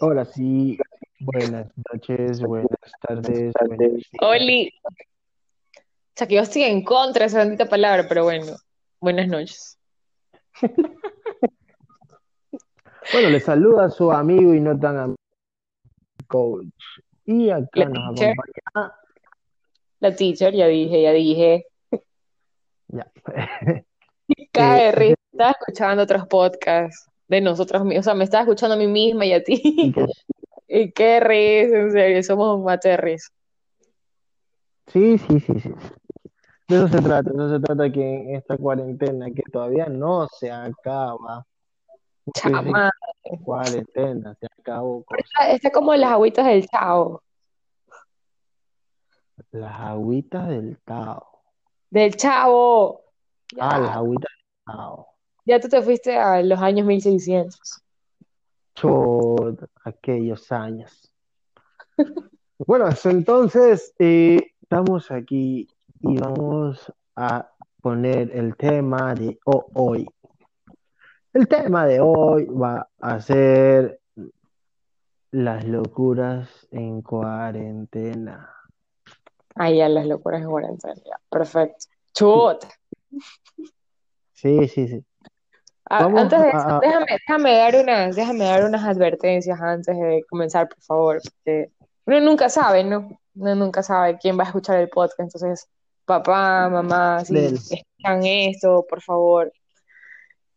Ahora sí, buenas noches, buenas tardes, buenos días. Oli. O sea, que yo estoy en contra de esa bendita palabra, pero bueno, buenas noches. Bueno, le saluda a su amigo y no tan amigo, coach. Y acá La nos teacher. acompaña. La teacher, ya dije, ya dije. Ya. Cae Eh, risa, estaba escuchando otros podcasts de nosotros mismos. O sea, me estaba escuchando a mí misma y a ti. Y qué risa, en serio, somos un mate de risa. sí, sí, sí, sí. De eso se trata, de eso se trata que en esta cuarentena que todavía no se acaba, Chama. cuarentena, se acabó, cosa. Está, está como las agüitas del chavo. Las agüitas del Tao. Del chavo. Ah, las agüitas del Tao. Ya tú te fuiste a los años 1600. Chot, aquellos años. Bueno, hasta entonces eh, estamos aquí y vamos a poner el tema de ho- hoy. El tema de hoy va a ser las locuras en cuarentena. Ahí ya las locuras en cuarentena. Perfecto. Chuta. Sí, sí, sí. Vamos antes de eso, a- déjame, déjame dar unas, déjame dar unas advertencias antes de comenzar, por favor, porque uno nunca sabe, ¿no? Uno nunca sabe quién va a escuchar el podcast, entonces, papá, mamá, si del... escuchan esto, por favor,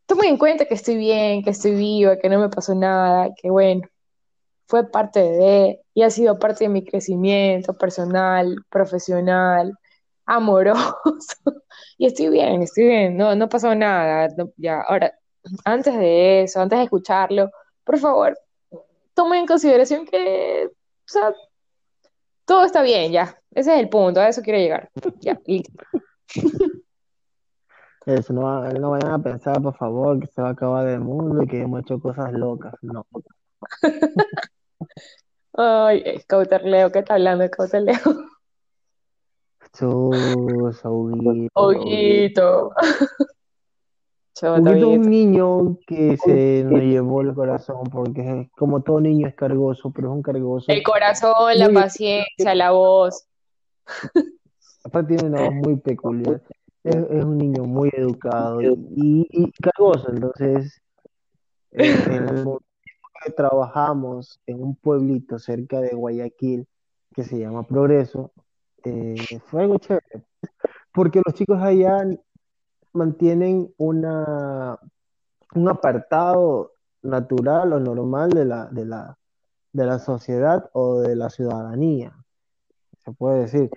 tomen en cuenta que estoy bien, que estoy viva, que no me pasó nada, que bueno, fue parte de, y ha sido parte de mi crecimiento personal, profesional, amoroso, y estoy bien, estoy bien, no, no pasó nada, no- ya, ahora, antes de eso, antes de escucharlo, por favor, tomen en consideración que, o sea, todo está bien, ya, ese es el punto, a eso quiero llegar, ya. Eso, no, no vayan a pensar, por favor, que se va a acabar el mundo y que hemos hecho cosas locas. No. Ay, eh, Cauterleo, ¿qué está hablando Cauterleo? Sus, Huguito, Huguito. Un niño que se nos llevó el corazón porque como todo niño es cargoso, pero es un cargoso El corazón, la muy, paciencia, la voz. aparte tiene una voz muy peculiar. Es, es un niño muy educado y, cargoso, entonces eh, en el momento que trabajamos en un pueblito cerca de Guayaquil que se llama Progreso, eh, fue algo chévere, porque los chicos allá mantienen una, un apartado natural o normal de la, de la, de la sociedad o de la ciudadanía, se puede decir,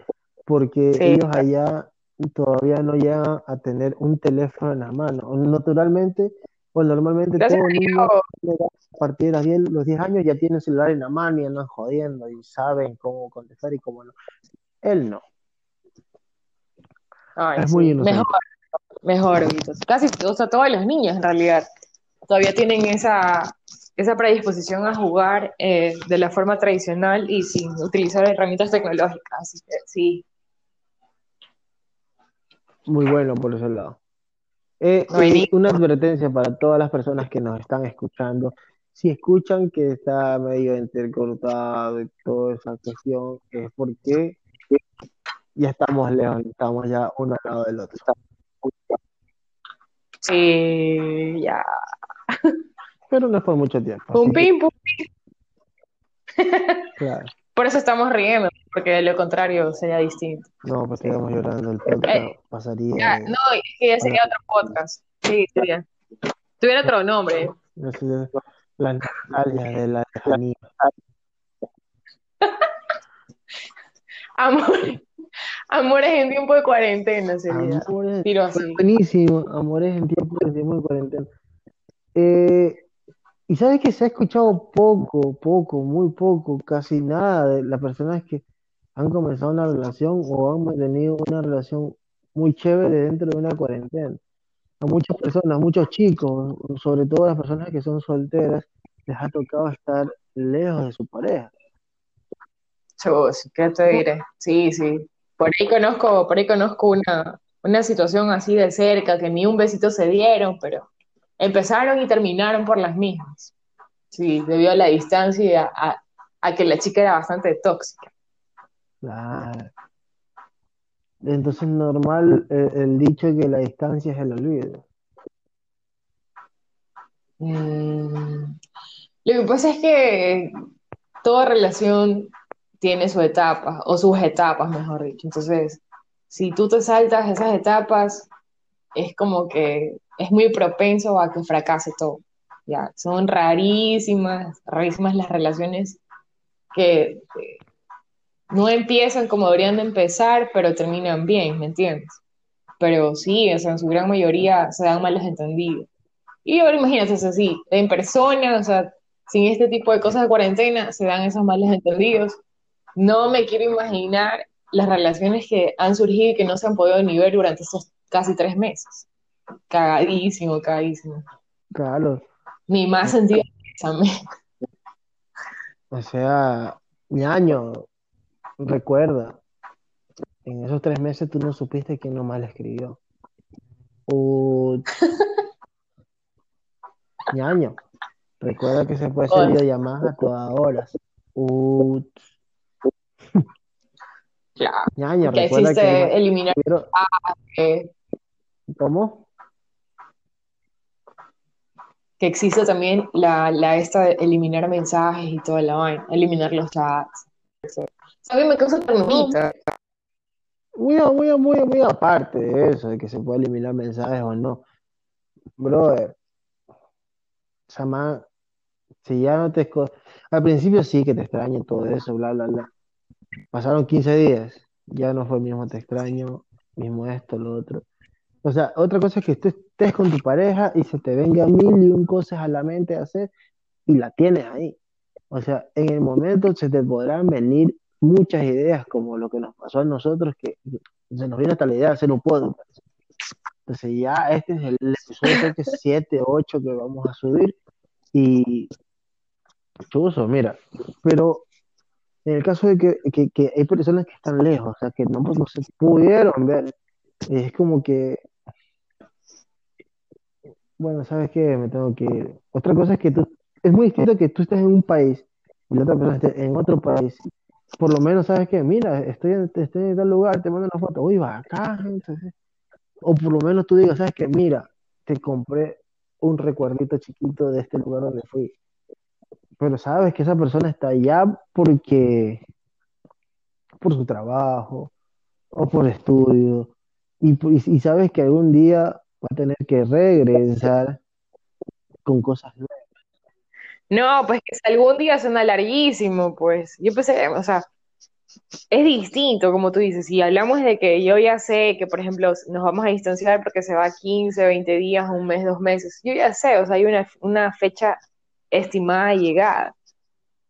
porque Sí, ellos allá todavía no llegan a tener un teléfono en la mano. Naturalmente o normalmente gracias todo niño a partir de las 10 los 10 años ya tiene celular en la mano y andan jodiendo y saben cómo contestar y cómo no. Él no, Ay, es muy sí, inocente. mejor, Oguito. Casi, o sea, todos los niños en realidad todavía tienen esa, esa predisposición a jugar eh, de la forma tradicional y sin utilizar herramientas tecnológicas. Así que sí, Muy bueno por ese lado. Eh, una advertencia para todas las personas que nos están escuchando. Si escuchan que está medio intercortado y toda esa cuestión, es porque ya estamos lejos, estamos ya uno al lado del otro. Sí, ya. Pero no por mucho tiempo, Pum, pim, pum. claro. Por eso estamos riendo, porque de lo contrario sería distinto. No, pues sigamos llorando, el Eh, podcast pasaría ya, de, no, es que ya la- sería otro podcast. Sí, sería. Tuviera otro nombre. no sé, las nostalgias de la lejanía. Amor, amores en tiempo de cuarentena sería. Amores, Tiro así. buenísimo, amores en tiempo de tiempo de cuarentena. Eh, y sabes que se ha escuchado poco, poco, muy poco, casi nada de las personas que han comenzado una relación o han mantenido una relación muy chévere dentro de una cuarentena. A muchas personas, muchos chicos, sobre todo las personas que son solteras, les ha tocado estar lejos de su pareja. Chus, ¿qué te diré? Sí, sí. Por ahí conozco, por ahí conozco una, una situación así de cerca, que ni un besito se dieron, pero empezaron y terminaron por las mismas. Sí, debido a la distancia y a, a- a que la chica era bastante tóxica. Claro. Entonces, normal el, el dicho que la distancia es el olvido. Mm, Lo que pasa es que toda relación tiene su etapa, o sus etapas, mejor dicho. Entonces, si tú te saltas esas etapas, es como que es muy propenso a que fracase todo. Ya, son rarísimas, rarísimas las relaciones que no empiezan como deberían de empezar, pero terminan bien, ¿me entiendes? Pero sí, o sea, en su gran mayoría se dan malos entendidos. Y ahora imagínate, es así, en persona, o sea, sin este tipo de cosas de cuarentena, se dan esos malos entendidos. No me quiero imaginar las relaciones que han surgido y que no se han podido ni ver durante estos casi tres meses. Cagadísimo, cagadísimo. Claro. Ni más sentido también. O sea, ñaño, recuerda, en esos tres meses tú no supiste quién nomás le escribió. O ñaño, recuerda que se puede hacer videollamadas a todas horas. O claro, que recuerda existe eliminar, eh, ¿Cómo? que existe también la, la esta de eliminar mensajes y toda la vaina, eliminar los chats. A mí me causa ternurita. Muy, muy, muy, muy aparte de eso, de que se puede eliminar mensajes o no. Brother, Samán, si ya no te... esco- Al principio sí que te extraño todo eso, bla, bla, bla. Pasaron 15 días, ya no fue el mismo te extraño, mismo esto, lo otro. O sea, otra cosa es que tú estés con tu pareja y se te venga mil y un cosas a la mente a hacer y la tienes ahí. O sea, en el momento se te podrán venir muchas ideas como lo que nos pasó a nosotros, que se nos viene hasta la idea de hacer un podcast. Entonces ya este es el episodio que 7, 8 que vamos a subir y chuzo, mira, pero en el caso de que, que, que hay personas que están lejos, o sea, que no, no se pudieron ver, es como que, bueno, ¿sabes qué? Me tengo que ir. Otra cosa es que tú, es muy distinto que tú estés en un país y la otra persona esté en otro país. Por lo menos, ¿sabes qué? Mira, estoy en, estoy en tal lugar, te mando una foto, uy, va acá, entonces, o por lo menos tú digas, ¿sabes qué? Mira, te compré un recuerdito chiquito de este lugar donde fui. Pero sabes que esa persona está allá porque, por su trabajo o por estudio, y, sabes que algún día va a tener que regresar con cosas nuevas. No, pues que algún día suena larguísimo, pues yo pensé, o sea, es distinto, como tú dices, si hablamos de que yo ya sé que, por ejemplo, nos vamos a distanciar porque se va 15, 20 días, un mes, dos meses, yo ya sé, o sea, hay una, una fecha estimada llegada.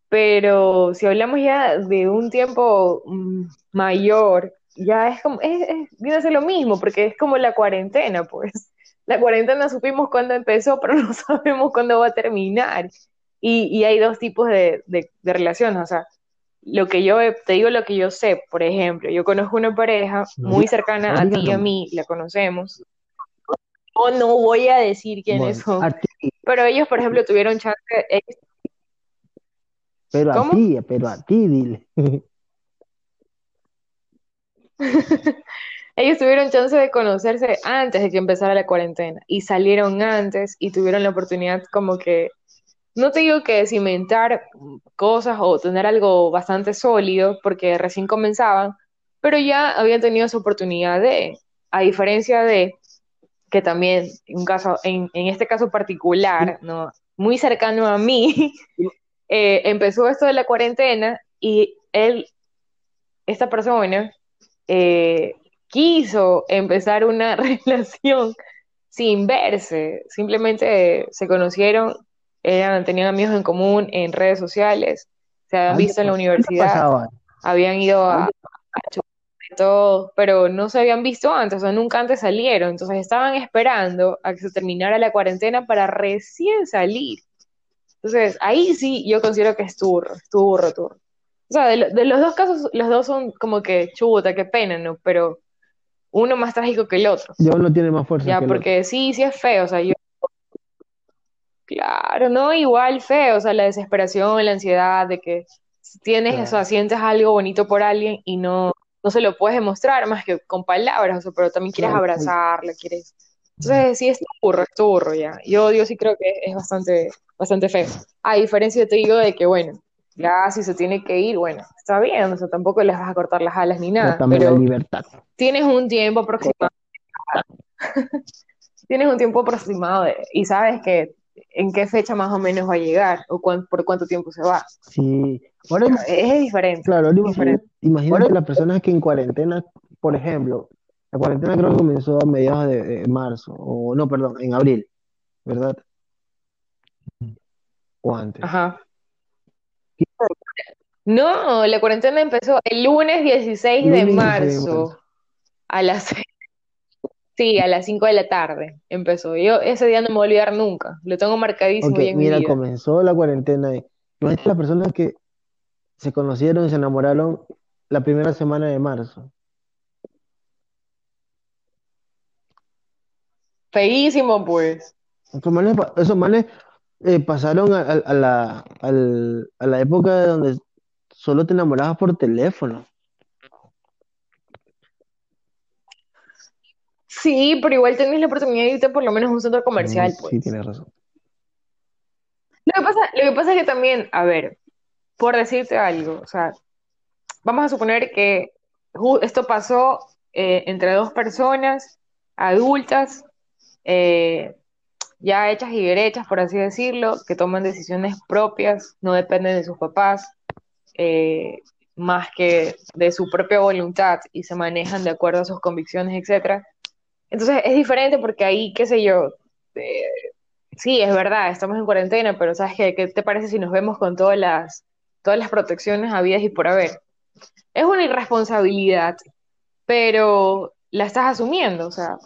Pero si hablamos ya de un tiempo mm, mayor, ya es como, es, es- viene a ser lo mismo, porque es como la cuarentena, pues. La cuarentena supimos cuándo empezó, pero no sabemos cuándo va a terminar. Y, y hay dos tipos de, de, de relaciones, o sea, lo que yo, te digo lo que yo sé, por ejemplo, yo conozco una pareja muy cercana a ti y a mí, la conocemos. O no voy a decir quiénes Bueno, son, ti, pero ellos, por ejemplo, tuvieron chance, ellos- pero a ti, pero a ti, dile. Ellos tuvieron chance de conocerse antes de que empezara la cuarentena y salieron antes y tuvieron la oportunidad como que, no te digo que cimentar cosas o tener algo bastante sólido porque recién comenzaban, pero ya habían tenido esa oportunidad de, a diferencia de que también un caso, en, en este caso particular, ¿no? muy cercano a mí, eh, empezó esto de la cuarentena y él, esta persona, eh, quiso empezar una relación sin verse, simplemente se conocieron, eran, tenían amigos en común en redes sociales, se habían visto en la universidad, habían ido a, a todo, pero no se habían visto antes, o sea, nunca antes salieron, entonces estaban esperando a que se terminara la cuarentena para recién salir. Entonces, ahí sí yo considero que es turro, turro, turro. O sea, de, de los dos casos, los dos son como que chuta, qué pena, ¿no? Pero uno más trágico que el otro. ya uno tiene más fuerza Ya, que el otro. porque sí, sí es feo, o sea, yo, Claro, no, igual feo, o sea, la desesperación, la ansiedad de que tienes, o sea, Claro, sientes algo bonito por alguien y no, no se lo puedes demostrar más que con palabras, o sea, pero también quieres abrazarla, quieres... Entonces, sí, es burro, es burro ya. Yo, yo sí creo que es bastante, bastante feo. A diferencia, te digo, de que, bueno, ya si se tiene que ir, bueno, está bien, o sea, tampoco les vas a cortar las alas ni pero nada, también la pero libertad. tienes un tiempo aproximado, tienes un tiempo aproximado de- y sabes que en qué fecha más o menos va a llegar o cuán- por cuánto tiempo se va. Sí, Es, diferente, claro, imagínate, las personas que en cuarentena, por ejemplo, la cuarentena creo que comenzó a mediados de, de marzo, o no, perdón, en abril, ¿verdad? O antes. Ajá. No, la cuarentena empezó el lunes 16 de Lunes 16 de marzo a las, sí, a las 5 de la tarde empezó. Yo ese día no me voy a olvidar nunca, lo tengo marcadísimo Ok, ya en mi mira, vida. comenzó la cuarentena. y- las personas que se conocieron y se enamoraron la primera semana de marzo. Feísimo, pues. Esos manes, eh, pasaron a, a- a la, a la época donde solo te enamorabas por teléfono. Sí, pero igual tenés la oportunidad de irte por lo menos a un centro comercial, sí, pues. tienes razón. Lo que pasa, lo que pasa es que también, a ver, por decirte algo, o sea, vamos a suponer que esto pasó eh, entre dos personas adultas, eh, ya hechas y derechas, por así decirlo, que toman decisiones propias, no dependen de sus papás, eh, más que de su propia voluntad y se manejan de acuerdo a sus convicciones, etcétera. Entonces es diferente porque ahí, qué sé yo, sí, es verdad, estamos en cuarentena, pero ¿sabes qué? ¿Qué te parece si nos vemos con todas las, todas las protecciones habidas y por haber? Es una irresponsabilidad, pero la estás asumiendo, o sea,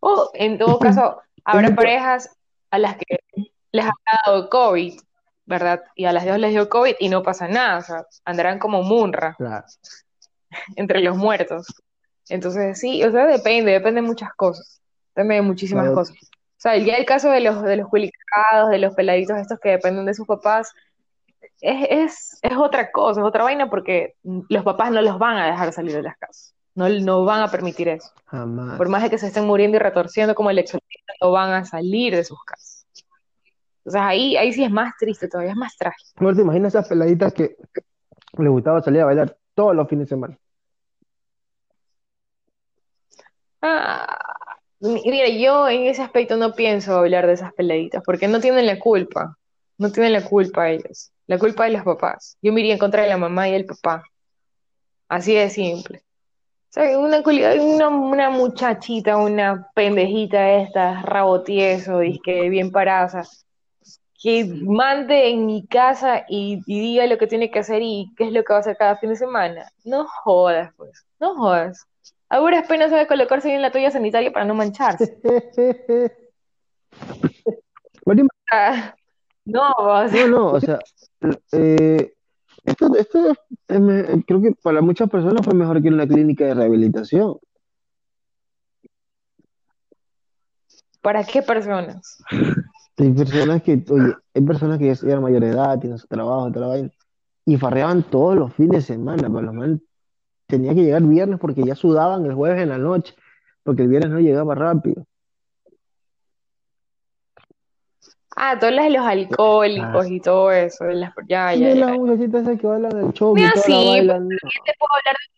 o en todo caso, habrá parejas a las que les ha dado COVID, ¿verdad? Y a las dos les dio COVID y no pasa nada, o sea, andarán como Munra claro, entre los muertos. Entonces, sí, o sea, depende, depende de muchas cosas, depende de muchísimas vaya, cosas. O sea, ya el caso de los, de los culicados, de los peladitos estos que dependen de sus papás, es, es, es otra cosa, es otra vaina porque los papás no los van a dejar salir de las casas, no, no van a permitir eso. Por jamás. más de que se estén muriendo y retorciendo como el exorcista, no van a salir de sus casas. Entonces ahí, ahí sí es más triste, todavía es más trágico. ¿No te imaginas esas peladitas que les gustaba salir a bailar todos los fines de semana? Ah, mi- mira, yo en ese aspecto no pienso hablar de esas peladitas, porque no tienen la culpa, no tienen la culpa ellos, la culpa de los papás. Yo me iría en contra de la mamá y el papá, así de simple. O sea, una, una, una muchachita, una pendejita esta, rabo tieso, que bien sea, que mande en mi casa y, y diga lo que tiene que hacer y qué es lo que va a hacer cada fin de semana. No jodas, pues, no jodas. A duras penas sabe colocarse bien la toalla sanitaria para no mancharse. Ah, no, o No, no, o sea, eh, esto, esto es me- creo que para muchas personas fue mejor que una clínica de rehabilitación. ¿para qué personas? Hay personas que, oye, hay personas que ya eran mayor de edad, tienen su trabajo, toda la vaina, y farreaban todos los fines de semana, pero los man tenía que llegar viernes porque ya sudaban el jueves en la noche, porque el viernes no llegaba rápido. Ah, todas las de los Ah, alcohólicos y todo eso. de las- ya, ya, de ya. las muchachitas esas que bailan el choque y Mira, toda la sí, pues, bailan, te puedo hablar de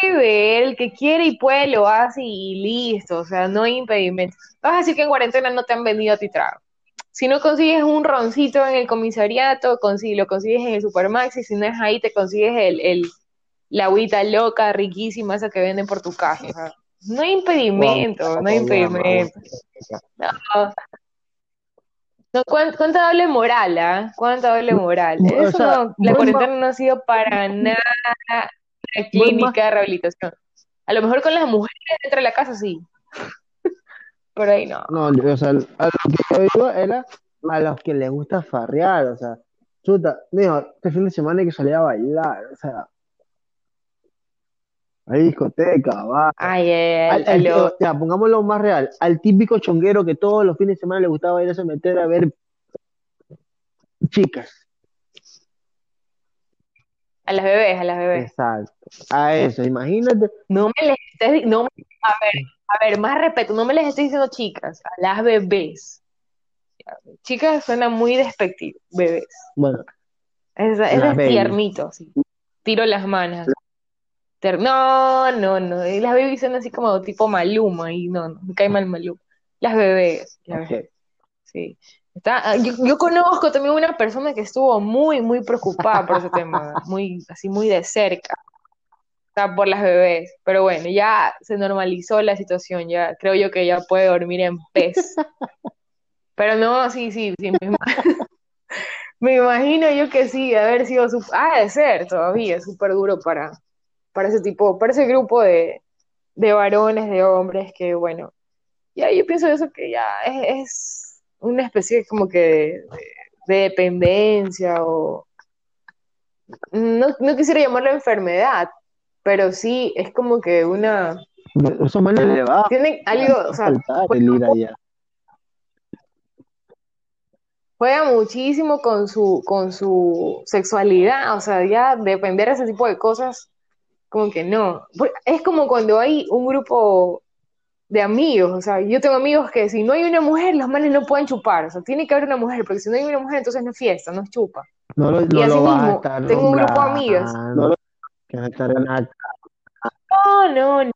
que ver, el que quiere y puede lo hace y listo, o sea, no hay impedimento. Vas a decir que en cuarentena no te han vendido a ti trago. Si no consigues un roncito en el comisariato, consigue, lo consigues en el Supermaxi, si no es ahí, te consigues el, el, la agüita loca, riquísima, esa que venden por tu casa. o sea, no hay impedimento, no hay impedimento. No, no, cuán- cuánta doble moral, ¿ah? Cuánta doble moral. O Eso sea, no, la cuarentena no ha sido para nada una clínica de rehabilitación. A lo mejor con las mujeres dentro de la casa sí, pero ahí no. no, o sea, a lo que yo iba era a los que les gusta farrear, o sea, chuta, mijo, este fin de semana hay que salir a bailar, o sea, Hay discoteca, va. Ay, eh, Al- al- al- a lo- ya, pongámoslo más real. Al típico chonguero que todos los fines de semana le gustaba ir a meter a ver chicas. a las bebés, a las bebés. Exacto. A eso, imagínate. No me les estés, no, a ver, a ver, más respeto, no me les estoy diciendo chicas, a las bebés. Chicas suena muy despectivo, bebés. Bueno, es babies. tiernito, así. Tiro las manos. No, no, no. y Las babies son así como tipo Maluma y no, no, me cae mal Maluma. Las bebés, las ok. bebés, sí. Está, ah, yo, yo conozco también una persona que estuvo muy, muy preocupada por ese tema, muy, así muy de cerca, sea, por las bebés. Pero bueno, ya se normalizó la situación, ya creo yo que ya puede dormir en pez. Pero no, sí, sí, sí, me, ima- me imagino yo que sí, haber sido, su- ah, de ser todavía, súper duro para, para ese tipo, para ese grupo de, de varones, de hombres, que bueno, ya yo pienso eso que ya es, es una especie como que de, de dependencia o no, no quisiera llamarlo enfermedad, pero sí es como que una, Eso más elevado. tienen algo, o sea, allá. juega muchísimo con su, con su sexualidad, o sea, ya depender de ese tipo de cosas, como que no. Es como cuando hay un grupo de amigos, o sea, yo tengo amigos que si no hay una mujer, los males no pueden chupar, o sea, tiene que haber una mujer, porque si no hay una mujer, entonces no es fiesta, no es chupa. No lo, no Y así lo vas a mismo, estar tengo un grupo de que no estar en acá No, no, no,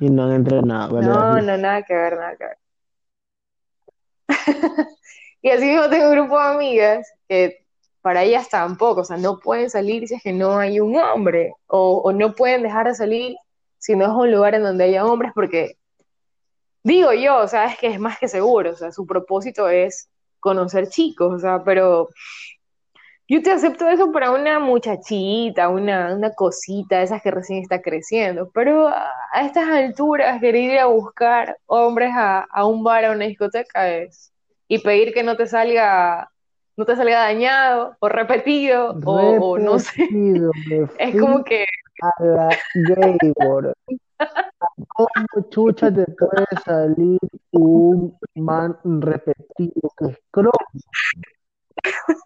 y no han entrenado, ¿verdad? no, no, nada que ver, nada que ver. Y así mismo tengo un grupo de amigas que para ellas tampoco, o sea, no pueden salir si es que no hay un hombre, o, no pueden dejar de salir si no es un lugar en donde haya hombres, porque digo yo, o sea, es que es más que seguro, o sea, su propósito es conocer chicos, o sea, pero yo te acepto eso para una muchachita, una, una cosita, esas que recién está creciendo, pero a, a estas alturas querer ir a buscar hombres a, a un bar, a una discoteca es y pedir que no te salga, no te salga dañado o repetido o, o no sé, es como que a la Gaybor. ¿Cómo chucha te puede salir un man repetido que es?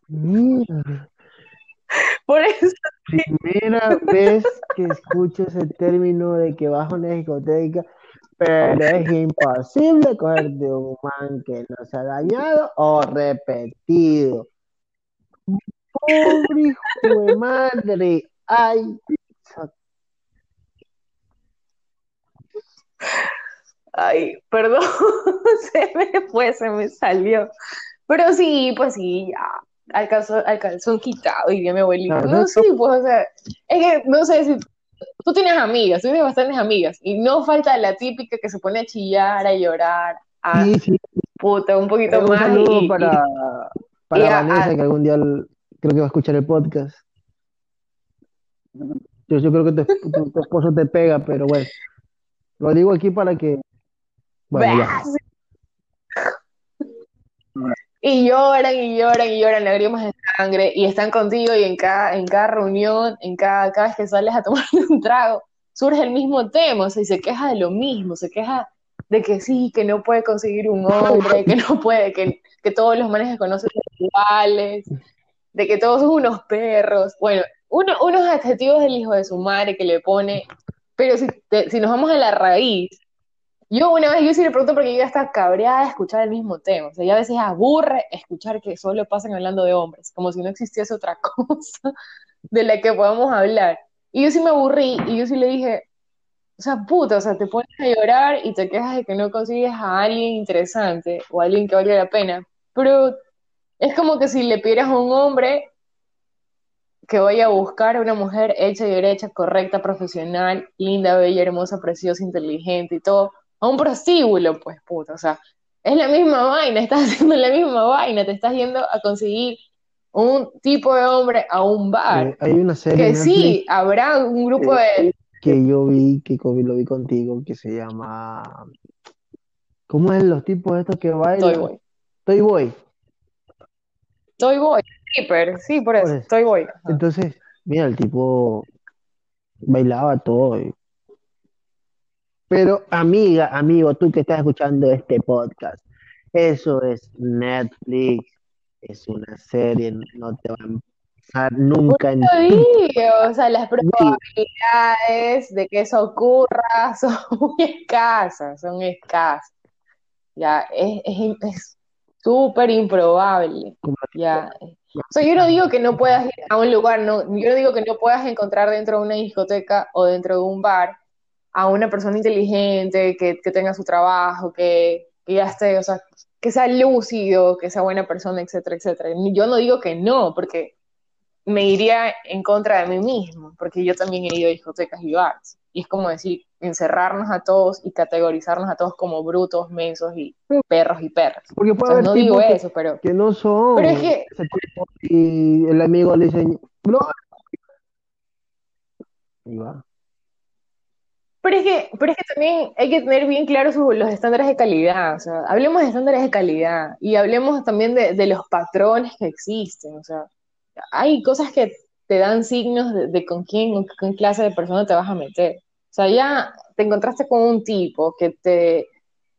Mierda. por eso Primera vez que escucho ese término de que vas a una discoteca, pero es imposible cogerte un man que no se ha dañado o repetido. Pobre hijo de madre. Ay, Ay, perdón, se me fue, se me salió. Pero sí, pues sí, ya, al calzón, al calzón quitado, diría mi abuelita. Claro, No, no- sí, pues, o sea, es que no sé si tú tienes amigas, tú tienes bastantes amigas, y no falta la típica que se pone a chillar, a llorar, a sí, sí. puta, un poquito Un más. saludo y- y- para, para y Vanessa, a- que algún día creo que va a escuchar el podcast. Yo, yo creo que tu, tu- tu esposo te pega, pero bueno, lo digo aquí para que, bueno, ya. Y lloran y lloran y lloran, lágrimas de sangre, y están contigo y en cada, en cada reunión, en cada, cada vez que sales a tomar un trago, surge el mismo tema, o sea, y se queja de lo mismo, se queja de que sí, que no puede conseguir un hombre, que no puede, que, que todos los manes que conoce son iguales, de que todos son unos perros, bueno, uno, unos adjetivos del hijo de su madre que le pone, pero si, te- si nos vamos a la raíz, yo una vez, yo sí le pregunto porque yo ya estaba cabreada de escuchar el mismo tema. O sea, ya a veces aburre escuchar que solo pasan hablando de hombres, como si no existiese otra cosa de la que podamos hablar. Y yo sí me aburrí y yo sí le dije, o sea, puta, o sea, te pones a llorar y te quejas de que no consigues a alguien interesante o a alguien que valga la pena. Pero es como que si le pidieras a un hombre que vaya a buscar a una mujer hecha y derecha, correcta, profesional, linda, bella, hermosa, preciosa, inteligente y todo, a un prostíbulo, pues puta, o sea, es la misma vaina, estás haciendo la misma vaina, te estás yendo a conseguir un tipo de hombre a un bar. Eh, hay una serie Que sí, Netflix habrá un grupo de... que yo vi, que lo vi contigo, que se llama, ¿cómo es los tipos estos que Toy bailan? Boy. Toy Boy. Toy Boy. Stripper, sí, por Por eso, eso. Toy Boy. Ajá. Entonces, mira, el tipo bailaba todo y Pero amiga, amigo, tú que estás escuchando este podcast, eso es Netflix, es una serie, no te va a pasar nunca en o sea, las probabilidades de que eso ocurra son muy escasas, son escasas. Ya, es súper improbable. Ya. O sea, yo no digo que no puedas ir a un lugar, no, yo no digo que no puedas encontrar dentro de una discoteca o dentro de un bar a una persona inteligente, que, que tenga su trabajo, que, que ya esté, o sea, que sea lúcido, que sea buena persona, etcétera, etcétera. Yo no digo que no, porque me iría en contra de mí mismo, porque yo también he ido a discotecas y bares. Y es como decir, encerrarnos a todos y categorizarnos a todos como brutos, mensos y perros y perras. Porque O puede sea, haber no digo que, eso, pero, que no son pero es que, y el amigo le dice, bro, y va. Pero es que, pero es que también hay que tener bien claros los estándares de calidad. O sea, hablemos de estándares de calidad y hablemos también de, de los patrones que existen. O sea, hay cosas que te dan signos de, de con quién, con qué clase de persona te vas a meter. O sea, ya te encontraste con un tipo que te,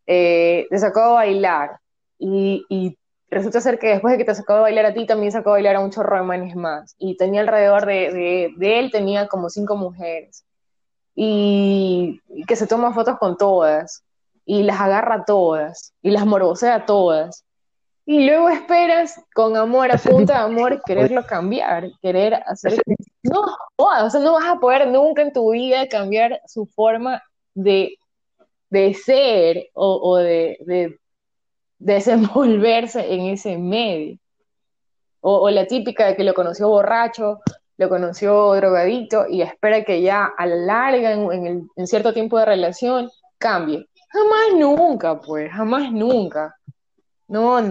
eh, te sacó a bailar y, y resulta ser que después de que te sacó a bailar a ti, también sacó a bailar a un chorro de manes más. Y tenía alrededor de, de, de él, tenía como cinco mujeres. Y, que se toma fotos con todas y las agarra todas y las morbosea todas. Y luego esperas con amor, a punta de amor, quererlo cambiar, querer hacer... No, o sea, no vas a poder nunca en tu vida cambiar su forma de, de ser o, o de, de desenvolverse en ese medio. O, o la típica de que lo conoció borracho, lo conoció drogadito y espera que ya a la larga, en, en el- en cierto tiempo de relación, cambie. Jamás nunca, pues, jamás nunca. No,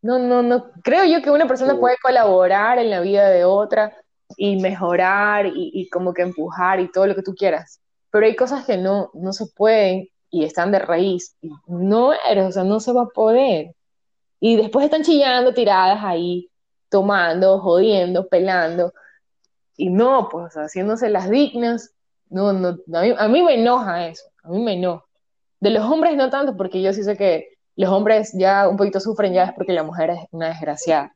no, no, no. Creo yo que una persona puede colaborar en la vida de otra y mejorar y, y como que empujar y todo lo que tú quieras. Pero hay cosas que no, no se pueden y están de raíz. No eres, o sea, no se va a poder. Y después están chillando tiradas ahí, tomando, jodiendo, pelando. Y no, pues, haciéndose las dignas. No, no, a mí, a mí me enoja eso, a mí me enoja. De los hombres no tanto, porque yo sí sé que los hombres ya un poquito sufren ya es porque la mujer es una desgraciada.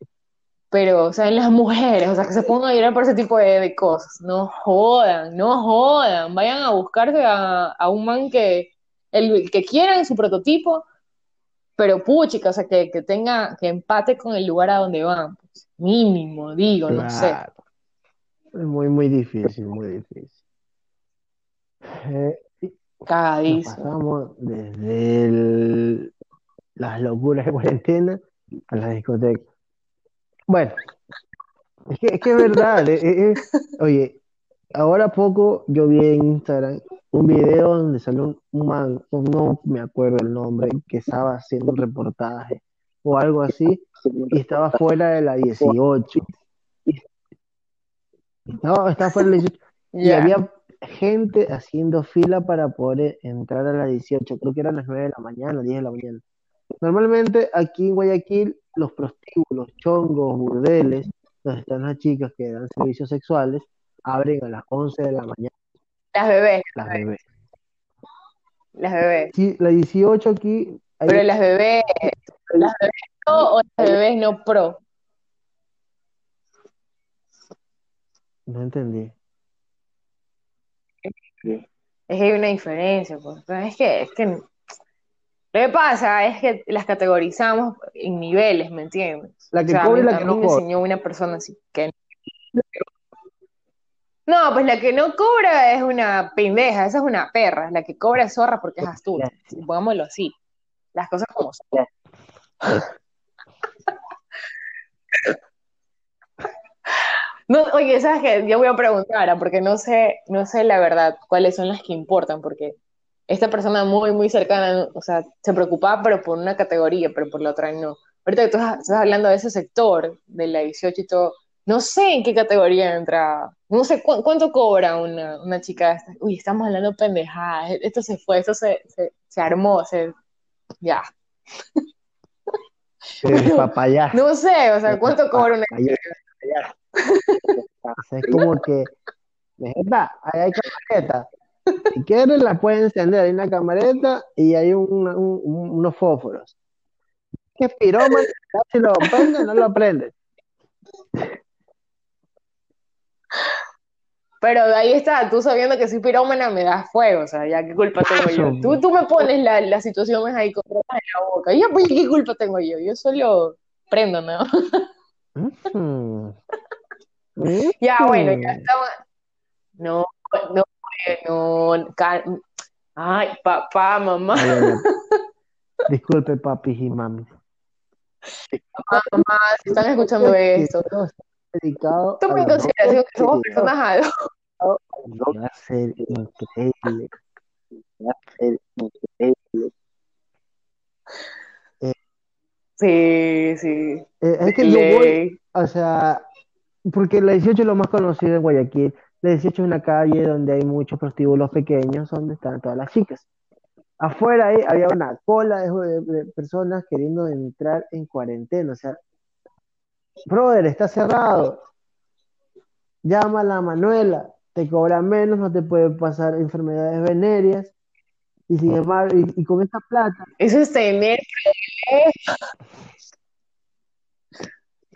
Pero, o sea, en las mujeres, o sea, que se pongan a llorar por ese tipo de, cosas. No jodan, no jodan. Vayan a buscarse a, a un man que, el, que quieran su prototipo, pero puchica, o sea, que, que tenga, que empate con el lugar a donde van. Mínimo, digo, no sé. Muy, muy difícil, muy difícil. Eh, Cagadísimo. pasamos desde el- las locuras de cuarentena a las discotecas. Bueno, es que es, que es verdad. eh, eh, eh, oye, ahora poco yo vi en Instagram un video donde salió un, un man, no me acuerdo el nombre, que estaba haciendo un reportaje o algo así, y estaba fuera de la 18. No, estaba fuera de la 18. Y había gente haciendo fila para poder entrar a la 18, creo que eran las 9 de la mañana, 10 de la mañana. Normalmente aquí en Guayaquil, los prostíbulos, chongos, burdeles, donde están las chicas que dan servicios sexuales, abren a las 11 de la mañana Las bebés, las bebés. las bebés. Sí, la 18 aquí, hay- Pero las bebés, las bebés o las bebés no pro. no entendí. Es que hay una diferencia, pues. Es que, es que lo que pasa es que las categorizamos en niveles, ¿me entiendes? La que O sea, y la que no cobra. enseñó una persona así que no, pues la que no cobra es una pendeja, esa es una perra, la que cobra es zorra porque es astuta, pongámoslo así, las cosas como son. No, oye, ¿sabes qué? Yo voy a preguntar, porque no sé, no sé la verdad cuáles son las que importan, porque esta persona muy, muy cercana, o sea, se preocupaba, pero por una categoría, pero por la otra no. Ahorita que tú estás hablando de ese sector, de la 18 y todo, no sé en qué categoría entra, no sé cu cuánto cobra una, una chica. Uy, estamos hablando pendejadas, esto se fue, esto se, se, se armó, se, ya. Eh, papayá. No sé, o sea, ¿cuánto cobra una es como que, "Vegeta, ahí hay camioneta. Si quieres, la puedes encender. Hay una camareta y hay un- un- un- unos fósforos. ¿Qué pirómano? Si lo prende, no lo prende. Pero ahí está, tú sabiendo que soy pirómana me das fuego, o sea, ya qué culpa tengo yo. Tú, tú me pones la, la situación ahí con drogas en la boca, y ya pues qué culpa tengo yo, yo solo prendo, ¿no? Mm. Ya, Mm. bueno, ya estamos. No, no, no, Ay, papá, mamá, Ay, ay, ay. Disculpe, papis y mami. mamá, si están escuchando esto, Dedicado toma en consideración que somos personas adultas. Va a ser increíble. Va a ser increíble. Sí, sí. Eh, es que yo voy, o sea, porque la 18 es lo más conocido en Guayaquil. La 18 es una calle donde hay muchos prostíbulos pequeños donde están todas las chicas. Afuera ahí había una cola de, de- de personas queriendo entrar en cuarentena. O sea, brother, está cerrado. Llama a la Manuela, te cobra menos, no te puede pasar enfermedades venéreas. Y sin embargo, y, y con esta plata, Eso es tener.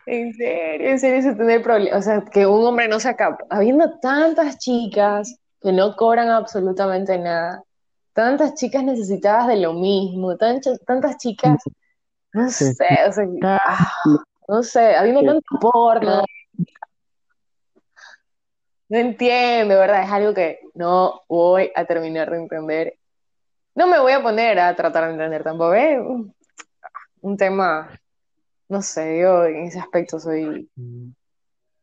En serio, en serio, eso es tener problemas. O sea, que un hombre no se acaba. Habiendo tantas chicas que no cobran absolutamente nada, tantas chicas necesitadas de lo mismo, tantas, tantas chicas, no sé, o sea, ah, no sé, habiendo tanto porno. No entiendo, ¿verdad? Es algo que no voy a terminar de entender. No me voy a poner a tratar de entender tampoco. Es un, un tema, no sé, yo en ese aspecto soy mm,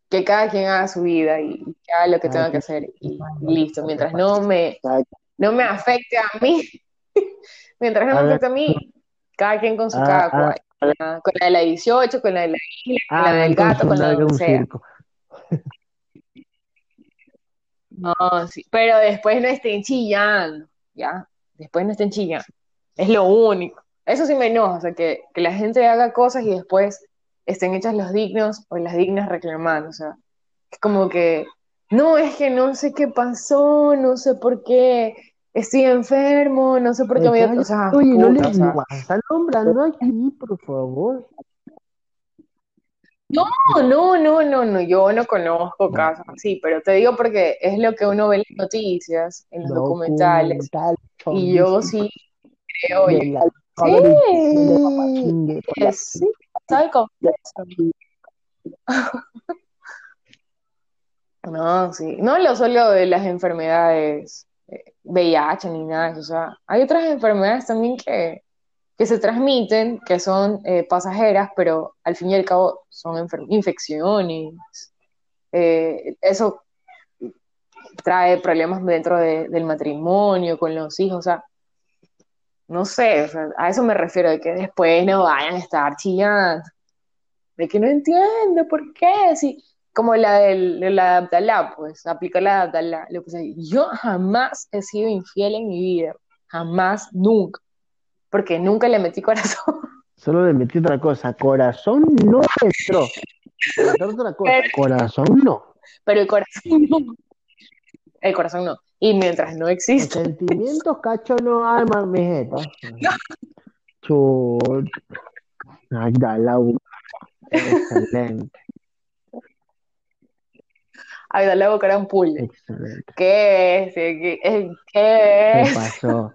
que cada quien haga su vida y que haga lo que tenga que hacer y listo. Mientras no me, no me afecte a mí, mientras no A me afecte a mí, cada quien con su Ah, cada ah, cual. Con la, con la de la 18, con la de la isla, con la ah, del gato, con la de un sea. circo. No, sí, pero después no estén chillando, ¿ya? Después no estén chillando. Es lo único. Eso sí me enoja, o sea, que, que la gente haga cosas y después estén hechas los dignos o las dignas reclamando, o sea, es como que, no, es que no sé qué pasó, no sé por qué estoy enfermo, no sé por qué me dio, o sea, Oye, no le o sea, están nombrando aquí, por favor. No, no, no, no, no, yo no conozco casos así, pero te digo porque es lo que uno ve en las noticias, en los documentales, Documental, y yo sí creo, oye, la sí, sí. No, sí, no lo solo de las enfermedades VIH ni nada, o sea, hay otras enfermedades también que, que se transmiten, que son eh, pasajeras, pero al fin y al cabo son infecciones. Eh, eso trae problemas dentro de- del matrimonio, con los hijos, o sea, no sé, a eso me refiero, de que después no vayan a estar chillando, de que no entiendo por qué, si, como la del, de la Abdalá, pues, aplicar la de Abdalá, le puse ahí, yo jamás he sido infiel en mi vida, jamás, nunca, porque nunca le metí corazón. Solo le metí otra cosa, corazón no entró. Otra cosa, Pero- corazón no. pero el corazón no. El corazón no. Y mientras no Los existe, sentimientos cacho no arman mi jeta. Chut. Ay, da la u- Excelente, a la boca era un pulle. excelente. ¿Qué es? ¿Qué es? ¿Qué pasó?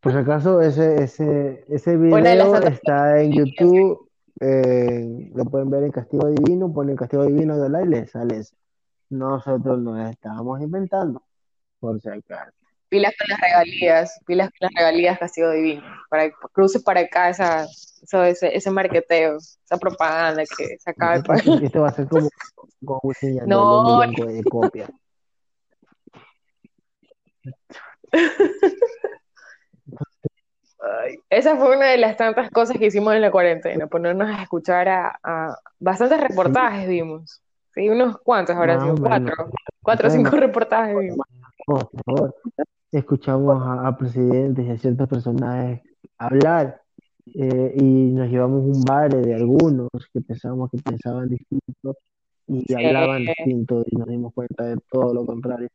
Por si acaso, ese, ese, ese video está en YouTube. eh, lo pueden ver en Castigo Divino. Ponen Castigo Divino de la y les sale eso. Nosotros nos estábamos inventando. Por si acaso. Pilas con las regalías, pilas con las regalías, castigo divino. Para cruces para acá esa, eso, ese, ese marqueteo, esa propaganda que se acaba de pagar. Esto va a ser como Yandel, No. de copias. Ay, Esa fue una de las tantas cosas que hicimos en la cuarentena, ponernos a escuchar a, a bastantes reportajes vimos. Sí, unos cuantos habrán Más sido, o menos. cuatro, cuatro o cinco reportajes vimos. Por favor. Escuchamos a, a presidentes y a ciertos personajes hablar eh, y nos llevamos un baile de algunos que pensábamos que pensaban distinto y Sí. hablaban distinto y nos dimos cuenta de todo lo contrario.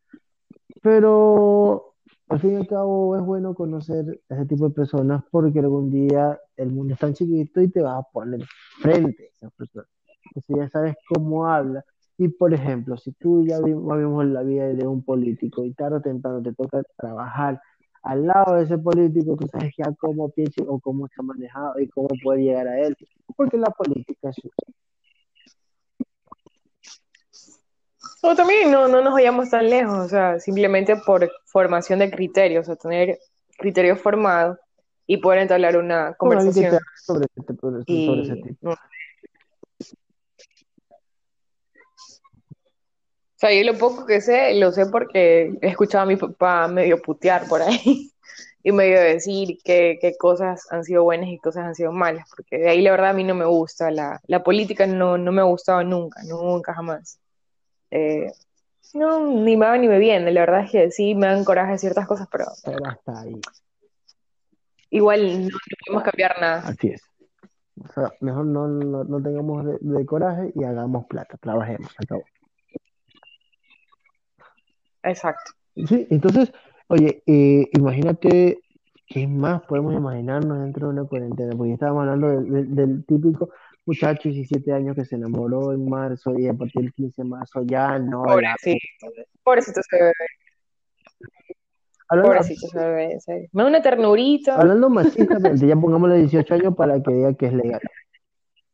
Pero al fin y al cabo es bueno conocer a ese tipo de personas porque algún día el mundo es tan chiquito y te vas a poner frente a esas personas. Entonces ya sabes cómo habla. Y por ejemplo, si tú ya vimos, vimos la vida de un político y tarde o temprano te toca trabajar al lado de ese político, tú sabes ya cómo piensa o cómo ha manejado y cómo puede llegar a él. Porque la política es O también no, no nos vayamos tan lejos, o sea, simplemente por formación de criterios, o tener criterios formados y poder entablar una conversación. sobre ese, sobre ese- sobre ese Y tipo. no, sea, yo lo poco que sé, lo sé porque he escuchado a mi papá medio putear por ahí y medio decir qué, qué cosas han sido buenas y cosas han sido malas, porque de ahí la verdad a mí no me gusta, la, la política no, no me ha gustado nunca, nunca jamás. Eh, no, ni me va ni me viene, la verdad es que sí me dan coraje ciertas cosas, pero Pero hasta ahí. igual no, podemos cambiar nada. Así es. O sea, mejor no, no, no tengamos de, de coraje y hagamos plata, trabajemos, acabó. Exacto. Sí, entonces, oye, eh, imagínate qué más podemos imaginarnos dentro de una cuarentena, porque estábamos hablando del, del- del típico muchacho de 17 años que se enamoró en marzo y a partir del 15 de marzo ya no. Pobrecito, pobrecito ese bebé, Hablando, pobrecito ese bebé, serio. Me da una ternurita. hablando machistamente, ya pongámosle 18 años para que diga que es legal.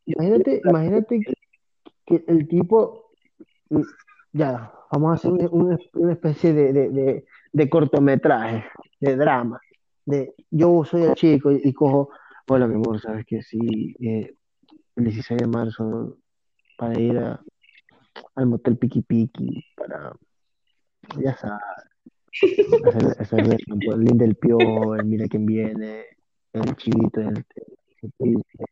Imagínate, imagínate que, el tipo, ya, vamos a hacer un- una, una especie de, de, de, de cortometraje, de drama, de yo soy el chico y, y cojo, hola mi amor, sabes que sí, eh, el 16 de marzo para ir a- al motel Piki Piki, para, ya sabes, hacer, hacer el, el link del piojo, el mira quién viene, el chivito, el-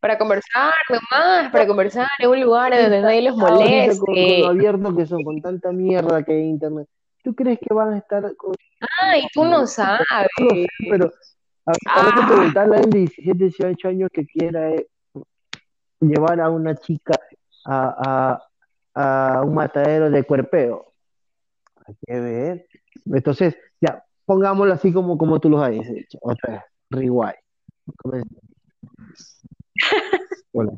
Para conversar nomás, para conversar en un lugar donde nadie los ahorita con, con lo moleste. abierto que son, con tanta mierda que hay internet, ¿tú crees que van a estar con Ay, tú no sabes. No sé, pero a- Ah. preguntarle a alguien de 17, 18 años que quiera eh, llevar a una chica a, a, a un matadero de cuerpeo. Hay que ver. Entonces, ya, pongámoslo así como, como tú lo has dicho. Otra vez, rewind. Comencemos. Hola,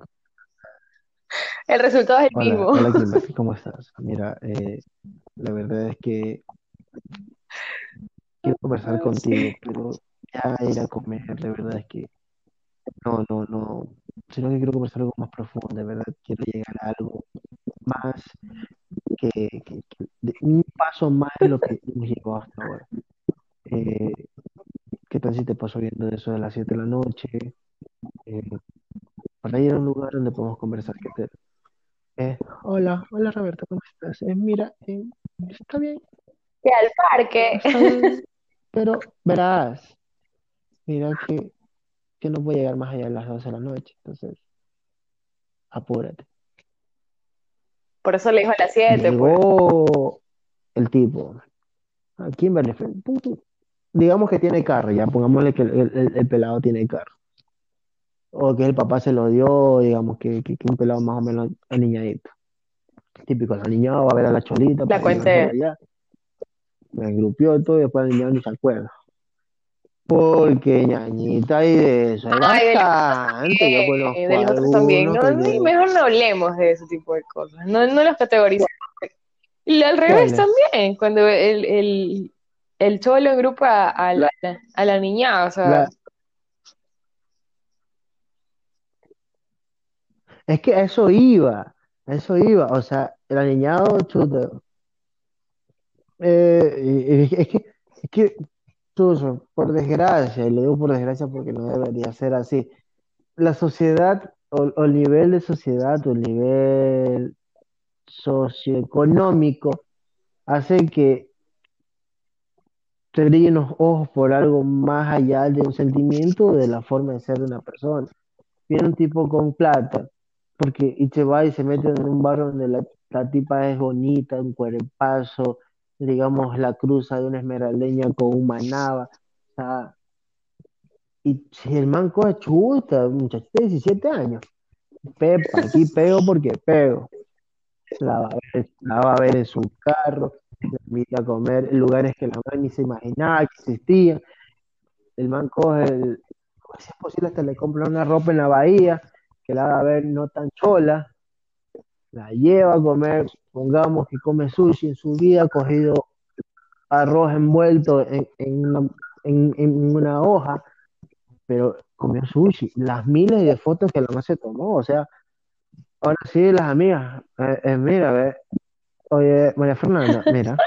El resultado es el hola, mismo. hola, Kimberly, ¿cómo estás? Mira, eh, la verdad es que quiero conversar contigo, pero ya ir a comer, la verdad es que no, no, no, sino que quiero conversar algo más profundo, de verdad, quiero llegar a algo más que, que- que- de un paso más de lo que hemos llegado hasta ahora. Eh, ¿qué tal si te paso viendo eso de las 7 de la noche? Eh, para ir a un lugar donde podemos conversar. ¿qué te- eh, hola, hola Roberto, ¿cómo estás? Eh, mira, eh, está bien, Que al parque. bien, pero verás, mira que, que no voy a llegar más allá de las 12 de la noche, entonces apúrate. Por eso le dijo a las 7, pues. Llegó el tipo, a Kimberly, digamos que tiene carro, ya pongámosle que el, el- el pelado tiene carro, o que el papá se lo dio, digamos que, que, que un pelado más o menos aniñadito. Típico, la niña va a ver a la cholita La cuente. me engrupió todo y después el niño ni se acuerda. Porque ñañita y de eso Ay, bastante, yo conozco de los también. No, mejor no hablemos de ese tipo de cosas. No, no los categoricemos. Y al revés también, cuando el, el, el cholo agrupa a la, a la niña, o sea, La- Es que eso iba, eso iba, o sea, el aniñado, chuta, eh, es que, es que, chuzo, por desgracia, y lo digo por desgracia porque no debería ser así, la sociedad, o, o el nivel de sociedad, o el nivel socioeconómico, hace que te brillen los ojos por algo más allá de un sentimiento o de la forma de ser de una persona. Viene un tipo con plata, porque y se va y se mete en un barrio donde la, la tipa es bonita, un cuerpazo, digamos, la cruza de una esmeraldeña con un manaba, o sea, y si el man coge chuta, muchachito de 17 años, pepa, aquí pego porque pego, la va a ver, la va a ver en su carro, le invita a comer en lugares que la man ni se imaginaba que existían. El man coge, el, si es posible, hasta le compra una ropa en la bahía que la haga ver no tan chola, la lleva a comer, pongamos que come sushi en su vida, ha cogido arroz envuelto en, en una, en- en una hoja, pero comió sushi, las miles de fotos que la man se tomó, o sea, ahora sí, las amigas, eh, eh, mira, ve, oye, María Fernanda, mira,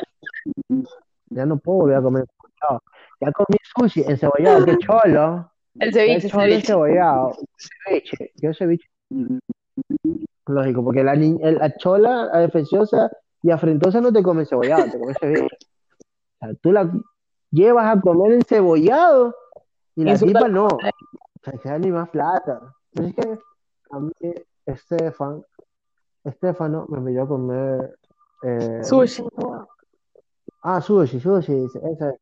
ya no puedo volver a comer. Ya comí sushi encebollado, qué cholo, El ceviche, cholo ceviche. encebollado, ceviche, yo ceviche, lógico, porque la, ni- la chola la defensiosa y afrentosa no te come encebollado, te come ceviche. O sea, tú la llevas a comer encebollado y la tipa no, o sea, que da ni más plata. Es que a mí, Estefan, Estefano me pidió a comer eh, Sushi. Ah, sushi, sushi, esa,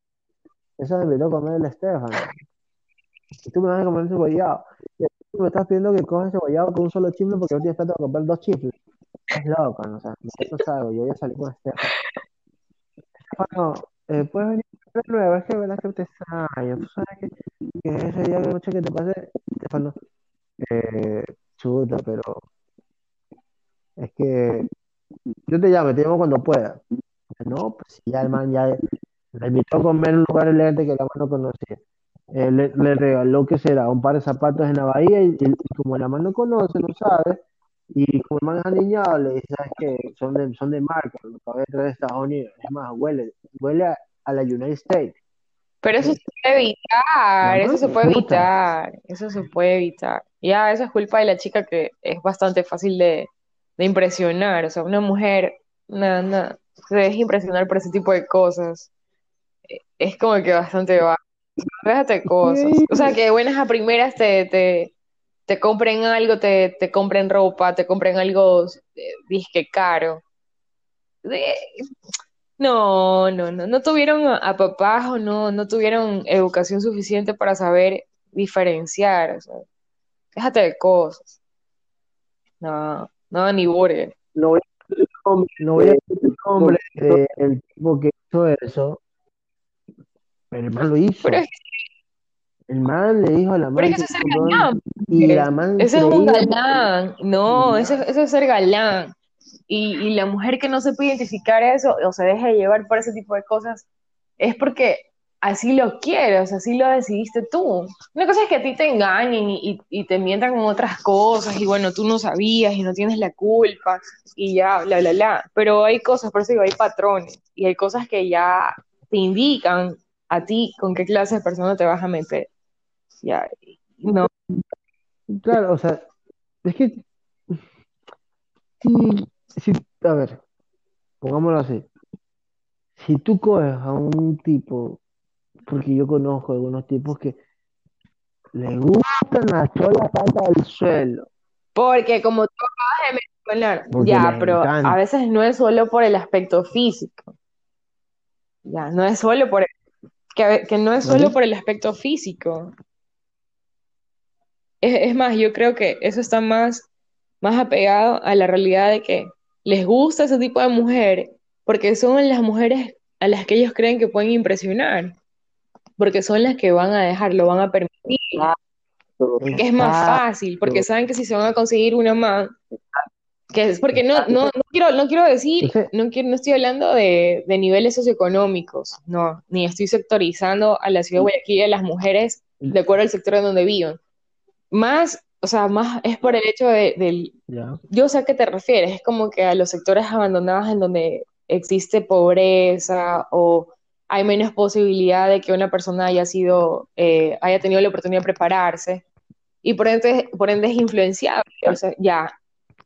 esa me invitó a comer el Estefano. Y tú me vas a comer cebollado. Y tú me estás pidiendo que cojas cebollado con un solo chifle porque no tienes plata para comprar dos chifles. Es loco, ¿no? O sea, no salgo, yo ya salí con Estefano. Estefano, eh, puedes venir de nuevo, es que verdad que te extraño. Tú sabes que, que ese día de noche que te pase, Estefano, eh, chuta, pero es que yo te llamo, te llamo cuando pueda. No, pues ya el man ya le invitó a comer un lugar elegante que la man no conocía. Eh, le, le regaló que será un par de zapatos en la bahía y, y como la man no conoce, no sabe, y como el man es aniñado, le dice, ¿sabes qué? Son de, son de marca, lo acabé de traer de Estados Unidos. Es más, huele, huele a, a la United States. Pero eso se puede evitar, eso se puede evitar, eso se puede evitar. Ya, eso es culpa de la chica que es bastante fácil de, de impresionar. O sea, una mujer, nada, nada, se deja impresionar por ese tipo de cosas. Es como que bastante bajo. Déjate cosas. O sea, que buenas a primeras te, te, te compren algo, te, te compren ropa, te compren algo eh, disque caro. Eh, No, no, no, no tuvieron a, a papás o no, no tuvieron educación suficiente para saber diferenciar, o sea, déjate de cosas. No, no, ni burger. No voy a decir el nombre, no voy a decir el nombre del tipo que hizo eso, pero el man lo hizo. Pero es, El man le dijo a la pero man es que eso es ser galán, y la man Ese es un galán. No, eso, eso es ser galán. Y, y la mujer que no sepa identificar eso o se deja llevar por ese tipo de cosas es porque así lo quieres, así lo decidiste tú. Una cosa es que a ti te engañen y, y- y te mientan con otras cosas y bueno, tú no sabías y no tienes la culpa y ya, bla, bla, bla. Pero hay cosas, por eso digo, hay patrones y hay cosas que ya te indican a ti con qué clase de persona te vas a meter. Ya, no. Claro, o sea, es que si, si, a ver, pongámoslo así, si tú coges a un tipo, porque yo conozco algunos tipos que le gustan las cholas hasta del suelo, Porque como tú acabas de mencionar, Porque ya, pero encanta. a veces no es solo por el aspecto físico. Ya, no es solo por que, no es solo ¿Vale? por el aspecto físico. Es, es más, yo creo que eso está más, más apegado a la realidad de que les gusta ese tipo de mujer porque son las mujeres a las que ellos creen que pueden impresionar, porque son las que van a dejar, lo van a permitir. que es más fácil, porque saben que si se van a conseguir una man, que es porque no, no, no quiero, no quiero decir, no quiero, no estoy hablando de, de niveles socioeconómicos, no, ni estoy sectorizando a la ciudad de Guayaquil y a las mujeres de acuerdo al sector en donde vivan. Más, o sea, más es por el hecho de, del, yo sé a qué te refieres, es como que a los sectores abandonados en donde existe pobreza o hay menos posibilidad de que una persona haya sido, eh, haya tenido la oportunidad de prepararse y por ende, por ende es influenciable, o sea, ya,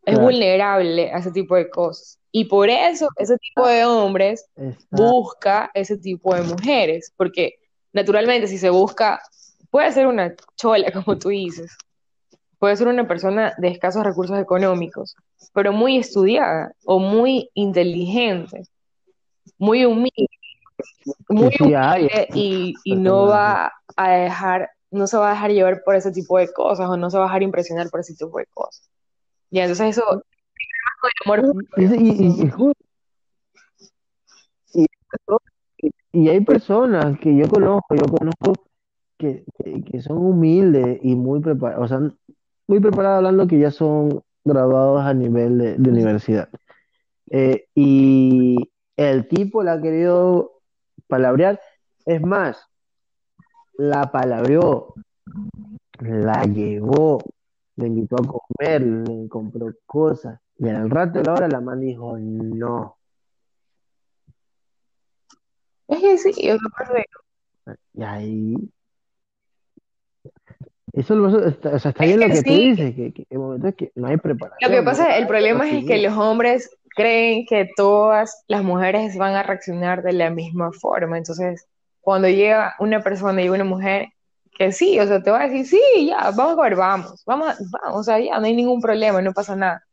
es Claro. vulnerable a ese tipo de cosas. Y por eso ese tipo de hombres Exacto. busca ese tipo de mujeres, porque naturalmente si se busca, puede ser una chola, como tú dices, puede ser una persona de escasos recursos económicos, pero muy estudiada o muy inteligente, muy humilde, muy Sí, sí, hay. humilde y, y no va a dejar, no se va a dejar llevar por ese tipo de cosas o no se va a dejar impresionar por ese tipo de cosas. Y entonces eso, el amor Y, y- y- y hay personas que yo conozco, yo conozco que, que, que son humildes y muy preparados, o sea, muy preparados hablando que ya son graduados a nivel de, de universidad. Eh, y el tipo la ha querido palabrear. Es más, la palabreó, la llevó, le invitó a comer, le compró cosas. Y al rato de la hora la man dijo, no. Es que sí, yo que Y ahí, eso lo- está, o sea, está bien lo que que tú sí. dices, que, que, el momento es que no hay Lo que preparación, pasa, ¿no? el problema es que los hombres creen que todas las mujeres van a reaccionar de la misma forma. Entonces, cuando llega una persona y una mujer que sí, o sea, te va a decir, sí, ya, vamos a ver, vamos, vamos, vamos, o sea, ya, no hay ningún problema, no pasa nada.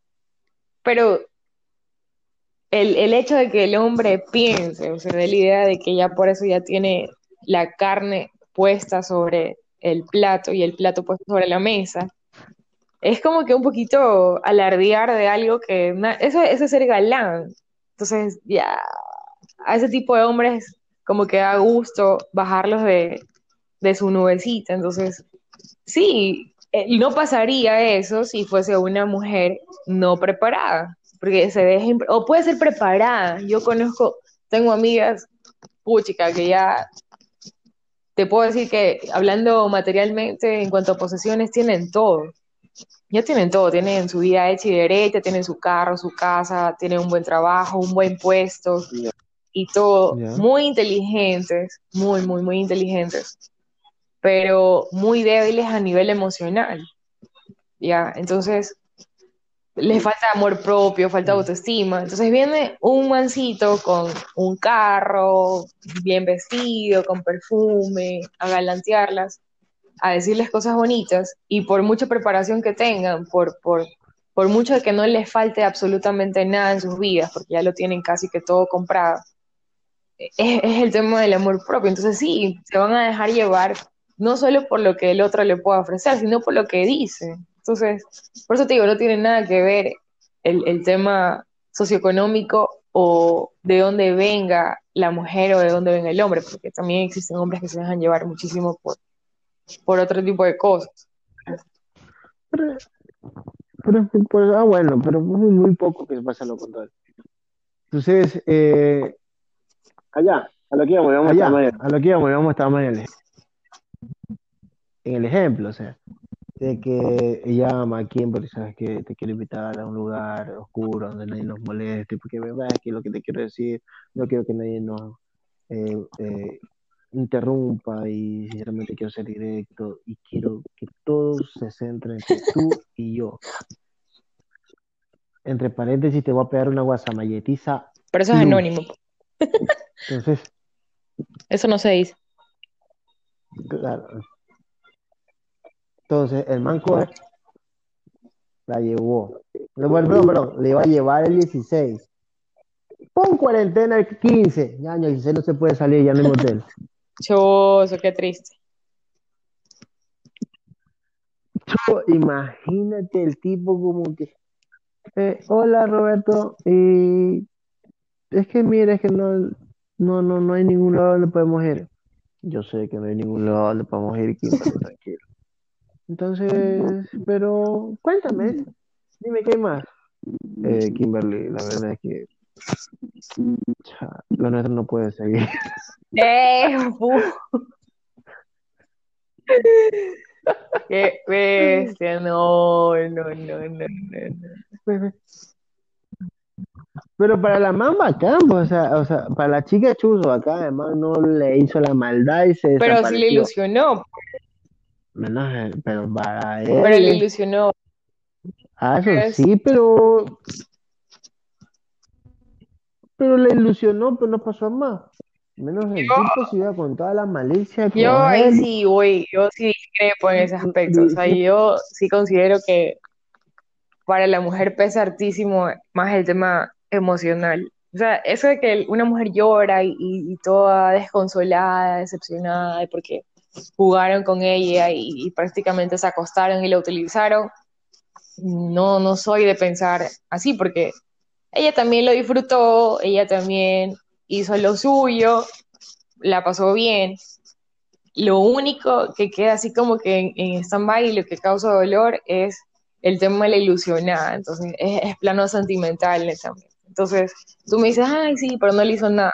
Pero el, el hecho de que el hombre piense, o sea, de la idea de que ya por eso ya tiene la carne puesta sobre el plato y el plato puesto sobre la mesa, es como que un poquito alardear de algo que eso, eso es ser galán. Entonces, ya a ese tipo de hombres como que da gusto bajarlos de, de su nubecita. Entonces, sí, eh, no pasaría eso si fuese una mujer no preparada, porque se deja, o puede ser preparada. Yo conozco, tengo amigas, puchica, que ya te puedo decir que hablando materialmente en cuanto a posesiones, tienen todo. Ya tienen todo, tienen su vida hecha y derecha, tienen su carro, su casa, tienen un buen trabajo, un buen puesto y todo. Muy inteligentes, muy, muy, muy inteligentes, pero muy débiles a nivel emocional. Ya, entonces les falta amor propio, falta Mm. autoestima. Entonces viene un mancito con un carro, bien vestido, con perfume, a galantearlas, a decirles cosas bonitas y por mucha preparación que tengan, por, por, por mucho de que no les falte absolutamente nada en sus vidas, porque ya lo tienen casi que todo comprado, es, es el tema del amor propio. Entonces sí, se van a dejar llevar no solo por lo que el otro le pueda ofrecer, sino por lo que dice. Entonces, por eso te digo, no tiene nada que ver el, el tema socioeconómico o de dónde venga la mujer o de dónde venga el hombre, porque también existen hombres que se dejan llevar muchísimo por, por otro tipo de cosas. Pero, pero, pues, ah, bueno, pero es muy poco que pasa lo contrario. Entonces, eh, Allá, a lo que íbamos, íbamos a estar mañana. a lo que íbamos, íbamos a estar más en el, ejemplo, o sea, de que llama a Kimberly, sabes que te quiero invitar a un lugar oscuro donde nadie nos moleste, porque me va que lo que te quiero decir, no quiero que nadie nos eh, eh, interrumpa y sinceramente quiero ser directo y quiero que todos se centren entre tú y yo. Entre paréntesis te voy a pegar una guasamalletiza. Pero eso es anónimo. Entonces, Eso no se dice. claro. Entonces, el man coge, la llevó. No, Bueno, perdón, perdón, le iba a llevar el 16. Pon cuarentena el 15. Ya, el 16 no se puede salir ya en el hotel. Choso, qué triste. Yo, imagínate el tipo como que, eh, hola Roberto, y es que mira, es que no, no, no, no hay ningún lado donde podemos ir. Yo sé que no hay ningún lado donde podemos ir, Kimberly, tranquilo. Entonces, pero cuéntame, dime qué hay más. Eh, Kimberly, la verdad es que cha, lo nuestro no puede seguir. ¡Eh! ¡Qué bestia! No, no, no, no, no, no. Pero para la man bacán, pues, o sea, o sea, para la chica chuzo acá, además no le hizo la maldad y se Pero sí le ilusionó, Menos él, pero para pero le él, ilusionó. ah, eso es- sí, pero, pero le ilusionó, pero no pasó más. Menos el Yo- tipo se iba con toda la malicia que Yo ahí él. sí voy, yo sí discrepo en ese aspecto. O sea, yo sí considero que para la mujer pesa hartísimo más el tema emocional. O sea, eso de que una mujer llora y, y- y toda desconsolada, decepcionada, porque jugaron con ella y, y prácticamente se acostaron y la utilizaron, no, no soy de pensar así, porque ella también lo disfrutó, ella también hizo lo suyo, la pasó bien. Lo único que queda así como que en, en stand-by y lo que causa dolor es el tema de la ilusionada. Entonces, es, es plano sentimental también. Entonces, tú me dices, ay, sí, pero no le hizo nada.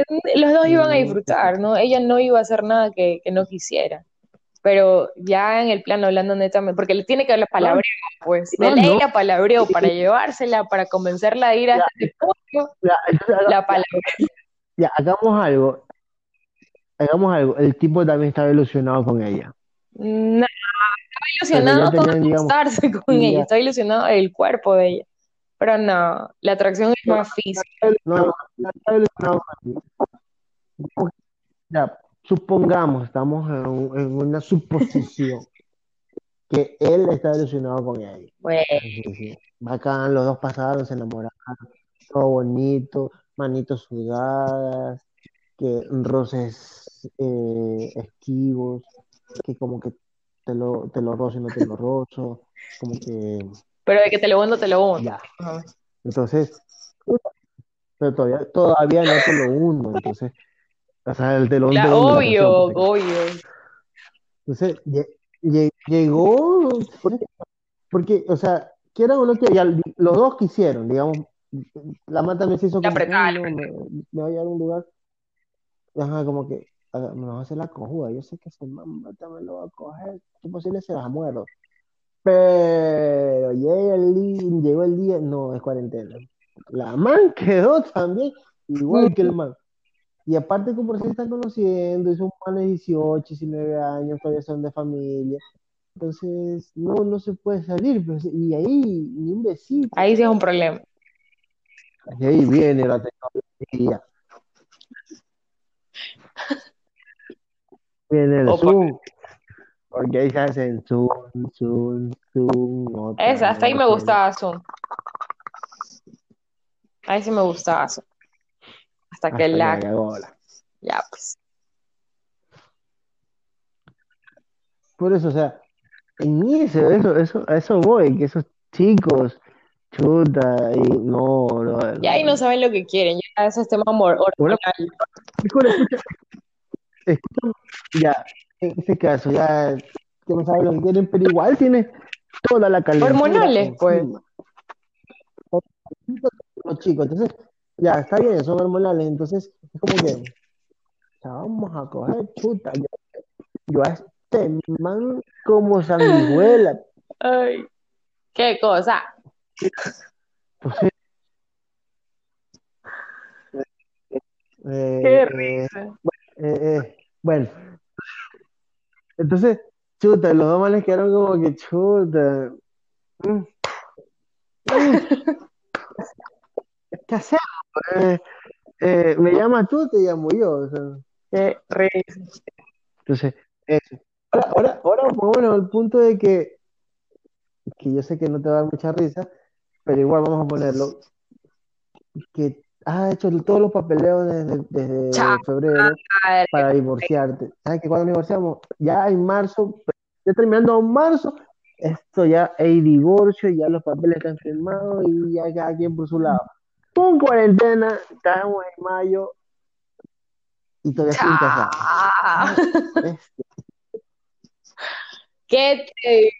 Eh, Los dos iban a disfrutar, ¿no? Ella no iba a hacer nada que, que no quisiera. Pero ya en el plano hablando netamente, porque le tiene que hablar palabreo, pues. De No, ley no. la palabreo para llevársela, para convencerla de ir a Ya. Ya, entonces, haga- la palabreo. ya, hagamos algo. Hagamos algo. El tipo también estaba ilusionado con ella. No, estaba ilusionado con acostarse con ella, estaba ilusionado el cuerpo de ella. Pero no, la atracción es más física. No, no, no. Ya, supongamos, estamos en, un- en una suposición que él está ilusionado con ella. Bueno, Sí, sí. Bacán, los dos pasaron, se enamoraron, todo bonito, manitos sudadas, que roces eh, esquivos, que como que te lo, te lo rozo y no te lo rozo, como que pero de que te lo hundo, te lo hundo. ya. Ajá. Entonces, pero todavía, todavía no te lo hundo, entonces, o sea, el telón Claro, de la obvio, pues, obvio. Entonces, lle- lle- llegó, porque, o sea, quieran o no que ya los dos quisieron, digamos, la mata también se hizo La como que, apretaba, "Ay, la me, me voy a ir a un lugar, ajá, como que, "Ah, me vas a hacer la cojuda, yo sé que ese mamá también lo va a coger, es posible se las muerdo, pero llega el día, llegó el día, no, es cuarentena, la man quedó también igual que el man, y aparte como se están conociendo, es un man de 18, 19 años, todavía son de familia, entonces no, no se puede salir, pues, y ahí ni un besito, Ahí sí es un problema. y ahí viene la tecnología, viene el Opa. Zoom, porque ahí se hacen Zoom, Zoom, Zoom, Esa, hasta ahí me gustaba Zoom. Ahí sí me gustaba Zoom. Hasta hasta que la... Ya, pues. Por eso, o sea, en eso, eso, eso, a eso voy, que esos chicos, chuta, y no, no, Ya ahí no saben lo que quieren. Ya ese es tema. Híjole, escucha, escucha, ya, en este caso, ya, que no saben lo que quieren, pero igual tiene toda la calentura Hormonales, pues. Los chicos, entonces, ya, está bien, son hormonales, entonces, es como que, ya vamos a coger chuta, yo, yo a este man como sanguijuela, Ay, qué cosa. entonces, eh, Qué risa. Eh, eh, bueno, entonces, chuta, los dos males quedaron como que chuta. mm, mm, ¿Qué hacemos? Eh, eh, me llamas tú, te llamo yo. o sea, entonces, eso. Ahora, ahora, ahora, bueno, al punto de que, que yo sé que no te va a dar mucha risa, pero igual vamos a ponerlo, que has hecho todos los papeleos desde, febrero. Madre. para divorciarte. ¿Sabes que cuando divorciamos? Ya en marzo, ya terminando marzo, esto ya hay divorcio, ya los papeles están firmados y ya cada quien por su lado. Con cuarentena, estamos en mayo y todavía sin casar. Ah. ¿Qué te,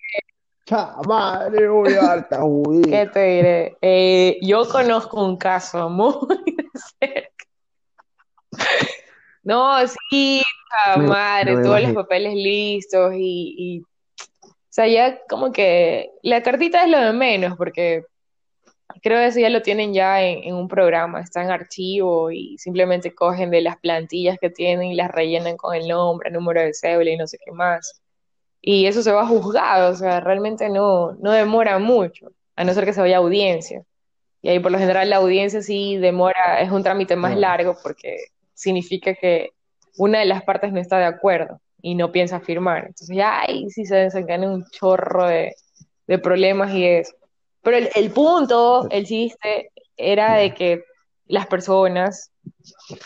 madre, voy a darte a judío. qué te diré? Eh, yo conozco un caso muy de cerca. No, sí, Me- madre, me todos los papeles listos y, y, o sea, ya como que la cartita es lo de menos, porque creo que eso ya lo tienen ya en, en un programa, está en archivo y simplemente cogen de las plantillas que tienen y las rellenan con el nombre, número de cédula y no sé qué más. Y eso se va a juzgado, o sea, realmente no, no demora mucho, a no ser que se vaya a audiencia. Y ahí por lo general la audiencia sí demora, es un trámite más largo porque significa que una de las partes no está de acuerdo y no piensa firmar. Entonces ya ahí sí se desencadena un chorro de, de problemas y eso. Pero el, el punto, el chiste, era de que las personas,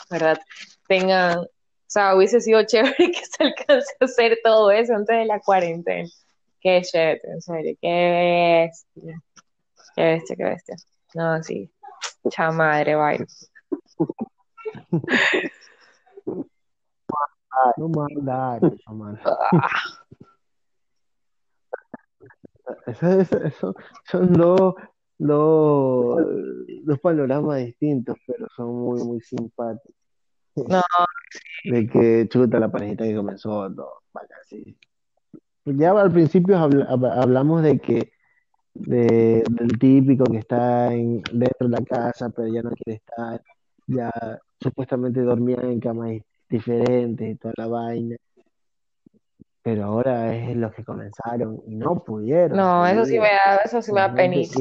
¿verdad? Tengan, sea, hubiese sido chévere que se alcance a hacer todo eso antes de la cuarentena. Qué shit, en serio, qué bestia. Qué bestia, qué bestia. No, sí. Cha madre, bye. No mandatos, man. Eso, eso- eso son dos, dos, dos panoramas distintos, pero son muy, muy simpáticos. No, De que chuta la parejita que comenzó, todo, vaya, sí. Ya al principio habl- hab- hablamos de que de, del típico que está en, dentro de la casa, pero ya no quiere estar, ya supuestamente dormían en camas diferentes y toda la vaina, pero ahora es los que comenzaron y no pudieron no, eso sí me da, eso sí me da penita.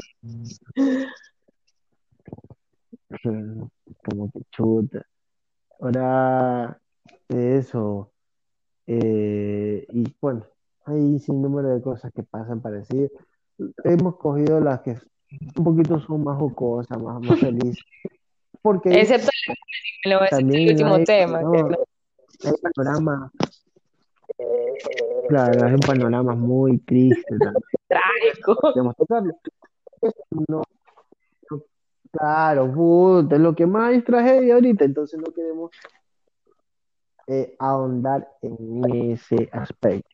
como que chuta. Ahora, eso, eh, y bueno, hay sin número de cosas que pasan parecidas. Hemos cogido las que un poquito son más jocosas, más, más felices, porque Excepto el, excepto el también último hay, tema, que no, hay panoramas, claro, hay panoramas muy tristes también. trágico. Podemos tocarlo. No, no, claro, puta, es lo que más tragedia ahorita, entonces no queremos eh, ahondar en ese aspecto.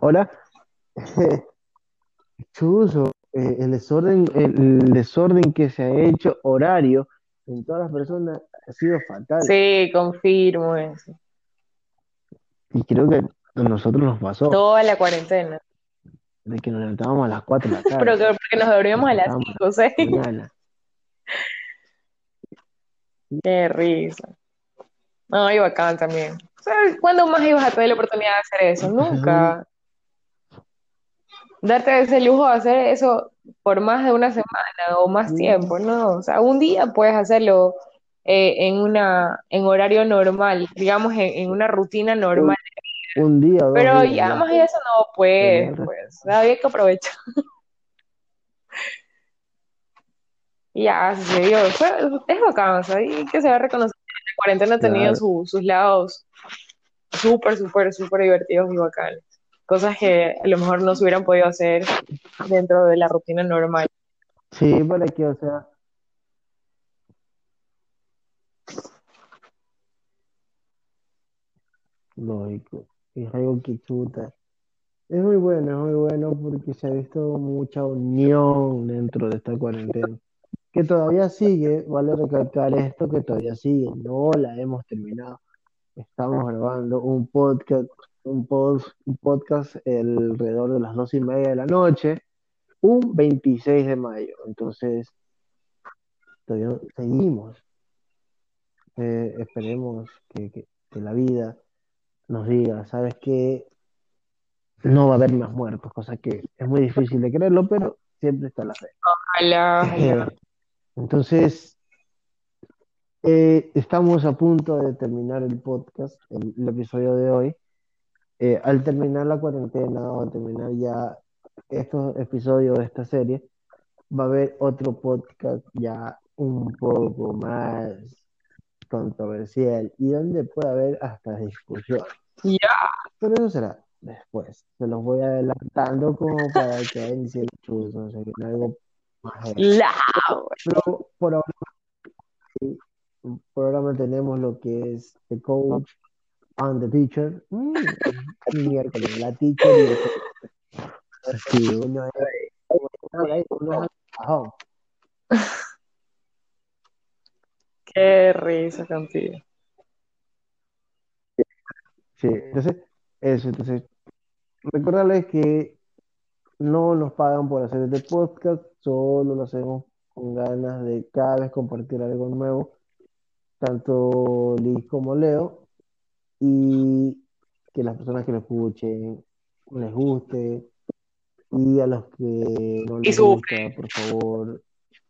Ahora, chuzo, eh, el desorden, el desorden que se ha hecho horario en todas las personas ha sido fatal. Sí, confirmo eso. Y creo que a nosotros nos pasó, Toda la cuarentena. de que nos levantábamos a las 4 de la Pero tarde, que porque nos dormíamos a las Vamos. 5 o 6. Qué risa. No, y bacán también. O sea, ¿cuándo más ibas a tener la oportunidad de hacer eso? Nunca. Darte ese lujo de hacer eso por más de una semana o más tiempo, ¿no? O sea, un día puedes hacerlo eh, en una, en horario normal, digamos, en, en una rutina normal. Un día, dos Pero días, ya más de eso no puedes, Pero- pues. Había que aprovechar. Y ya, se dio. Fue, es bacán, o sea, y que se va a reconocer que la cuarentena ha tenido Claro. su- sus lados súper, súper, súper divertidos y bacanes. Cosas que a lo mejor no se hubieran podido hacer dentro de la rutina normal. Sí, para que, o sea, lógico, es algo que chuta. Es muy bueno, es muy bueno porque se ha visto mucha unión dentro de esta cuarentena. Que todavía sigue, vale recalcar esto, que todavía sigue, no la hemos terminado. Estamos grabando un podcast, un pod- un podcast alrededor de las dos y media de la noche, un 26 de mayo. Entonces, todavía seguimos. Eh, esperemos que, que- que la vida nos diga, ¿sabes qué? No va a haber más muertos, cosa que es muy difícil de creerlo, pero siempre está la fe. Ojalá, ojalá. Entonces, eh, estamos a punto de terminar el podcast, el, el episodio de hoy. Eh, al terminar la cuarentena o al terminar ya estos episodios de esta serie, va a haber otro podcast ya un poco más controversial y donde puede haber hasta discusión. Ya. Pero eso será después. Se los voy adelantando como para que vayan siendo chuzos, o sea, que no algo Pero por ahora, por ahora mantenemos lo que es The Coach and the Teacher. Mm, miércoles, la teacher y el coach. Sí, uno es, uno es. Qué risa contigo. Sí, entonces, eso, entonces, recordarles que no nos pagan por hacer este podcast, solo lo hacemos con ganas de cada vez compartir algo nuevo, tanto Liz como Leo, y que las personas que lo escuchen les guste, y a los que no les gusta, por favor,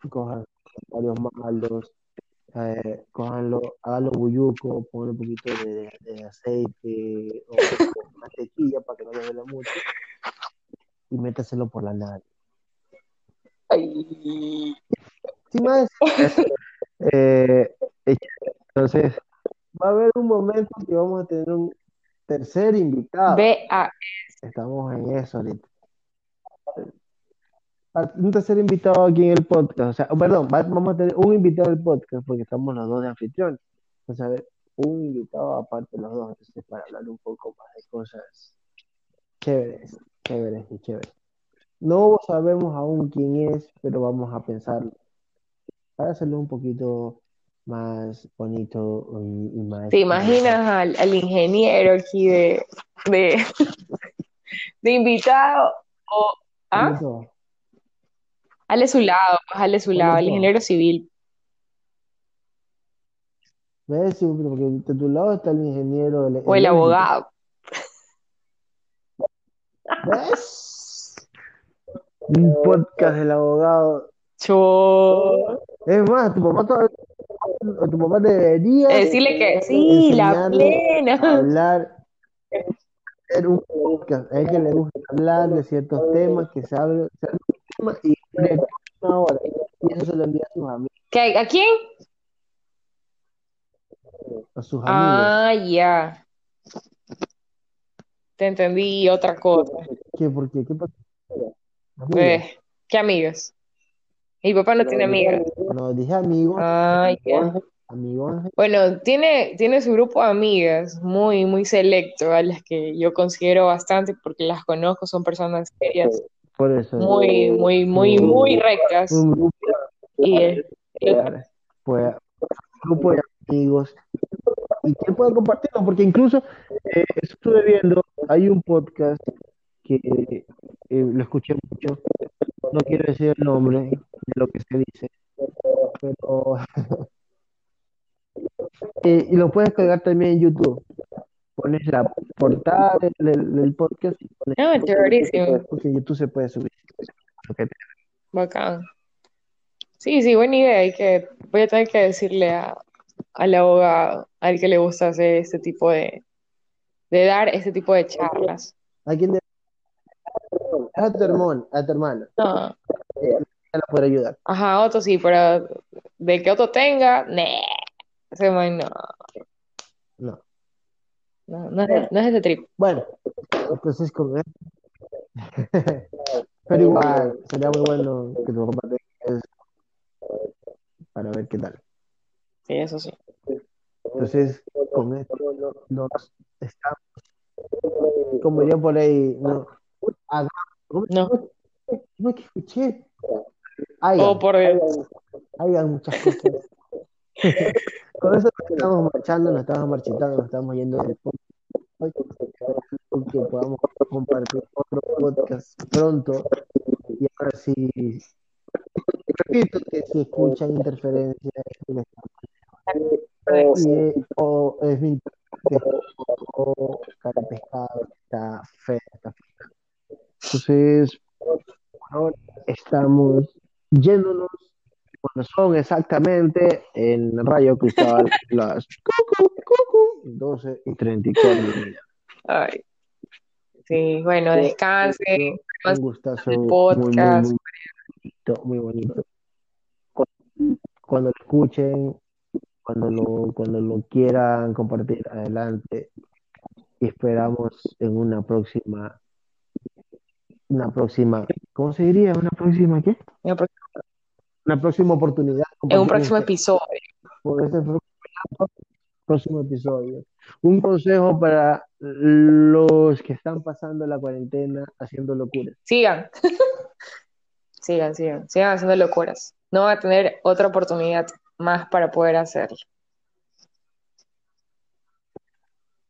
cojan comentarios malos, eh, cójanlo, háganlo bulluco, pongan un poquito de, de aceite o, mantequilla para que no le duela mucho y métaselo por la nariz. Ay. Sin más, eh, entonces va a haber un momento que vamos a tener un tercer invitado. Estamos en eso ahorita. Ah, Un tercer invitado aquí en el podcast, o sea, perdón, va- vamos a tener un invitado del podcast porque estamos los dos de anfitrión. pues a ver, un invitado aparte de los dos, entonces para hablar un poco más de cosas chéveres, chéveres y chéveres. No sabemos aún quién es, pero vamos a pensarlo para hacerlo un poquito más bonito y, y más... ¿Te imaginas al, al ingeniero aquí de, de, de invitado? O, ¿ah? Hale su lado, pues, hale su lado, Bonito. ingeniero civil. ¿Ves? Porque de tu lado está el ingeniero el- O el abogado. ¿Ves? Un podcast del abogado. Cho. Es más, tu papá, todavía- tu papá debería Decirle que sí, la plena. hablar, hacer un podcast. Él que le gusta hablar de ciertos temas, que un tema y de una hora. Y eso se lo envía a sus amigos. ¿Qué, ¿A quién? A sus amigos. Ah, ya. Te entendí otra cosa. ¿Qué? ¿Por qué? ¿Qué pasó? Amigos. Eh, ¿qué amigos? Mi papá no tiene amigas. No, dije amigos, Ah, amigos. Bueno, tiene, tiene su grupo de amigas muy, muy selecto, a las que yo considero bastante porque las conozco, son personas serias, Por eso. muy, muy, muy, muy rectas. Un grupo Y eh, de, pues, grupo de amigos. Y quién puede compartirlo, porque incluso eh, estuve viendo, hay un podcast que eh, lo escuché mucho, no quiero decir el nombre de lo que se dice, pero eh, y lo puedes cargar también en YouTube. Pones la portada del, del- del podcast y pones ah, chéverísimo, porque en YouTube se puede subir. bacán. Sí, sí, buena idea. Hay que, voy a tener que decirle a, al abogado al que le gusta hacer este tipo de, de dar este tipo de charlas. ¿A quién de- A tu hermano, a tu hermana, No, ella la puede ayudar. ajá, Otto sí, pero de que Otto tenga, nee, ese man no, No. no, no es, no es ese trip. Bueno, entonces con él. Pero igual, sería muy bueno que tu papá tenga eso para ver qué tal. Sí, eso sí. Entonces, con esto nos estamos, como yo por ahí, no, haga- ¿cómo, No. cómo es que escuché? Hagan, Oh, por Dios. hagan muchas cosas. Con eso nos estamos marchando, nos estamos marchitando, nos estamos yendo del podcast. Que podamos compartir otro podcast pronto. Y ahora sí, repito que si escuchan interferencias, eh, o es mi o cara pescado, está fea, está fea. Entonces, ahora estamos yéndonos cuando son exactamente en Rayo Cristal las cucu, cucu, 12 y 34 minutos. Ay. Sí, bueno, descansen. Un gustazo el muy, muy, podcast. muy bonito, muy bonito. Cuando, cuando lo escuchen, cuando lo, cuando lo quieran compartir, adelante. Y esperamos en una próxima, una próxima, ¿cómo se diría? ¿Una próxima qué? En un Una próxima oportunidad. en un próximo este- episodio. por pro- próximo episodio. Un consejo para los que están pasando la cuarentena haciendo locuras. Sigan. Sigan, sigan. Sigan haciendo locuras. No van a tener otra oportunidad más para poder hacerlo.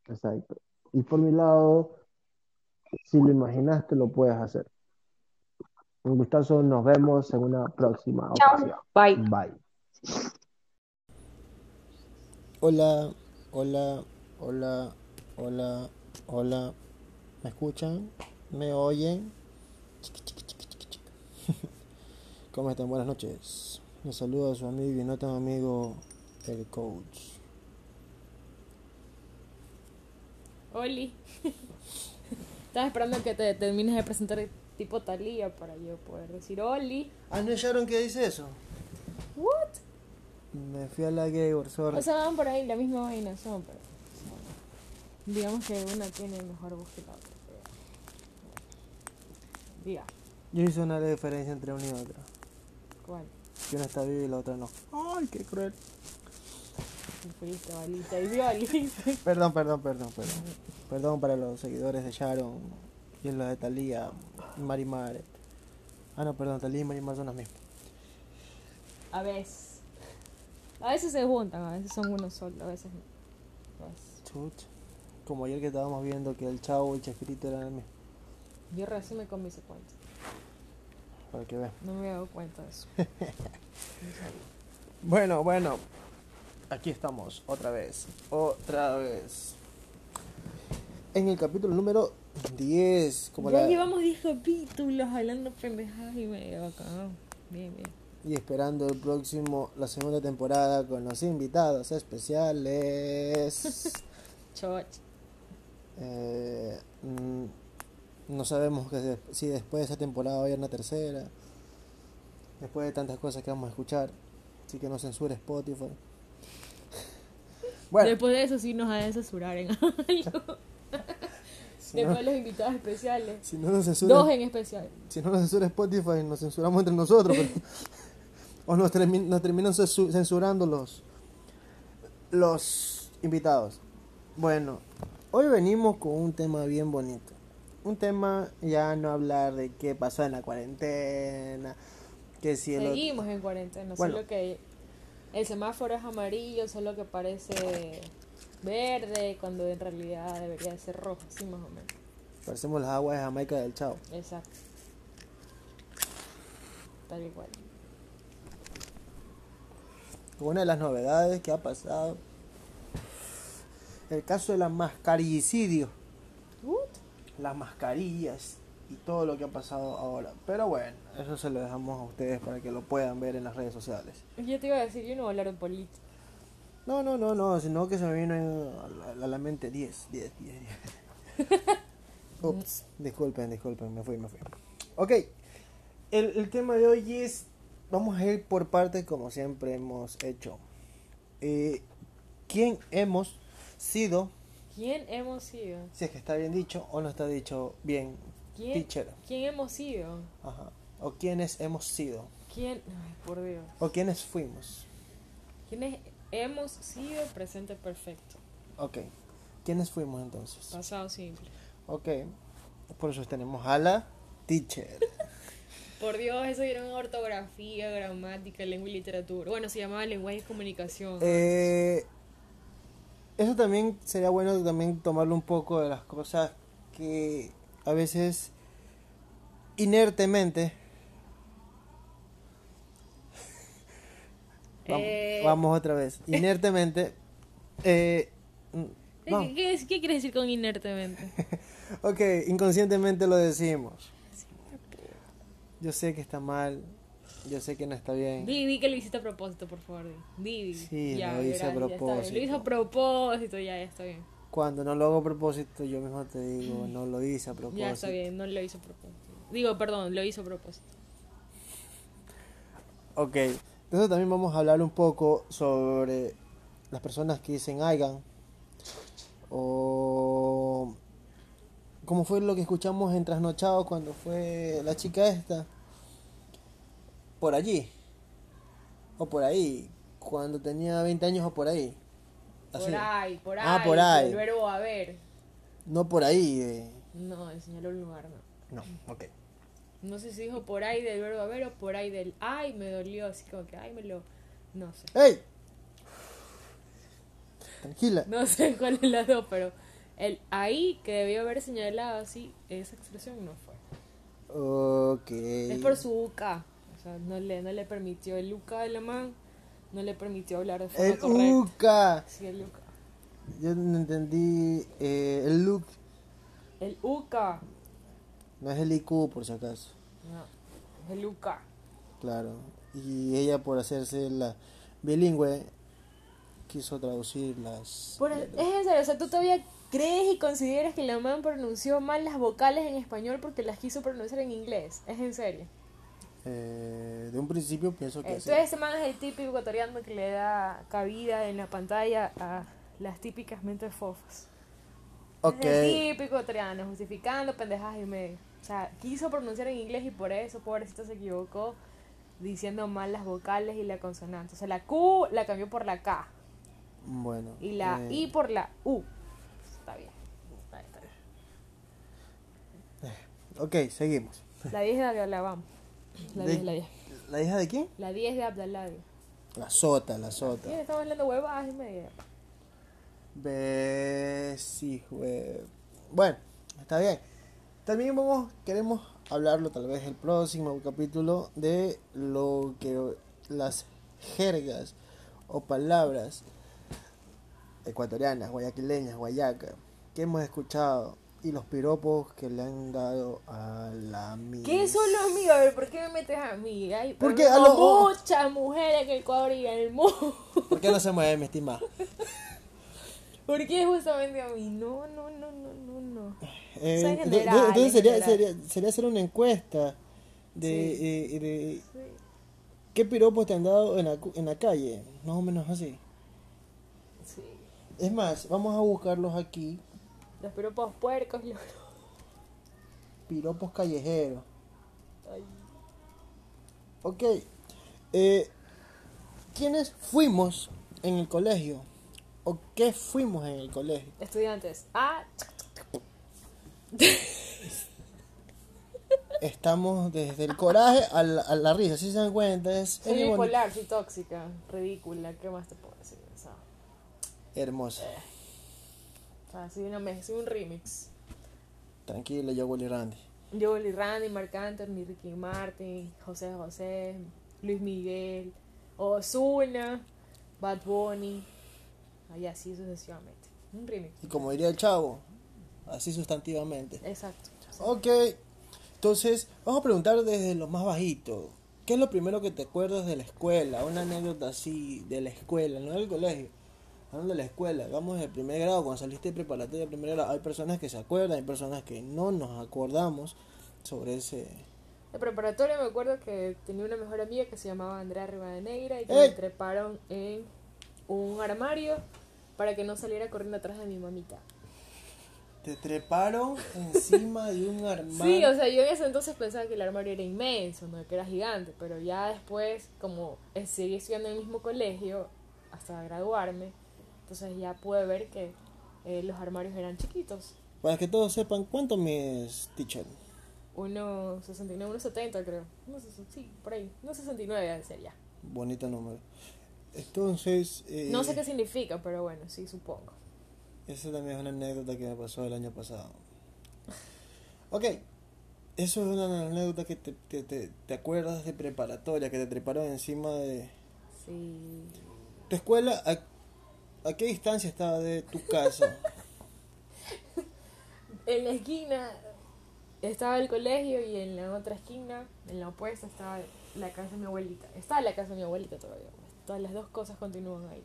Exacto. Y por mi lado, si lo imaginaste, lo puedes hacer. Un gustazo, nos vemos en una próxima Chao. ocasión. Bye. Bye. Hola, hola, hola, hola, hola. ¿Me escuchan? ¿Me oyen? Chiqui, chiqui, chiqui, chiqui, chiqui. ¿Cómo están? Buenas noches. Les saluda a su amigo y no tan amigo, el coach. Oli. Estaba esperando que te termines de presentar tipo Talía para yo poder decir Oli. Ah, ¿no Sharon que dice eso? What? Me fui a la gay, sorry. O sea, van por ahí la misma vaina, son, pero. Digamos que una tiene mejor voz que la otra. pero- Diga, Yo hice una diferencia entre una y otra. ¿cuál? Que una está viva y la otra no. Ay, qué cruel. Y. Perdón, perdón, perdón, perdón. Perdón para los seguidores de Sharon y los de Talía y Marimar. Ah, no, perdón, Talía y Marimar son las mismas. A veces. A veces se juntan, a veces son uno solo, a veces no. Pues. Como ayer que estábamos viendo que el Chavo y el Chespirito eran el mismo. yo recién me comí ese cuento. Para que vean. No me había dado cuenta de eso. Bueno, bueno. Aquí estamos, otra vez. Otra vez. En el capítulo número 10. Como ya la- llevamos 10 capítulos hablando pendejadas y medio acá. Bien, bien. Y esperando el próximo, la segunda temporada con los invitados especiales. Choch. Eh, mm, no sabemos que si después de esa temporada va a haber una tercera. Después de tantas cosas que vamos a escuchar. Así que no censure Spotify. Bueno, Después de eso sí nos han de censurar en algo. si Después no, los invitados especiales. si no nos censura, Dos en especial. si no nos censura Spotify, nos censuramos entre nosotros. pero- o nos, termi- nos terminan censu- censurando los, los invitados. Bueno, hoy venimos con un tema bien bonito. Un tema ya no hablar de qué pasó en la cuarentena, que si Seguimos en cuarentena, Bueno. solo que el semáforo es amarillo, solo que parece verde, cuando en realidad debería de ser rojo, así más o menos. parecemos las aguas de Jamaica del Chavo. Exacto. Tal y cual. Una de las novedades que ha pasado, el caso de la mascarillicidio. las mascarillas y todo lo que ha pasado ahora. Pero bueno, eso se lo dejamos a ustedes para que lo puedan ver en las redes sociales. Yo te iba a decir, yo no voy a hablar de política. No, no, no, no, sino que se me vino a la, a la mente 10, 10, 10, 10. Ups, disculpen, disculpen, me fui, me fui. Ok, el, el tema de hoy es, vamos a ir por partes como siempre hemos hecho. Eh, ¿Quién hemos sido? ¿Quién hemos sido? Si es que está bien dicho o no está dicho bien, ¿Quién, teacher. ¿Quién hemos sido? Ajá. O quiénes hemos sido. ¿Quién? Ay, por Dios. O quiénes fuimos. ¿Quiénes hemos sido? Presente perfecto. Ok. ¿Quiénes fuimos entonces? Pasado simple. Ok. Por eso tenemos a la teacher. Por Dios, eso era una ortografía, gramática, lengua y literatura. Bueno, se llamaba lenguaje y comunicación. Eh, eso también sería bueno también tomarlo un poco de las cosas que a veces inertemente Eh. vamos otra vez inertemente eh, mm, ¿Qué, quieres decir con inertemente? ok inconscientemente lo decimos yo sé que está mal yo sé que no está bien Di, di que lo hiciste a propósito, por favor. Di, di. Sí, ya, lo hice a bien. Lo propósito. hizo a propósito, ya, ya está bien. Cuando no lo hago a propósito yo mismo te digo no lo hice a propósito Ya está bien, no lo hizo a propósito. Digo, perdón, lo hizo a propósito. Ok, entonces también vamos a hablar un poco sobre las personas que dicen Aigan o cómo fue lo que escuchamos en Trasnochado cuando fue la chica esta por allí o por ahí cuando tenía 20 años o por ahí Así. Por ahí, por ahí. Ah, por ahí. El verbo haber. no por ahí eh. No, enseñarlo un lugar, no. no ok No sé si dijo por ahí del verbo haber o por ahí del ay, me dolió, así como que ay, me lo. No sé. ¡Ey! tranquila No sé cuál es la dos, pero el ahí que debió haber señalado así, esa expresión no fue. ok Es por su UCA. O sea, no le, no le permitió el UCA de la man, no le permitió hablar de forma el correcta. UCA Sí, el UCA. Yo no entendí eh, el look, El UCA. no es el IQ por si acaso, No, es el UCA. claro. Y ella por hacerse la bilingüe quiso traducir las... Por el- es en serio, o sea, tú todavía crees y consideras que la man pronunció mal las vocales en español porque las quiso pronunciar en inglés. Es en serio. Eh, de un principio pienso que sí. Entonces, este man es el típico ecuatoriano que le da cabida en la pantalla a las típicas mentes fofas. Ok, Es el típico ecuatoriano, justificando pendejadas y medio. O sea, quiso pronunciar en inglés y por eso, pobrecito, se equivocó diciendo mal las vocales y la consonante. O sea, la Q la cambió por la K. Bueno. Y la eh, I por la U. Está bien. Está bien, está bien. Ok, seguimos. La 10 de Abdalabam. La De- 10, la 10. ¿La hija de quién? La 10 de Abdalá. La sota, la sota. Bien, estamos hablando huevadas y media. Besijue. Bueno, está bien. También vamos, queremos hablarlo tal vez el próximo capítulo de lo que las jergas o palabras ecuatorianas, guayaquileñas, guayaca, que hemos escuchado y los piropos que le han dado a la mía. ¿Qué son los míos? A ver, ¿por qué me metes a mí? Porque a muchas mujeres en Ecuador y en el mundo. ¿Por qué no se mueve, mi estimada? ¿Por qué justamente a mí? No, no, no, no, no, no. Eh, general, entonces en sería, sería, sería hacer una encuesta de, eh, de qué piropos te han dado en la, en la calle, más o menos así. Sí. Es más, vamos a buscarlos aquí, Los piropos puercos. Los... piropos callejeros. Ay. Ok, eh, ¿quiénes fuimos en el colegio? ¿O qué fuimos en el colegio? Estudiantes. Ah, Estamos desde el coraje a la, a la risa, si se dan cuenta, es, soy bipolar, soy tóxica, ridícula. ¿Qué más te puedo decir? O sea, hermosa. o sea, soy, una mez- soy un remix. Tranquila, yo Willy Randy. Yo, Willy Randy, Marc Anthony, Ricky Martin, José José, Luis Miguel, Ozuna, Bad Bunny, y así sucesivamente. Un remix. Y como diría el chavo, así sustantivamente. Exacto. Ok, entonces vamos a preguntar desde lo más bajito. ¿Qué es lo primero que te acuerdas de la escuela? Una anécdota así de la escuela, no del colegio. Hablando de la escuela, vamos del primer grado, cuando saliste de preparatoria de primer grado, hay personas que se acuerdan, hay personas que no nos acordamos sobre ese... De preparatoria me acuerdo que tenía una mejor amiga que se llamaba Andrea Rivadenegra y que me treparon en un armario para que no saliera corriendo atrás de mi mamita. Te treparon encima de un armario. Sí, o sea, yo en ese entonces pensaba que el armario era inmenso, ¿no? que era gigante, pero ya después, como eh, seguí estudiando en el mismo colegio hasta graduarme, entonces ya pude ver que eh, los armarios eran chiquitos. Para que todos sepan, ¿cuánto mis teacher? Uno 69, uno 70 creo. No sé, sí, por ahí. Uno 69 debe ser ya. Bonito número. Entonces... eh, No sé qué significa, pero bueno, sí, supongo. Esa también es una anécdota que me pasó el año pasado. Ok, eso es una anécdota que te, te, te, te acuerdas de preparatoria, que te treparon encima de... Sí. ¿Tu escuela a, qué distancia estaba de tu casa? En la esquina estaba el colegio y en la otra esquina, en la opuesta, estaba la casa de mi abuelita. Está la casa de mi abuelita todavía. Todas las dos cosas continúan ahí.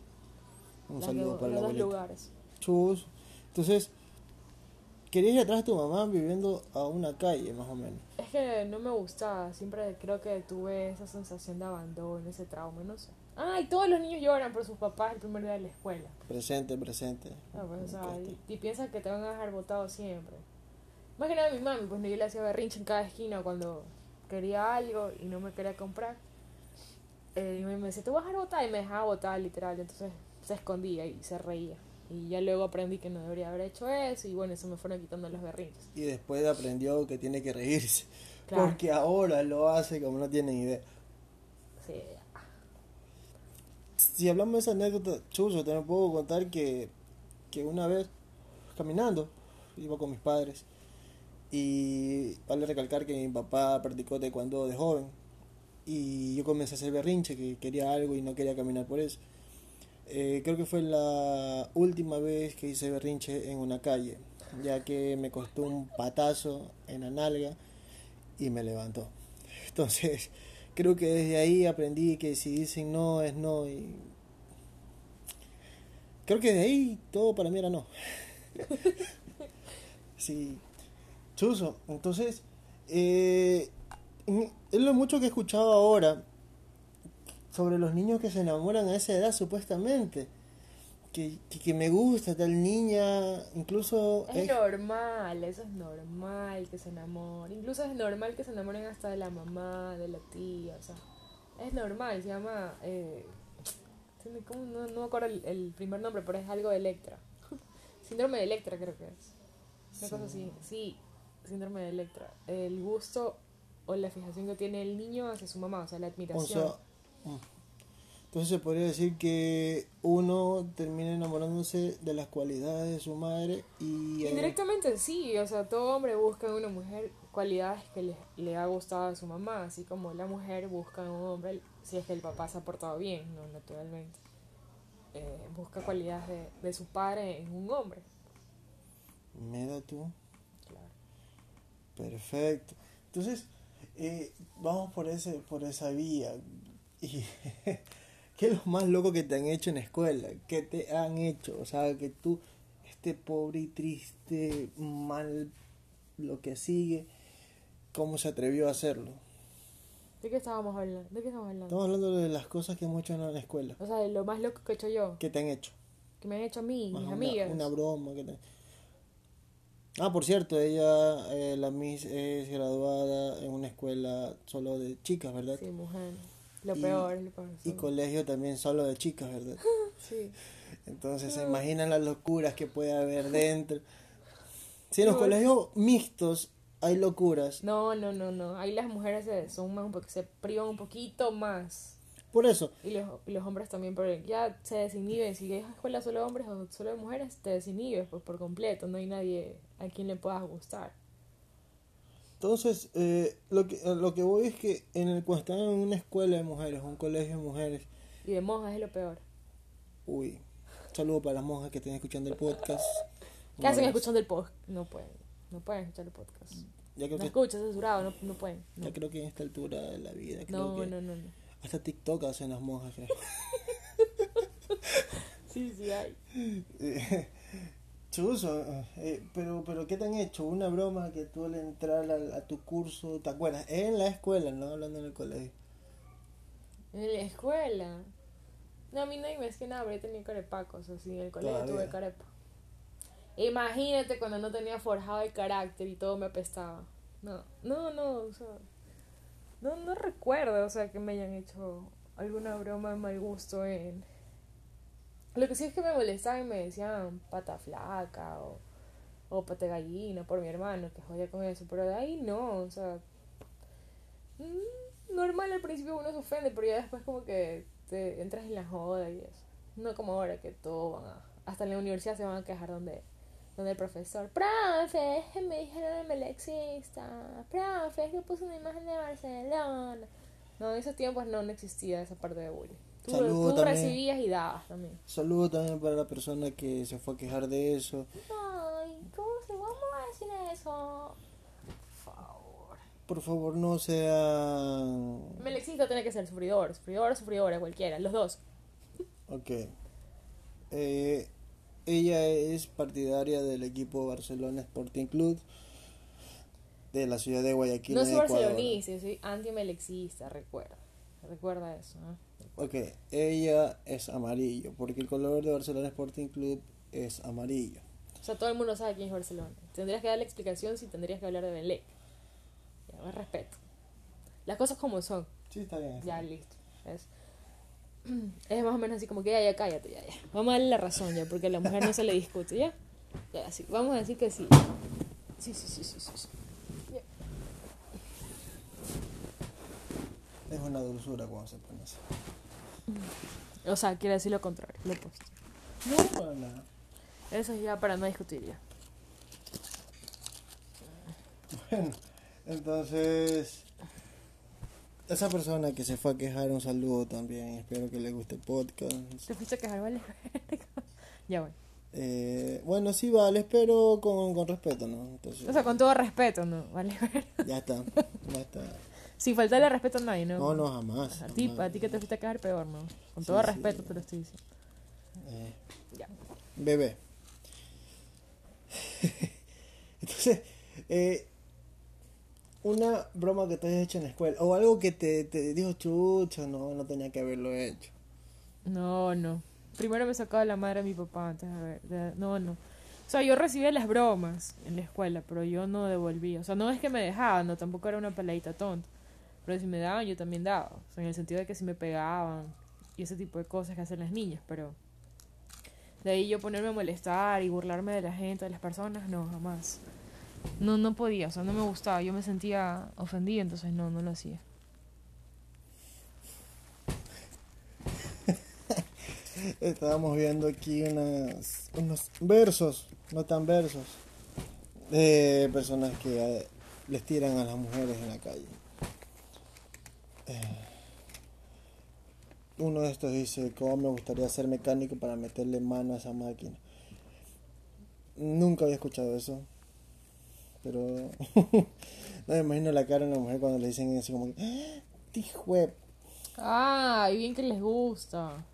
Un Las saludo dos- para la los dos lugares. Chus. Entonces, querías ir atrás de tu mamá viviendo a una calle, más o menos. Es que no me gustaba, siempre creo que tuve esa sensación de abandono, ese trauma, no sé. Ay, todos los niños lloran por sus papás el primer día de la escuela. Presente, presente. Ah, pues, o sea, y, y piensan que te van a dejar botado siempre. Más que nada mi mami, pues yo le hacía berrinche en cada esquina cuando quería algo y no me quería comprar. Eh, y me decía, te voy a dejar botada y me dejaba botada literal. Entonces se escondía y se reía. Y ya luego aprendí que no debería haber hecho eso y bueno, eso me fueron quitando los berrinches. Y después aprendió que tiene que reírse. Claro. Porque ahora lo hace como no tienen idea. Sí, Si hablamos de esa anécdota, chuzo, también puedo contar que, que una vez, caminando, iba con mis padres. Y vale recalcar que mi papá practicó taekwondo de joven. Y yo comencé a hacer berrinche, que quería algo y no quería caminar por eso. Eh, creo que fue la última vez que hice berrinche en una calle, ya que me costó un patazo en la nalga y me levantó. Entonces, creo que desde ahí aprendí que si dicen no es no y creo que de ahí todo para mí era no. sí, chuzo. Entonces, eh, es lo mucho que he escuchado ahora sobre los niños que se enamoran a esa edad supuestamente. Que, que, que me gusta tal niña, incluso... Es es- normal, eso es normal que se enamoren. Incluso es normal que se enamoren hasta de la mamá, de la tía, o sea, es normal, se llama, eh, como- no, no me acuerdo el, el primer nombre, pero es algo de Electra. síndrome de Electra creo que es. Una cosa así. Sí, síndrome de Electra. El gusto o la fijación que tiene el niño hacia su mamá, o sea, la O admiración. sea, mm. Entonces se podría decir que uno termina enamorándose de las cualidades de su madre y... eh, Indirectamente sí, o sea, todo hombre busca en una mujer cualidades que le, le ha gustado a su mamá, así como la mujer busca en un hombre, si es que el papá se ha portado bien, no naturalmente. Eh, busca cualidades de, de su padre en un hombre. Me da tú. Claro. Perfecto. Entonces, eh, vamos por ese, por esa vía. Y, ¿Qué es lo más loco que te han hecho en la escuela? ¿Qué te han hecho? O sea, que tú, este pobre y triste, mal, lo que sigue, ¿cómo se atrevió a hacerlo? ¿De qué estábamos hablando? ¿De qué estamos hablando? Estamos hablando de las cosas que hemos hecho en la escuela. O sea, de lo más loco que he hecho yo, ¿Qué te han hecho? que me han hecho a mí, Más mis una- amigas. Una, broma. Que te- Ah, por cierto, ella, eh, la Miss, es graduada en una escuela solo de chicas, ¿verdad? Sí, mujer. Lo Y- peor, lo peor. Y sí. colegio también solo de chicas, ¿verdad? Sí. Entonces se imaginan las locuras que puede haber dentro. Si en los No, colegios mixtos hay locuras, No, no, no, no. Ahí las mujeres se, son más poco, se privan un poquito más. por eso, Y los, y los hombres también, pero ya se desinhiben. Si es escuela solo de hombres o solo de mujeres, te desinhibes pues, por completo. No hay nadie a quien le puedas gustar. Entonces eh, lo que a lo que voy es que en el cuando están en una escuela de mujeres, un colegio de mujeres, Y de monjas es lo peor. uy, saludo para las monjas que estén escuchando el podcast. ¿Qué hacen escuchando el podcast? No pueden. No pueden escuchar el podcast. Ya creo No que escuchas, es censurado, no, no pueden. No, ya creo que en esta altura de la vida creo no, que no, no, no. hasta TikTok hacen las monjas, creo. Sí, sí, hay. Chuso, eh, pero, pero ¿qué te han hecho? Una broma que tú al entrar al- a, tu curso, ¿te acuerdas? En la escuela, no hablando en el colegio. En la escuela. No, a mí nadie me decía nada, pero yo tenía carepacos, así, en el colegio Todavía. tuve carepa. Imagínate cuando no tenía forjado el carácter y todo me apestaba. No, no, no, o sea, no, no recuerdo, o sea, que me hayan hecho alguna broma de mal gusto en... Lo que sí es que me molestaban y me decían pata flaca o, o pata gallina por mi hermano, que jodía con eso, pero de ahí no, o sea, mm, normal al principio uno se ofende, pero ya después como que te entras en la joda y eso. No como ahora que todo van a, hasta en la universidad se van a quejar donde, donde el profesor, profe, me dijeron de melexista, profe, es que puse una imagen de Barcelona. No, en esos tiempos no existía esa parte de bullying. Tú, Saludo tú también. recibías y dabas también. Saludo también para la persona que se fue a quejar de eso. Ay, ¿cómo se vamos a decir eso? Por favor. Por favor, no sean... Melexista tiene que ser sufridor, sufridor sufridora, cualquiera, los dos. Ok. Eh, ella es partidaria del equipo Barcelona Sporting Club de la ciudad de Guayaquil. No soy barcelonista, yo soy anti-melexista, recuerda. Recuerda eso, ¿eh? Ok, ella es amarillo, porque el color de Barcelona Sporting Club es amarillo. O sea, todo el mundo sabe quién es Barcelona. Tendrías que darle explicación si tendrías que hablar de Belé. Ya, más respeto. Las cosas como son. Sí, está bien. Ya, listo. Es, es más o menos así como que ya, ya, cállate, ya, ya. Vamos a darle la razón ya, porque a la mujer no se le discute, ¿ya? Ya, sí. Vamos a decir que sí. Sí, sí, sí, sí, sí. sí. Es una dulzura cuando se pone así. O sea, quiere decir lo contrario, lo opuesto. No, para nada. Eso es ya para no discutir ya. Bueno, entonces... Esa persona que se fue a quejar, un saludo también. Espero que le guste el podcast. ¿Te fuiste a quejar, vale? ya, bueno. Eh, bueno, sí vale, pero con, con respeto, ¿no? Entonces, O sea, con todo respeto, ¿no? Vale. ya está, ya está. Sin faltarle respeto a nadie, ¿no? No, no, jamás. A ti, jamás. a ti que te fuiste a quejar peor, ¿no? Con Sí, todo sí. respeto te lo estoy diciendo. Eh, Ya. bebé. Entonces, eh, una broma que te hayas hecho en la escuela, o algo que te, te dijo chucha, no, no tenía que haberlo hecho. No, no. Primero me sacaba la madre a mi papá antes de ver. de- no, no. O sea, yo recibía las bromas en la escuela, pero yo no devolvía. O sea, no es que me dejaban, no, tampoco era una peladita tonta. Pero si me daban, yo también daba. O sea, en el sentido de que si me pegaban, y ese tipo de cosas que hacen las niñas, pero de ahí yo ponerme a molestar y burlarme de la gente, de las personas, no, jamás. No, no podía, o sea, no me gustaba, yo me sentía ofendida, entonces no, no lo hacía. Estábamos viendo aquí unas, unos versos, no tan versos, de personas que eh, les tiran a las mujeres en la calle. Eh, uno de estos dice, ¿cómo me gustaría ser mecánico para meterle mano a esa máquina? Nunca había escuchado eso. Pero no me imagino la cara de una mujer cuando le dicen eso como que, ¡Ah, "Tijue-". Ah, y bien que les gusta.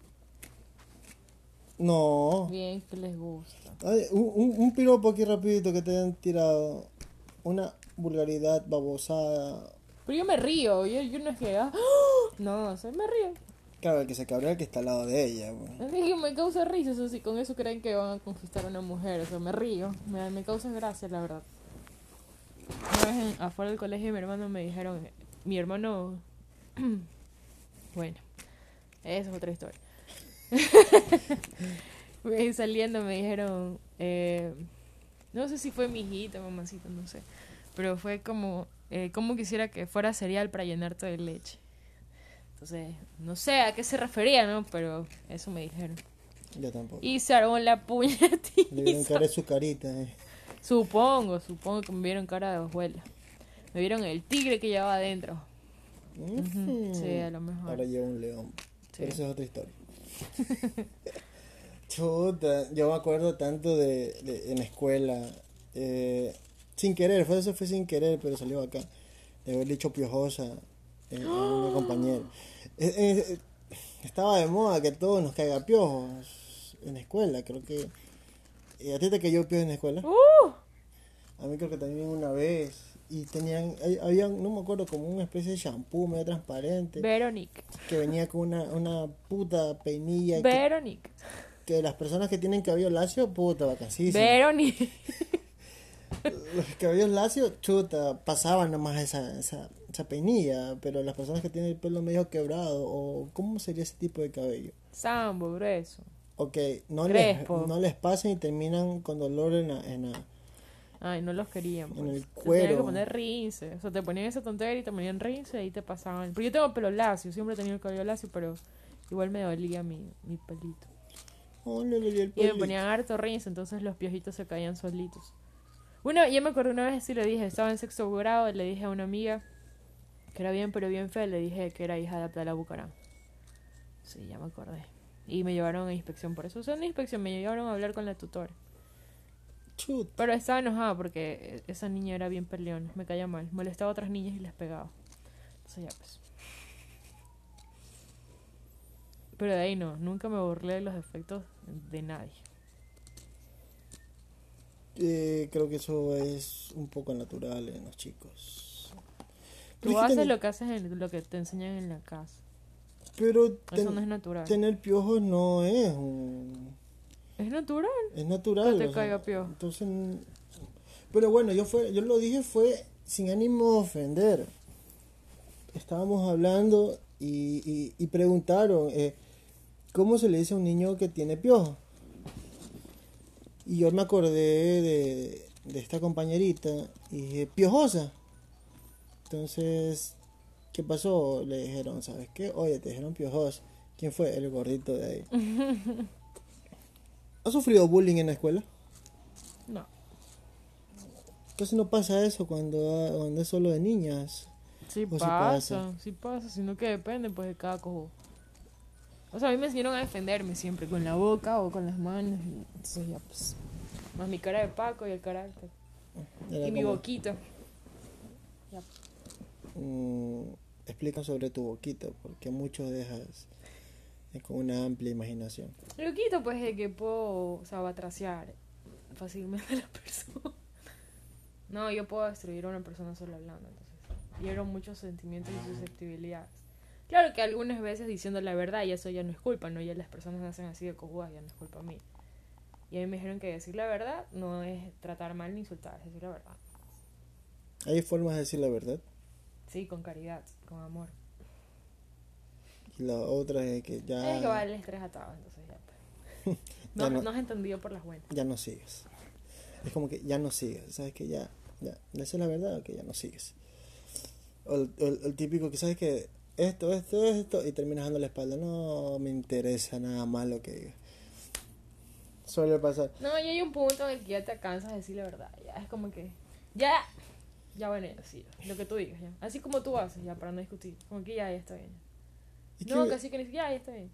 No. Bien que les gusta. Ay, un, un, un piropo aquí rapidito que te hayan tirado. Una vulgaridad babosada. Pero yo me río, yo, yo no es que... ah, No, o sea, me río. Claro, el que se cabrea el que está al lado de ella. güey. Es que me causa risa, eso sí, con eso creen que van a conquistar a una mujer, o sea, me río, me, me causa gracia, la verdad. Una vez en- afuera del colegio mi hermano me dijeron, mi hermano, bueno, esa es otra historia. Saliendo me dijeron, eh, no sé si fue mi hijita, mamacita, no sé, pero fue como, eh, como quisiera que fuera cereal para llenarte de leche. Entonces, no sé a qué se refería, ¿no? Pero eso me dijeron. Yo tampoco. Y se armó la Le vieron cara de su carita. eh. Supongo, supongo que me vieron cara de abuela. Me vieron el tigre que llevaba adentro. Ujú. Sí, a lo mejor. Ahora lleva un león. Sí. Pero esa es otra historia. Chuta, yo me acuerdo tanto de, de- en la escuela. eh, sin querer, fue eso fue sin querer, pero salió acá. De haber dicho piojosa eh, a una compañera. Eh, eh, eh, estaba de moda que todos nos caiga piojos en la escuela, creo que. ¿Y a ti te cayó piojos en la escuela? ¡Uh! A mí creo que también una vez. Y tenían, habían, no me acuerdo, como una especie de shampoo medio transparente. Veronique. que venía con una, una puta peinilla. Que, Veronique. que las personas que tienen cabello lacio, puta, vacancísimo. Veronique. Los cabellos lacios, chuta, pasaban nomás esa, esa, esa peinilla. Pero las personas que tienen el pelo medio quebrado, o ¿cómo sería ese tipo de cabello? Sambo, grueso. Ok, no les, Crespo. no les pasen y terminan con dolor en la, en la- Ay, no los querían. En pues. el Te tenían cuero. que poner rince. O sea, te ponían esa tontería y te ponían rince y te pasaban. Porque yo tengo pelo lacio, siempre he tenido el cabello lacio, pero igual me dolía mi, mi pelito. Oh, le dolió el Y me pelito. ponían harto rince, entonces los piojitos se caían solitos. Una, yo me acuerdo una vez sí le dije, estaba en sexto grado, le dije a una amiga que era bien pero bien fea, le dije que era hija de Abdala Bucaram. Sí, ya me acordé. Y me llevaron a inspección por eso. O sea, en inspección me llevaron a hablar con la tutora. Chuta. Pero estaba enojada porque esa niña era bien peleona, me caía mal. Molestaba a otras niñas y les pegaba. Entonces ya pues. Pero de ahí no, nunca me burlé de los defectos de nadie. Eh, creo que eso es un poco natural en los chicos. Tú haces ten- lo que haces en lo que te enseñan en la casa. Pero ten- Eso no es natural. tener piojos no es un... Es natural. Es natural. Que te sea, caiga piojo. Entonces, pero bueno, yo fue, yo lo dije fue sin ánimo de ofender. Estábamos hablando y, y, y preguntaron eh, cómo se le dice a un niño que tiene piojo. Y yo me acordé de, de esta compañerita y dije, piojosa. Entonces, ¿qué pasó? Le dijeron, ¿sabes qué? Oye, te dijeron piojosa. ¿Quién fue? El gordito de ahí. ¿Has sufrido bullying en la escuela? No. Casi no pasa eso cuando, cuando es solo de niñas. Sí pasa, pasa. sí pasa, sino que depende pues de cada cojo. O sea, a mí me enseñaron a defenderme siempre con la boca o con las manos. y Entonces ya pues. Más mi cara de Paco y el carácter. Era y mi boquita. Ya. mm, explica sobre tu boquita, porque muchos dejas eh, con una amplia imaginación. Mi boquita pues es que puedo, o sea, batraciar fácilmente a la persona. No, yo puedo destruir a una persona solo hablando, entonces. Hiero muchos sentimientos y susceptibilidades. Claro que algunas veces diciendo la verdad, y eso ya no es culpa, ¿no? Ya las personas nacen así de cojudas, ya no es culpa mía. Y a mí me dijeron que decir la verdad no es tratar mal ni insultar, es decir la verdad. Hay formas de decir la verdad. Sí, con caridad, con amor. Y la otra es que ya, Es que va el estrés atado, entonces ya. pues. No, Ya no- no has entendido por las buenas. ya no sigues. Es como que ya no sigues, ¿sabes? Que ya, ya, esa es la verdad, que ya no sigues. O el, o el- el típico que sabes que esto, esto, esto, y terminas dando la espalda. No me interesa nada más lo que digas. Suele pasar. No, ya hay un punto en el que ya te cansas de decir la verdad. Ya es como que. Ya. Ya bueno, ya, sí, lo que tú digas, ya. Así como tú haces, ya, para no discutir. Como que ya, ya está bien. Es No, que- que así que ni ya, ya está bien.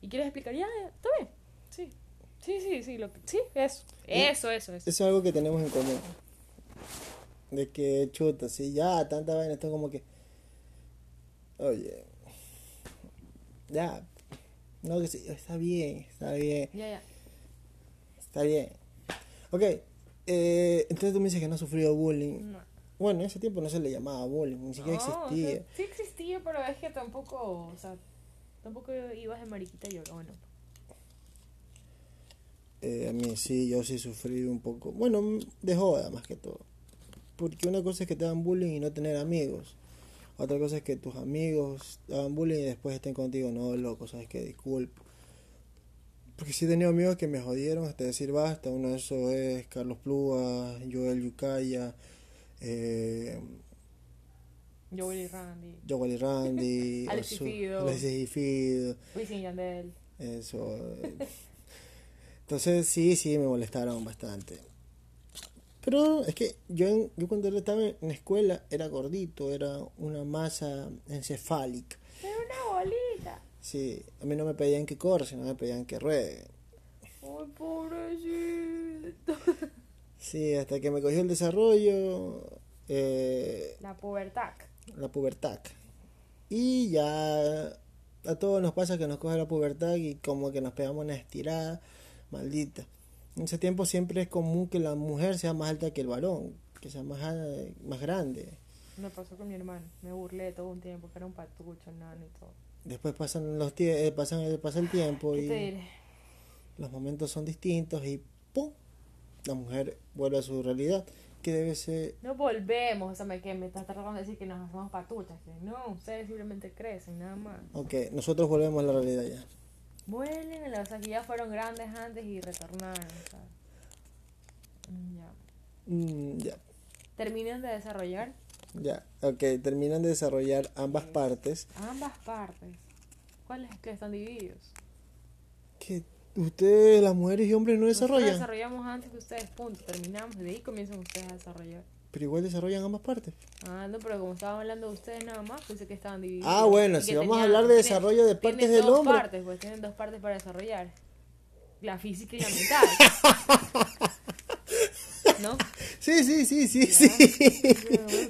Y quieres explicar, ya, ya, está bien. Sí. Sí, sí, sí, lo que, sí, eso. Eso, eso, eso. Eso es algo que tenemos en común. De que chuta, si ya tanta vaina, esto como que. Oye. Ya. No, que sí, está bien, está bien, Ya, ya. está bien. Ok, eh, entonces tú me dices que no has sufrido bullying. No. Bueno, en ese tiempo no se le llamaba bullying, ni siquiera No, o existía. sea, sí existía, pero es que tampoco, o sea, tampoco ibas de mariquita y yo, bueno. Eh, a mí sí, yo sí sufrí un poco. Bueno, de joda más que todo. Porque una cosa es que te dan bullying y no tener amigos. Otra cosa es que tus amigos hagan bullying y después estén contigo. No, loco, sabes que disculpo. Porque sí he tenido amigos que me jodieron hasta decir basta. Uno de esos es Carlos Plúa, Joel Yucaya, eh, Yo, Willy Randy, Joel y Randy, Alexis Fido. Alexis y Fido. Wisin y Yandel. Eso. eh. Entonces sí, sí, me molestaron bastante. Pero es que yo, en- yo cuando estaba en la escuela era gordito, era una masa encefálica. Era una bolita. Sí, a mí no me pedían que corra, sino me pedían que ruede. Ay, pobrecito. Sí, hasta que me cogió el desarrollo, eh, La pubertad. la pubertad. Y ya a todos nos pasa que nos coge la pubertad y como que nos pegamos una estirada maldita. En ese tiempo siempre es común que la mujer sea más alta que el varón, que sea más, a- más grande. Me pasó con mi hermano. Me burlé todo un tiempo, que era un patucho, nano y todo. Después pasan los tie- eh, pasan el, pasa el tiempo ¿Qué y diré? los momentos son distintos y ¡pum! La mujer vuelve a su realidad, que debe ser... No volvemos, o sea, me, que me estás tratando de decir que nos hacemos patuchas. Que no, ustedes simplemente crecen, nada más. Ok, nosotros volvemos a la realidad ya. Vuelven, o sea, que ya fueron grandes antes y retornaron, o sea. Mm, Ya. Mm, ya. Terminan de desarrollar Ya, ok, terminan de desarrollar ambas partes. ambas partes. ¿Cuáles que están divididos? Que ustedes, las mujeres y hombres, no Nosotros desarrollan, desarrollamos antes que ustedes, punto. Terminamos de ahí comienzan ustedes a desarrollar. Pero igual desarrollan ambas partes. Ah, no, pero como estaban hablando de ustedes nada más, pensé que estaban divididos. Ah, bueno, si vamos a hablar de tienen- desarrollo de partes tienen del dos hombre. partes, pues tienen dos partes para desarrollar. La física y la mental. ¿No? Sí, sí, sí, sí, sí.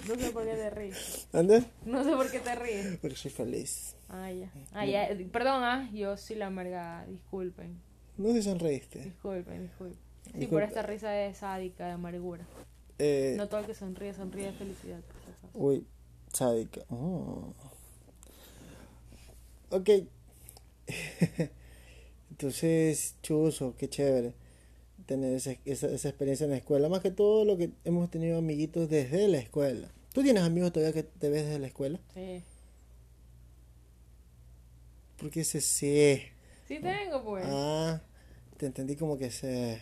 No, sé por qué te ríes. ¿Anda? No sé por qué te ríes. Porque soy feliz. Ah, ya. Ah, ya. Perdón, ah, yo soy la amargada. Disculpen. No se sonreíste. Disculpen, disculpen. Sí, por esta risa de sádica, de amargura. Eh, No todo el que sonríe, sonríe de felicidad. acaso. Uy, sádica. Oh. Ok. Entonces, chuzo, qué chévere tener esa, esa, esa experiencia en la escuela. Más que todo lo que hemos tenido amiguitos desde la escuela. ¿Tú tienes amigos todavía que te ves desde la escuela? Sí. Porque ese sí. Sí tengo, pues. Ah, te entendí como que se...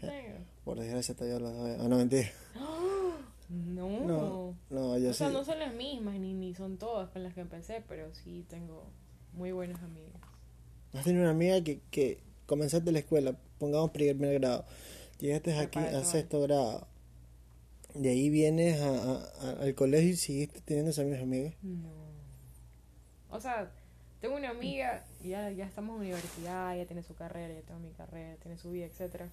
Sí tengo. Por desgracia todavía lo... Ah, no, mentira. No. No, no, yo o sea, no son las mismas, ni, ni son todas con las que empecé, pero sí tengo muy buenos amigos. Has tenido una amiga que, que comenzaste la escuela, pongamos primer grado, llegaste aquí a sexto grado, de ahí vienes a, a- a- al colegio y seguiste teniendo esas mismas amigas. No. O sea, tengo una amiga, ya, ya estamos en universidad, ya tiene su carrera, ya tengo mi carrera, tiene su vida, etcétera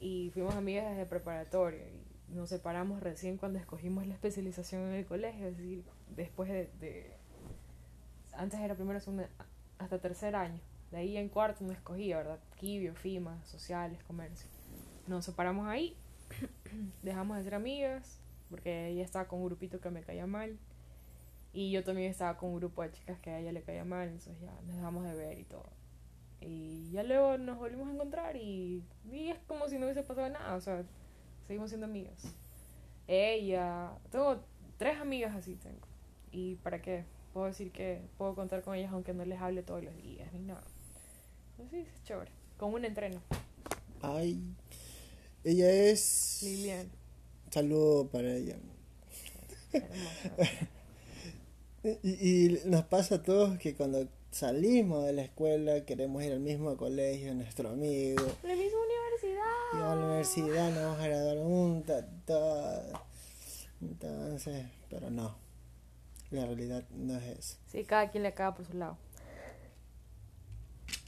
Y fuimos amigas desde preparatoria y nos separamos recién cuando escogimos la especialización en el colegio, es decir, después de... de- antes era primero, hasta tercer año. De ahí en cuarto no escogía, ¿verdad? Quibio, FIMA, sociales, comercio. Nos separamos ahí, dejamos de ser amigas, porque ella estaba con un grupito que me caía mal. Y yo también estaba con un grupo de chicas que a ella le caía mal, entonces ya nos dejamos de ver y todo. Y ya luego nos volvimos a encontrar y, y es como si no hubiese pasado nada, o sea, seguimos siendo amigas. Ella, tengo tres amigas así tengo. ¿Y para qué? puedo decir que puedo contar con ellas aunque no les hable todos los días ni nada. Sí, es chévere. Con un entreno. Ay, ella es... Lilian. Saludo para ella. Hermosa. Y, y nos pasa a todos que cuando salimos de la escuela queremos ir al mismo colegio, nuestro amigo. La misma universidad. Y a la universidad nos vamos a graduar juntas, todo. Entonces, pero no. La realidad no es eso. Sí, cada quien le acaba por su lado.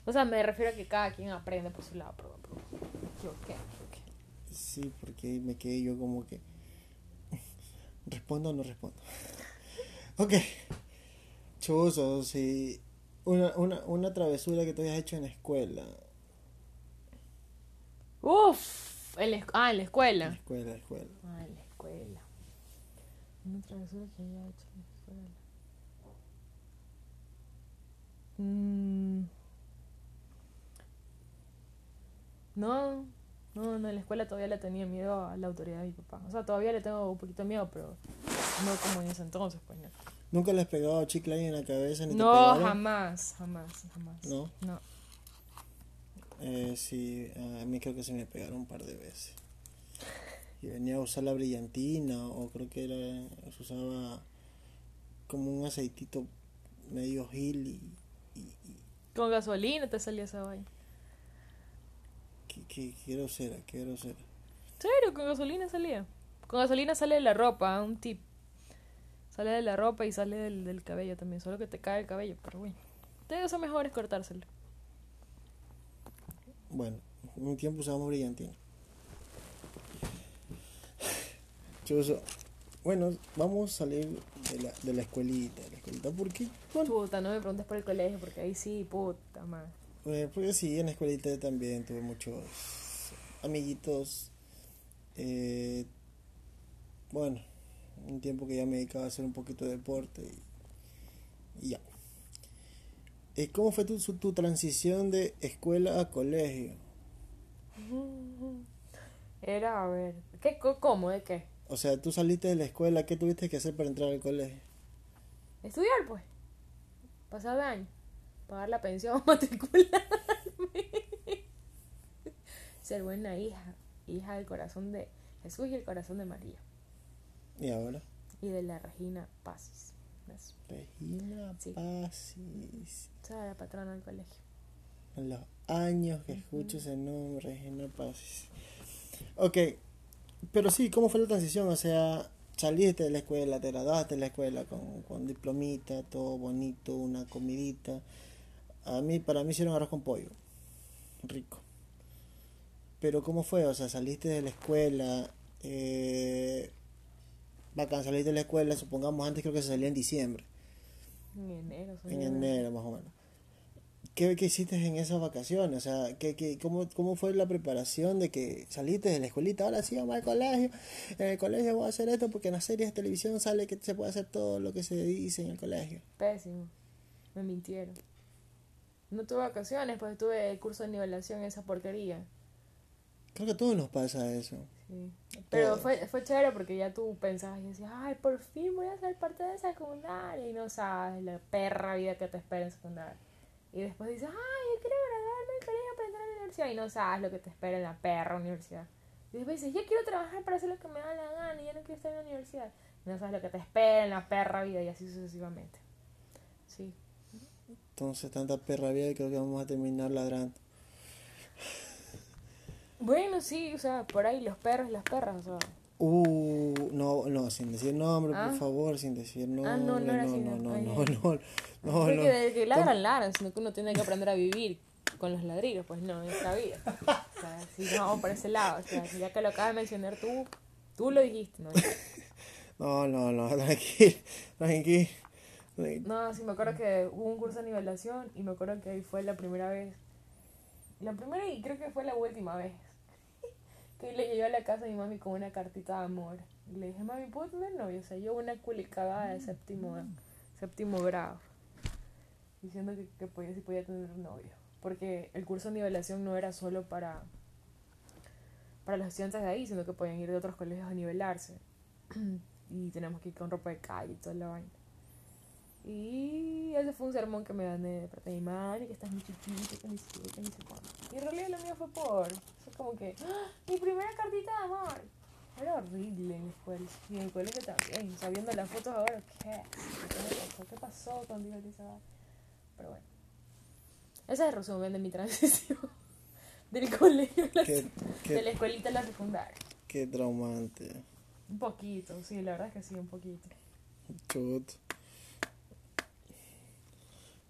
O sea, me refiero a que cada quien aprende por su lado. Equivoqué, me equivoqué. Sí, porque me quedé yo como que. ¿Respondo o no respondo? ok. Chuzo, sí. Una, una, una travesura que tú hayas hecho en la escuela. Uf, en la, ah, en la En la escuela. escuela, en la escuela. Ah, en la escuela. Una travesura que haya hecho en la escuela. Mm. No, no, no, en la escuela todavía le tenía miedo a la autoridad de mi papá. O sea, todavía le tengo un poquito de miedo, pero no como en ese entonces, pues no. ¿Nunca le has pegado chicle ahí en la cabeza ni No, jamás, jamás, jamás. ¿No? No. Eh, sí, a mí creo que se me pegaron un par de veces. Y venía a usar la brillantina, o creo que era, se usaba como un aceitito medio gil y, y, y Con gasolina te salía esa vaina. qué, qué, qué grosera, qué grosera. ¿Serio? ¿Con gasolina salía? Con gasolina sale de la ropa, un tip. Sale de la ropa y sale del, del cabello también, solo que te cae el cabello, pero bueno. Te eso mejor es cortárselo. Bueno, un tiempo usábamos brillantina. Chuso. Bueno, vamos a salir de la, de la escuelita, de la escuelita. ¿Por qué? Bueno, Puta, no me preguntes por el colegio, porque ahí sí, puta madre. Eh, porque sí, en la escuelita también tuve muchos amiguitos. eh, bueno, un tiempo que ya me dedicaba a hacer un poquito de deporte y, y ya. Eh, ¿Cómo fue tu, su- tu transición de escuela a colegio? Era, a ver, ¿qué, co- ¿cómo? ¿De qué? O sea, tú saliste de la escuela, ¿qué tuviste que hacer para entrar al colegio? Estudiar, pues. Pasar de año. Pagar la pensión, matricularme. Ser buena hija. Hija del corazón de Jesús y el corazón de María. Y ahora, Y de la Regina Pacis. Eso. Regina Sí. Pacis. La patrona del colegio. En los años que escucho ese nombre, Regina Pacis. Ok, pero sí, ¿cómo fue la transición? O sea, saliste de la escuela, te graduaste de la escuela con, con diplomita, todo bonito, una comidita. A mí, para mí hicieron arroz con pollo. Rico. Pero ¿cómo fue? O sea, saliste de la escuela, eh, saliste de la escuela, supongamos antes creo que se salía en diciembre. En enero. En enero, más o menos. ¿Qué, qué hiciste en esas vacaciones? O sea, ¿qué, qué, cómo, ¿cómo fue la preparación de que saliste de la escuelita? Ahora sí vamos al colegio. En el colegio voy a hacer esto porque en las series de televisión sale que se puede hacer todo lo que se dice en el colegio. Pésimo. Me mintieron. No tuve vacaciones, pues tuve el curso de nivelación, esa porquería. Creo que a todos nos pasa eso. Sí. Pero Todos. fue, fue chévere porque ya tú pensabas y decías, ay, por fin voy a ser parte de secundaria. Y no sabes la perra vida que te espera en secundaria. Y después dices, ay, yo quiero graduarme del colegio para entrar a la universidad. Y no sabes lo que te espera en la perra universidad. Y después dices, yo quiero trabajar para hacer lo que me da la gana y ya no quiero estar en la universidad. Y no sabes lo que te espera en la perra vida y así sucesivamente. Sí. Entonces, tanta perra vida, creo que vamos a terminar ladrando. Bueno, sí, o sea, por ahí los perros y las perras, o sea. Uh, no, no, sin decir nombre, Ah. por favor, sin decir nombre. Ah, no, no era no, así, no, no. no, no, no, no, Porque no. de que ladran, ladran, sino que uno tiene que aprender a vivir con los ladrillos, pues no, en esta vida. O sea, si no vamos por ese lado, o sea, ya que lo acabas de mencionar tú, tú lo dijiste, ¿no? No, no, no, tranquilo, tranquilo. No, sí, me acuerdo que hubo un curso de nivelación y me acuerdo que ahí fue la primera vez. La primera y creo que fue la última vez. Que le llegué a la casa a mi mami con una cartita de amor. Y le dije, mami, ¿puedo tener novio? O sea, yo una culicagada de séptimo, séptimo grado. Diciendo que, que podía, si podía tener un novio. Porque el curso de nivelación no era solo para, para los estudiantes de ahí, sino que podían ir de otros colegios a nivelarse. y tenemos que ir con ropa de calle y toda la vaina. Y ese fue un sermón que me gané de parte de mi madre, que estás muy chiquito, que ni sé qué, que ni sé cuándo. Y en realidad lo mío fue por, como que, ¡ah! mi primera cartita de amor. Era horrible en la escuela. Y en el colegio también. Sabiendo las fotos ahora, ¿qué? ¿Qué pasó? ¿Qué pasó contigo, Elizabeth? Pero bueno. Ese es el resumen de mi transición. Del colegio a la, Qué, de qué, la escuelita a la secundaria. qué traumante. Un poquito, sí, la verdad es que sí, un poquito. Chut.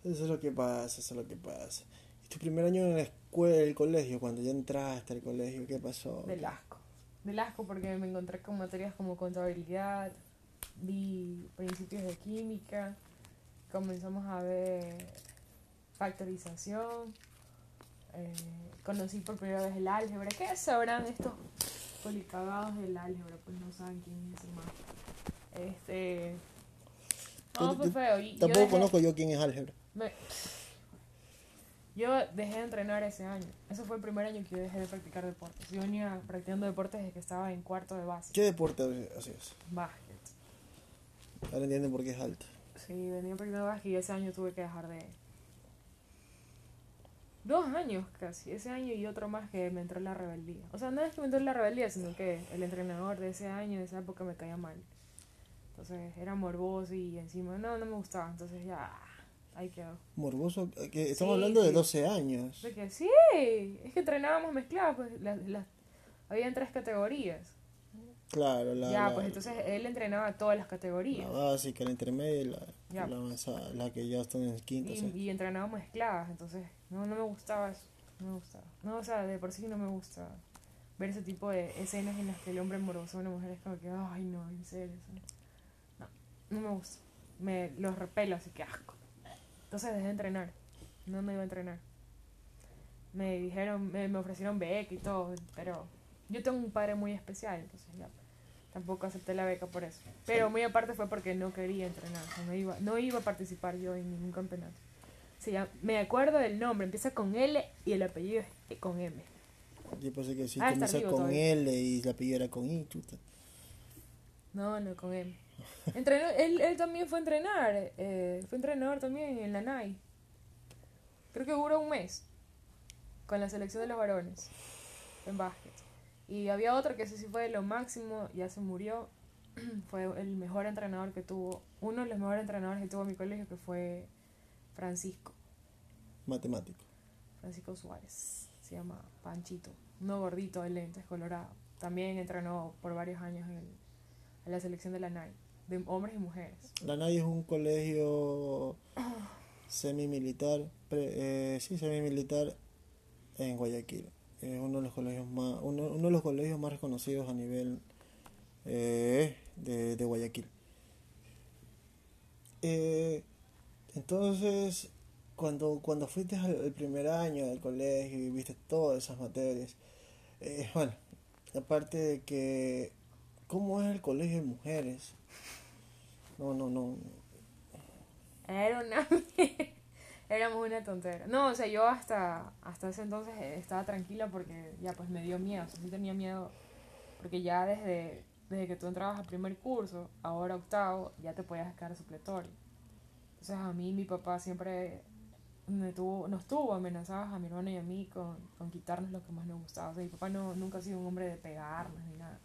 Eso es lo que pasa, eso es lo que pasa. ¿Y tu primer año en la escuela, el colegio, cuando ya entraste al colegio, qué pasó? Del asco. Del asco porque me encontré con materias como contabilidad, vi principios de química, comenzamos a ver factorización, eh, conocí por primera vez el álgebra. ¿Qué sabrán estos policagados del álgebra? Pues no saben quién es ese más. Este. No, fue feo. Y yo Tampoco dejé- conozco yo quién es álgebra. me- Yo dejé de entrenar ese año. Ese fue el primer año que yo dejé de practicar deportes. Yo venía practicando deportes desde que estaba en cuarto de base. ¿Qué deporte hacías? Básquet. Ahora entienden por qué es alto. Sí, venía practicando básquet y ese año tuve que dejar de... Dos años casi. Ese año y otro más que me entró la rebeldía. O sea, no es que me entró la rebeldía, sino que el entrenador de ese año, de esa época, me caía mal. Entonces era morboso y encima no, no me gustaba. Entonces ya, ahí quedó. Morboso, eh, que estamos Sí, hablando de sí. 12 años. De que sí, es que entrenábamos mezclados, pues las, las, habían tres categorías. Claro, la, ya, la- pues entonces él entrenaba todas las categorías. la básica, la intermedia y la, Ya. la avanzada, la que ya están en quinto. Y, o sea. y entrenábamos mezcladas, entonces no, no me gustaba eso. No me gustaba. No, o sea, de por sí no me gusta ver ese tipo de escenas en las que el hombre morboso a una mujer es como que, ay, no, en serio. eso No, no me gusta. Me los repelo, así que asco. Entonces dejé de entrenar. No me iba a entrenar. Me dijeron, me, me ofrecieron beca y todo, pero yo tengo un padre muy especial, entonces ya tampoco acepté la beca por eso. Pero muy aparte fue porque no quería entrenar, o sea, no iba, no iba a participar yo en ningún campeonato. Se llama- me acuerdo del nombre, empieza con L y el apellido es con M. Yo pensé que sí, Ah, comienza con todavía. L y la apellido era con I, chuta. No, no, con M. Entrenó, él, él también fue a entrenar, eh, fue entrenador también en la NAI. Creo que duró un mes con la selección de los varones en básquet. Y había otro que ese sí fue de lo máximo, ya se murió. fue el mejor entrenador que tuvo, uno de los mejores entrenadores que tuvo mi colegio, que fue Francisco, Matemático. Francisco Suárez. Se llama Panchito, uno gordito de lentes colorado. También entrenó por varios años en, en la selección de la NAI, de hombres y mujeres. La NAI es un colegio semi-militar, pre- eh, sí, semi-militar en Guayaquil. Es uno de los colegios más, uno, de los colegios más reconocidos a nivel eh, de, de Guayaquil. Eh, entonces, cuando, cuando fuiste al el primer año del colegio y viste todas esas materias, eh, bueno, aparte de que, ¿cómo es el colegio de mujeres? No, no, no. Era una... Éramos una tontera. No, o sea, yo hasta, hasta ese entonces eh, estaba tranquila porque ya pues me dio miedo. O sea, sí tenía miedo porque ya desde, desde que tú entrabas al primer curso, ahora octavo, ya te podías quedar supletorio. Entonces a mí mi papá siempre me tuvo, nos tuvo amenazados a mi hermano y a mí con, con quitarnos lo que más nos gustaba. O sea, mi papá no, nunca ha sido un hombre de pegarnos ni nada.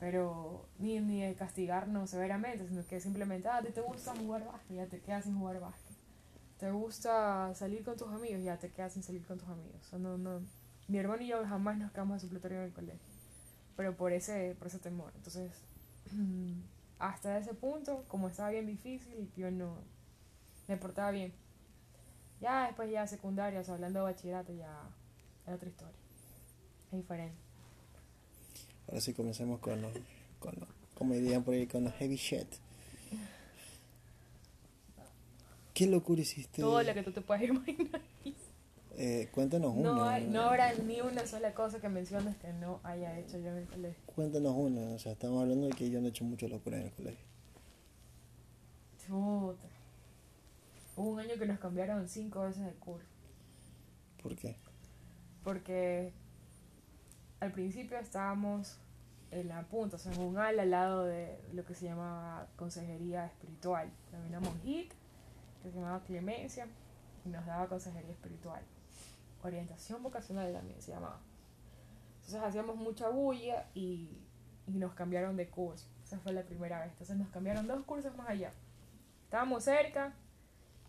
Pero ni, ni de castigarnos severamente, sino que simplemente, ah, a te gusta jugar básquet, ya te quedas sin jugar básquet. Te gusta salir con tus amigos, ya te quedas sin salir con tus amigos. No, no, mi hermano y yo jamás nos quedamos de supletorio en el colegio. Pero por ese, por ese temor. Entonces, hasta ese punto, como estaba bien difícil, yo no me portaba bien. Ya después ya secundaria, hablando de bachillerato, ya es otra historia. Es diferente. Ahora sí comencemos con los, con los, como dirían por ahí, con los heavy shit. ¿Qué locura hiciste? Todo lo que tú te puedas imaginar. Eh, cuéntanos una. No, hay, no habrá ni una sola cosa que menciones que no haya hecho yo en el colegio. Cuéntanos una. O sea, estamos hablando de que yo no he hecho mucho locura en el colegio. Chuta. Hubo un año que nos cambiaron cinco veces de curso. ¿Por qué? Porque al principio estábamos en la punta, o sea, en un ala al lado de lo que se llamaba consejería espiritual. Una monjita que se llamaba Clemencia y nos daba consejería espiritual. Orientación vocacional también se llamaba. Entonces hacíamos mucha bulla y, y nos cambiaron de curso. Esa fue la primera vez. Entonces nos cambiaron dos cursos más allá. Estábamos cerca,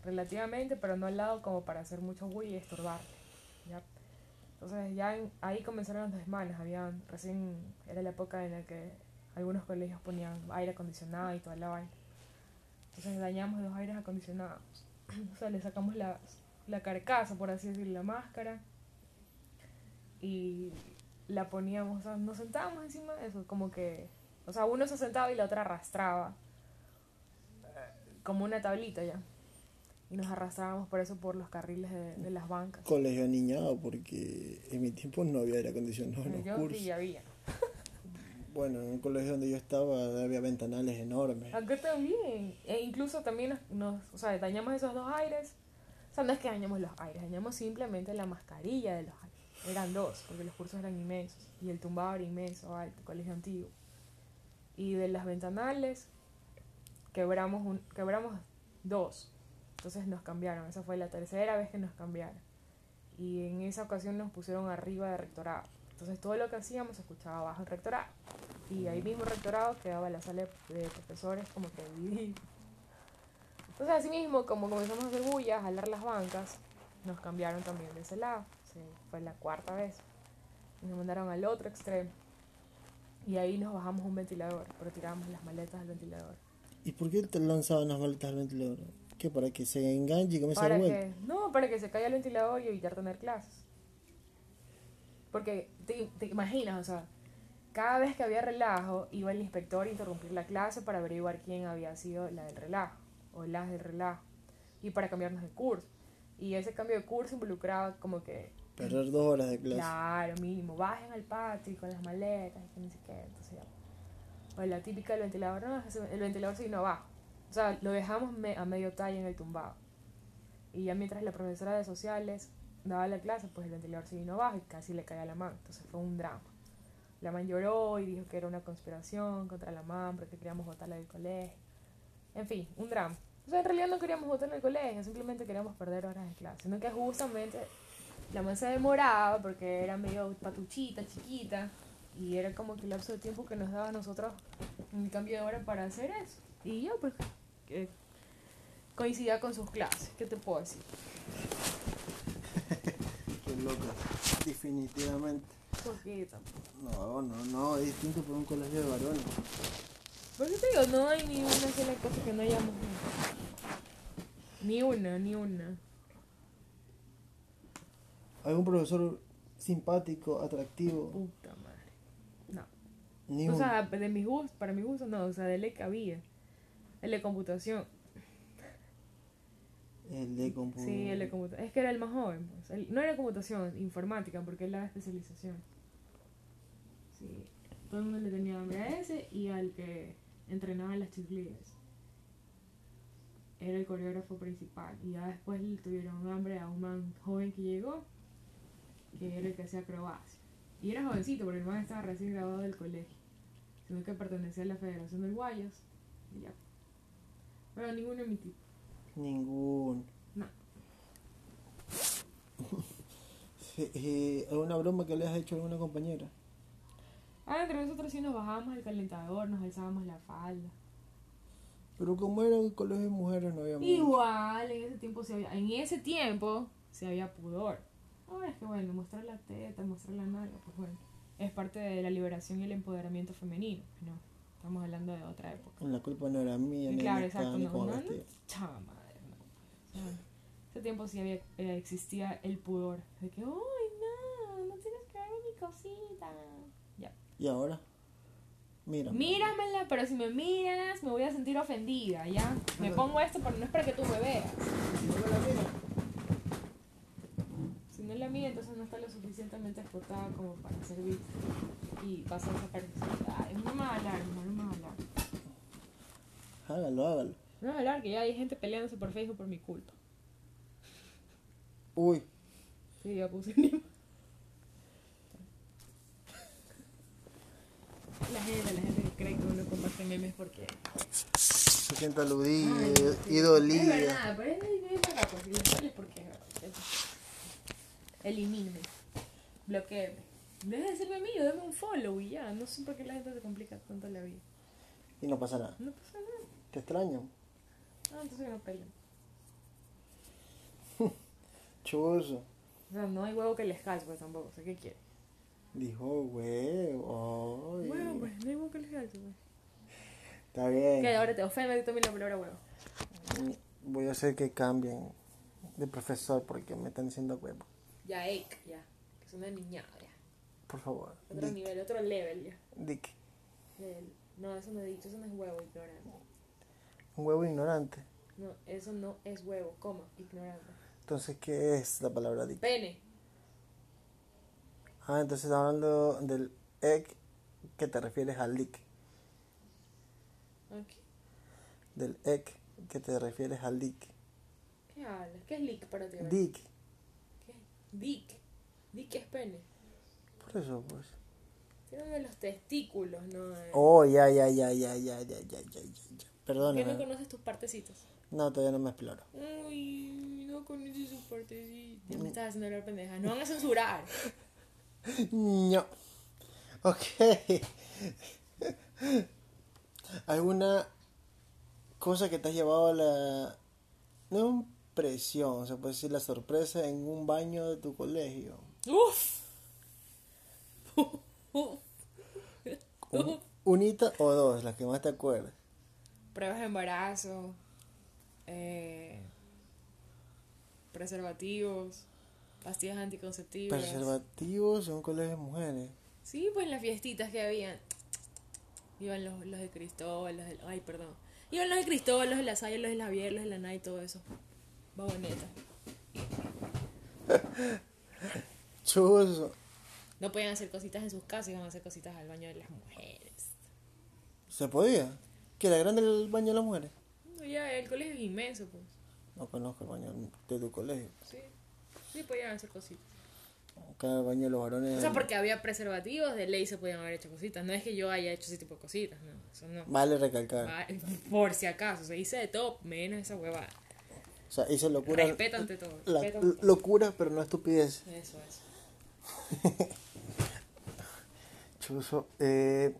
relativamente, pero no al lado como para hacer mucho bulla y estorbar. ¿ya? Entonces ya ahí comenzaron los desmanes. Habían, recién era la época en la que algunos colegios ponían aire acondicionado y toda la vaina. Entonces dañamos los aires acondicionados. O sea, le sacamos la, la carcasa, por así decirlo, la máscara. Y la poníamos, o sea, nos sentábamos encima de eso, como que, o sea, uno se sentaba y la otra arrastraba, eh, como una tablita ya. Y nos arrastrábamos por eso por los carriles de, de las bancas. Colegio aniñado, porque en mi tiempo no había aire acondicionado en los Yo cursos. sí había. Bueno, en el colegio donde yo estaba había ventanales enormes. Acá también. E incluso también nos, nos- o sea, dañamos esos dos aires. O sea, no es que dañamos los aires, dañamos simplemente la mascarilla de los aires. Eran dos, porque los cursos eran inmensos. Y el tumbado era inmenso, alto, colegio antiguo. Y de las ventanales, quebramos, un, quebramos dos. Entonces nos cambiaron. Esa fue la tercera vez que nos cambiaron. Y en esa ocasión nos pusieron arriba de rectorado. Entonces todo lo que hacíamos se escuchaba abajo en rectorado. Y ahí mismo en rectorado quedaba la sala de profesores como que dividida. Entonces así mismo, como comenzamos a hacer bullas, a jalar las bancas, nos cambiaron también de ese lado. Sí, fue la cuarta vez. Nos mandaron al otro extremo. Y ahí nos bajamos un ventilador, pero tirábamos las maletas del ventilador. ¿Y por qué te lanzaban las maletas al ventilador? ¿Qué? ¿Para que se enganche y comience a que, no, para que se caiga el ventilador y evitar tener clases. Porque te, te imaginas, o sea, cada vez que había relajo, iba el inspector a interrumpir la clase para averiguar quién había sido la del relajo o las del relajo y para cambiarnos de curso. Y ese cambio de curso involucraba como que, Perder dos horas de clase. claro, mínimo, bajen al patio con las maletas y que ni sé qué. Entonces. O la típica del ventilador, no, el ventilador se vino abajo. O sea, lo dejamos me- a medio talla en el tumbado. Y ya mientras la profesora de sociales daba la clase, pues el ventilador se vino abajo y casi le caía a la man. Entonces fue un drama. La man lloró y dijo que era una conspiración contra la man porque queríamos votarla del colegio. En fin, un drama. O sea, en realidad no queríamos votar del colegio, simplemente queríamos perder horas de clase. Sino que justamente la man se demoraba porque era medio patuchita, chiquita. Y era como que el lapso de tiempo que nos daba a nosotros el cambio de hora para hacer eso. Y yo, pues, que coincidía con sus clases. ¿Qué te puedo decir? Qué loca. Definitivamente. Poquito. No, no, no. Es distinto por un colegio de varones. ¿Por qué te digo? No hay ni una sola cosa que no hayamos visto. Ni una, ni una. ¿Algún profesor simpático, atractivo? Puta madre. No. Ni O sea, de mi gusto, para mi gusto no, o sea, de ley que había. El de computación. El de compu- Sí, el de computación. Es que era el más joven. pues. El- no era computación, informática, porque él daba especialización. Sí. Todo el mundo le tenía hambre a ese y al que entrenaba a las cheerleaders. Era el coreógrafo principal. Y ya después le tuvieron hambre a un man joven que llegó, que era el que hacía acrobacia. Y era jovencito, porque el man estaba recién graduado del colegio. Sino que pertenecía a la Federación del Guayas. Y ya. Pero ninguno de mi tipo. Ningún. No. Sí, eh, ¿Alguna broma que le has hecho a alguna compañera? Ah, entre nosotros sí nos bajábamos el calentador, nos alzábamos la falda. Pero como era un colegio de mujeres no había mucho. Igual, en ese tiempo se había, en ese tiempo se había pudor. Ahora es que bueno, mostrar la teta, mostrar la nalga, pues bueno, es parte de la liberación y el empoderamiento femenino, no, estamos hablando de otra época. La culpa no era mía, ni claro, exacto, ni no, no, chama madre, no. Ese tiempo sí había, eh, existía el pudor, de que, ¡ay no! No tienes que verme mi cosita. Ya. ¿Y ahora? Mira. Míramela, pero si me miras me voy a sentir ofendida, ¿ya? Me pongo esto, pero no es para que tú me veas. Si no la mira, entonces no está lo suficientemente explotada como para servir. Y pasa a sacar. Ay, no me vas a hablar, no, no me vas a hablar. Hágalo, hágalo. No me vas a hablar que ya hay gente peleándose por Facebook por mi culpa. Uy, Sí, ya puse ni La gente, la gente que cree que uno comparte memes porque... Se siente aludida y Es dolida. verdad, pero es es verdad, y lo cual es porque es verdad. Elimíname. Bloqueeme. Deja de mi amigo, dame un follow y ya. No sé por qué la gente se complica tanto la vida. Y no pasa nada. No pasa nada. Te extraño. Ah, entonces no pelan. Chuzo. O sea, no hay huevo que les calce, pues tampoco. O sea, ¿qué quiere? Dijo huevo. Ay. Huevo, pues, no hay huevo que les calce, pues. Está bien. Que ahora te ofende que también la palabra huevo. Voy a hacer que cambien de profesor porque me están diciendo huevo. Ya, Ake, ya. Que es una niñada, ya. Por favor. Otro Dick. nivel, otro level, ya. Dick. Del- No, eso no he dicho, eso no es huevo, ignorante. Un huevo ignorante. No, eso no es huevo, coma, ignorante. Entonces, ¿qué es la palabra dick? Pene. Ah, entonces hablando del egg, que te refieres al dick. Ok. Del egg, que te refieres al dick. ¿Qué hablas? ¿Qué es lick para ti? Dick. Dick. Dick es pene. Por eso, pues. De los testículos, ¿no? Oh, ya, ya, ya, ya, ya, ya, ya, ya, ya. ya. ¿Qué no Perdóname. conoces tus partecitas? No, todavía no me exploro. Uy, no conoces sus partecitas. Ya me estás haciendo hablar pendeja. No van a censurar. No. Ok. ¿Alguna cosa que te has llevado a la... No impresión, se puede decir la sorpresa en un baño de tu colegio? Uf. Un- ¿Unita o dos, las que más te acuerdas? Pruebas de embarazo. eh, preservativos. Pastillas anticonceptivas. Preservativos en un colegio de mujeres. Sí, pues las fiestitas que habían. Iban los, los de Cristóbal, los de... Ay, perdón. Iban los de Cristóbal, los de la Salle, los de la Javier, los de la NAI, todo eso. Vagoneta. Chuzo. No podían hacer cositas en sus casas, iban a hacer cositas al baño de las mujeres. ¿Se podía? ¿Que era grande el baño de las mujeres? No, ya, el colegio es inmenso, pues. No conozco el baño de tu colegio. Sí. Sí, podían hacer cositas. El baño de los varones... O sea, porque había preservativos, de ley se podían haber hecho cositas. No es que yo haya hecho ese tipo de cositas, no. Eso no. Vale recalcar. Por si acaso, se hice de todo, menos esa huevada. O sea, hice locura... Respeto ante todo. La, respeto ante todo. locura, pero no estupidez. Eso, eso. Chuzo. Eh,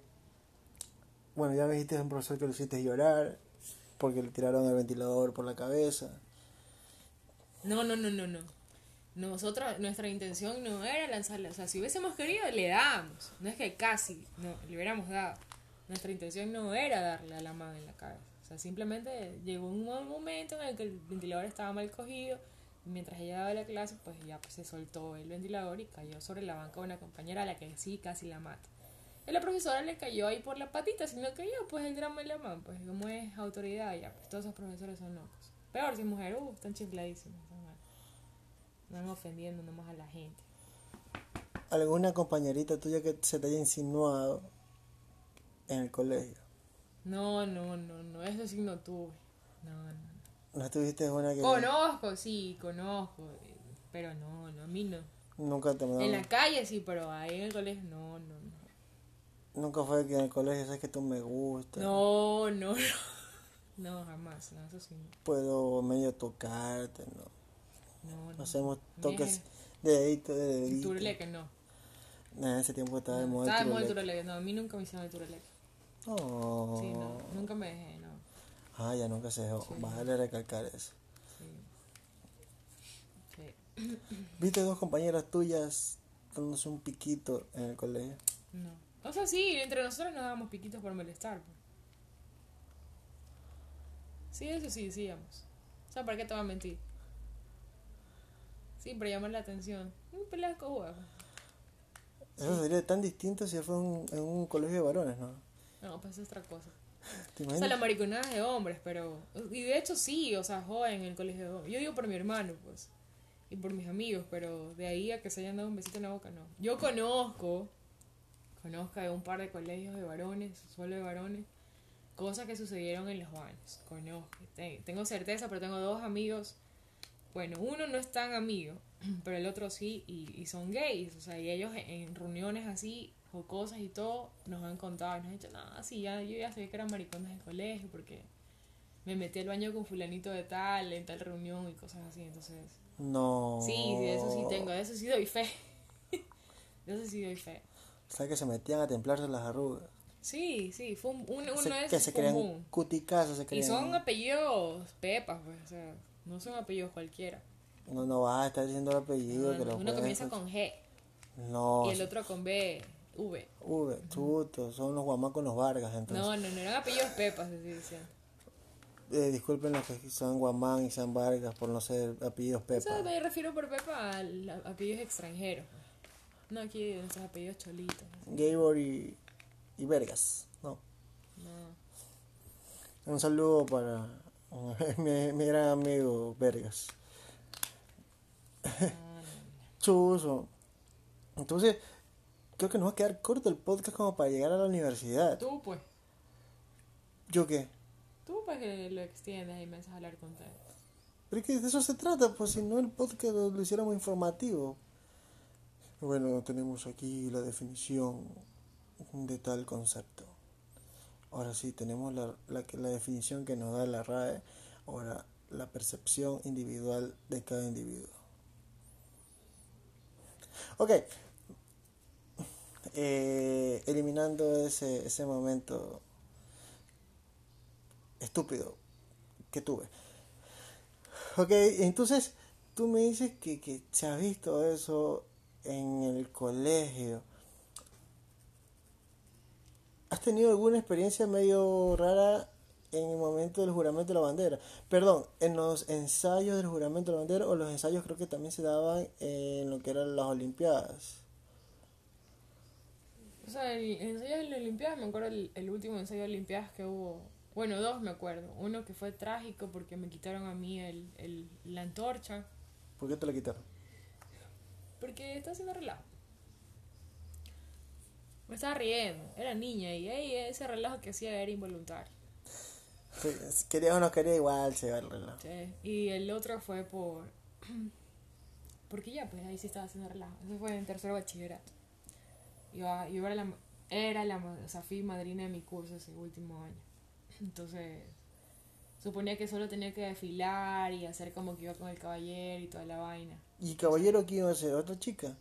bueno, ya me dijiste a un profesor que lo hiciste llorar porque le tiraron el ventilador por la cabeza. No, no, no, no, no. Nosotros, nuestra intención no era lanzarle, o sea, si hubiésemos querido, le dábamos. No es que casi, no, le hubiéramos dado. Nuestra intención no era darle a la mano en la cabeza. Sea, simplemente llegó un mo- momento en el que el ventilador estaba mal cogido. Mientras ella daba la clase, pues ya pues, se soltó el ventilador y cayó sobre la banca de una compañera a la que sí casi la mata. Y la profesora le cayó ahí por la patita, sino que yo, pues el drama de la mano, pues como es autoridad, ya, pues todos esos profesores son locos. Peor si mujer, uh, están chifladísimos. Están ofendiendo nomás a la gente. ¿Alguna compañerita tuya que se te haya insinuado en el colegio? No, no, no, no, eso sí no tuve. No, no. no. ¿No tuviste una que Conozco, sí, conozco, pero no, no, a mí no. nunca te En la calle sí, pero ahí en el colegio no, no, no. Nunca fue que en el colegio sabes que tú me gustas? No, no, no. No, jamás, no, eso sí. no. Puedo medio tocarte, ¿no? No, no. Hacemos toques es de dedito, de dedito. Turleque, no. Nah, en ese tiempo estaba de moda Estaba de moda el turleque. No, a mí nunca me hicieron el turleque. Oh. Sí, no, nunca me dejé, no. Ah, ya nunca se dejó. Vale recalcar eso. Sí. Sí. ¿Viste dos compañeras tuyas dándose un piquito en el colegio? No. O sea, sí, entre nosotros nos dábamos piquitos por molestar. pues. Sí, eso sí, decíamos. O sea, ¿para qué te va a mentir? Sí, para llamar la atención. Un pelea con huevos. Eso sería tan distinto si fue un- en un colegio de varones, ¿no? No, pues es otra cosa. ¿Te O sea, la mariconada es de hombres, pero... Y de hecho sí, o sea, joven en el colegio de hombres. Yo digo por mi hermano, pues. Y por mis amigos, pero de ahí a que se hayan dado un besito en la boca, no. Yo conozco, conozco de un par de colegios de varones, solo de varones, cosas que sucedieron en los baños. Conozco. Te- Tengo certeza, pero tengo dos amigos. Bueno, uno no es tan amigo, pero el otro sí, y, y son gays, o sea, y ellos en reuniones así, jocosas y todo, nos han contado, y nos han dicho, no, sí, ya, yo ya sabía que eran maricones de colegio, porque me metí al baño con fulanito de tal, en tal reunión y cosas así, entonces... No. Sí, sí, de eso sí tengo, de eso sí doy fe. de eso sí doy fe. O sea, que se metían a templarse las arrugas. Sí, sí, fue un, un- uno Se- de que esos se fue un crean cuticazos, se Y son apellidos pepas, pues, o sea, no son apellidos cualquiera. No, no vas a estar diciendo el apellido. No, que no, uno comienza con G No. y el otro con B, V. Uve, chuto, son los guamacos los Vargas, entonces. No, no, no eran apellidos pepas, estoy diciendo. Eh, disculpen los que son Guamán y San Vargas por no ser apellidos Pepa. me refiero por pepa a apellidos extranjeros. pues. No aquí nuestros apellidos cholitos. Gabor y, y Vergas, no. No. Un saludo para mi, mi gran amigo Vergas. Chuso. Entonces, creo que nos va a quedar corto el podcast como para llegar a la universidad. Tú, pues. ¿Yo qué? Tú, pues, que lo extiendes y me haces hablar con ustedes. Pero es que de eso se trata, pues si no el podcast lo, lo hiciéramos informativo. Bueno, tenemos aquí la definición de tal concepto. Ahora sí, tenemos la, la, la definición que nos da la RAE. Ahora, la percepción individual de cada individuo. Ok. Eh, eliminando ese, ese momento estúpido que tuve. Ok, entonces tú me dices que, que se ha visto eso en el colegio. ¿Has tenido alguna experiencia medio rara en el momento del juramento de la bandera? Perdón, en los ensayos del juramento de la bandera o los ensayos creo que también se daban en lo que eran las Olimpiadas. O sea, el ensayo de las Olimpiadas, me acuerdo el, el último ensayo de Olimpiadas que hubo. Bueno, dos me acuerdo. Uno que fue trágico porque me quitaron a mí el, el, la antorcha. ¿Por qué te la quitaron? Porque estaba haciendo relajo. Me estaba riendo. Era niña y ese relajo que hacía era involuntario. Sí, Quería o no quería, igual se va el reloj. Sí. Y el otro fue por... Porque ya, pues ahí sí estaba haciendo relajo. Eso fue en tercero de bachillerato. Yo, yo era la, era la, o sea, fui madrina de mi curso ese último año. Entonces, suponía que solo tenía que desfilar y hacer como que iba con el caballero y toda la vaina. ¿Y caballero quién iba a ser? ¿Otra chica?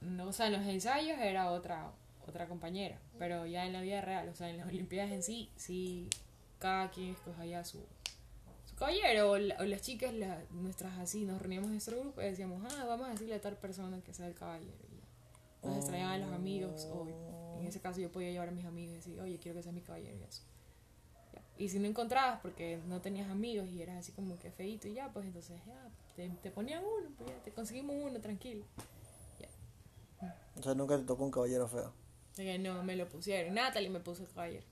No, o sea, en los ensayos era otra otra compañera, pero ya en la vida real, o sea, en las Olimpiadas en sí, sí, cada quien escogía su, su caballero, o, la- o las chicas, la- nuestras así, nos reuníamos en nuestro grupo y decíamos, ah, vamos a decirle a tal persona que sea el caballero. Y ya. Nos extrañaban los amigos, o en ese caso yo podía llevar a mis amigos y decir, oye, quiero que seas mi caballero y eso. Ya. Y si no encontrabas porque no tenías amigos y eras así como que feito y ya, pues entonces ya, te, te ponían uno, pues ya, te conseguimos uno, tranquilo. O sea, nunca te tocó un caballero feo. De que no me lo pusieron. Natalie me puso el caballero.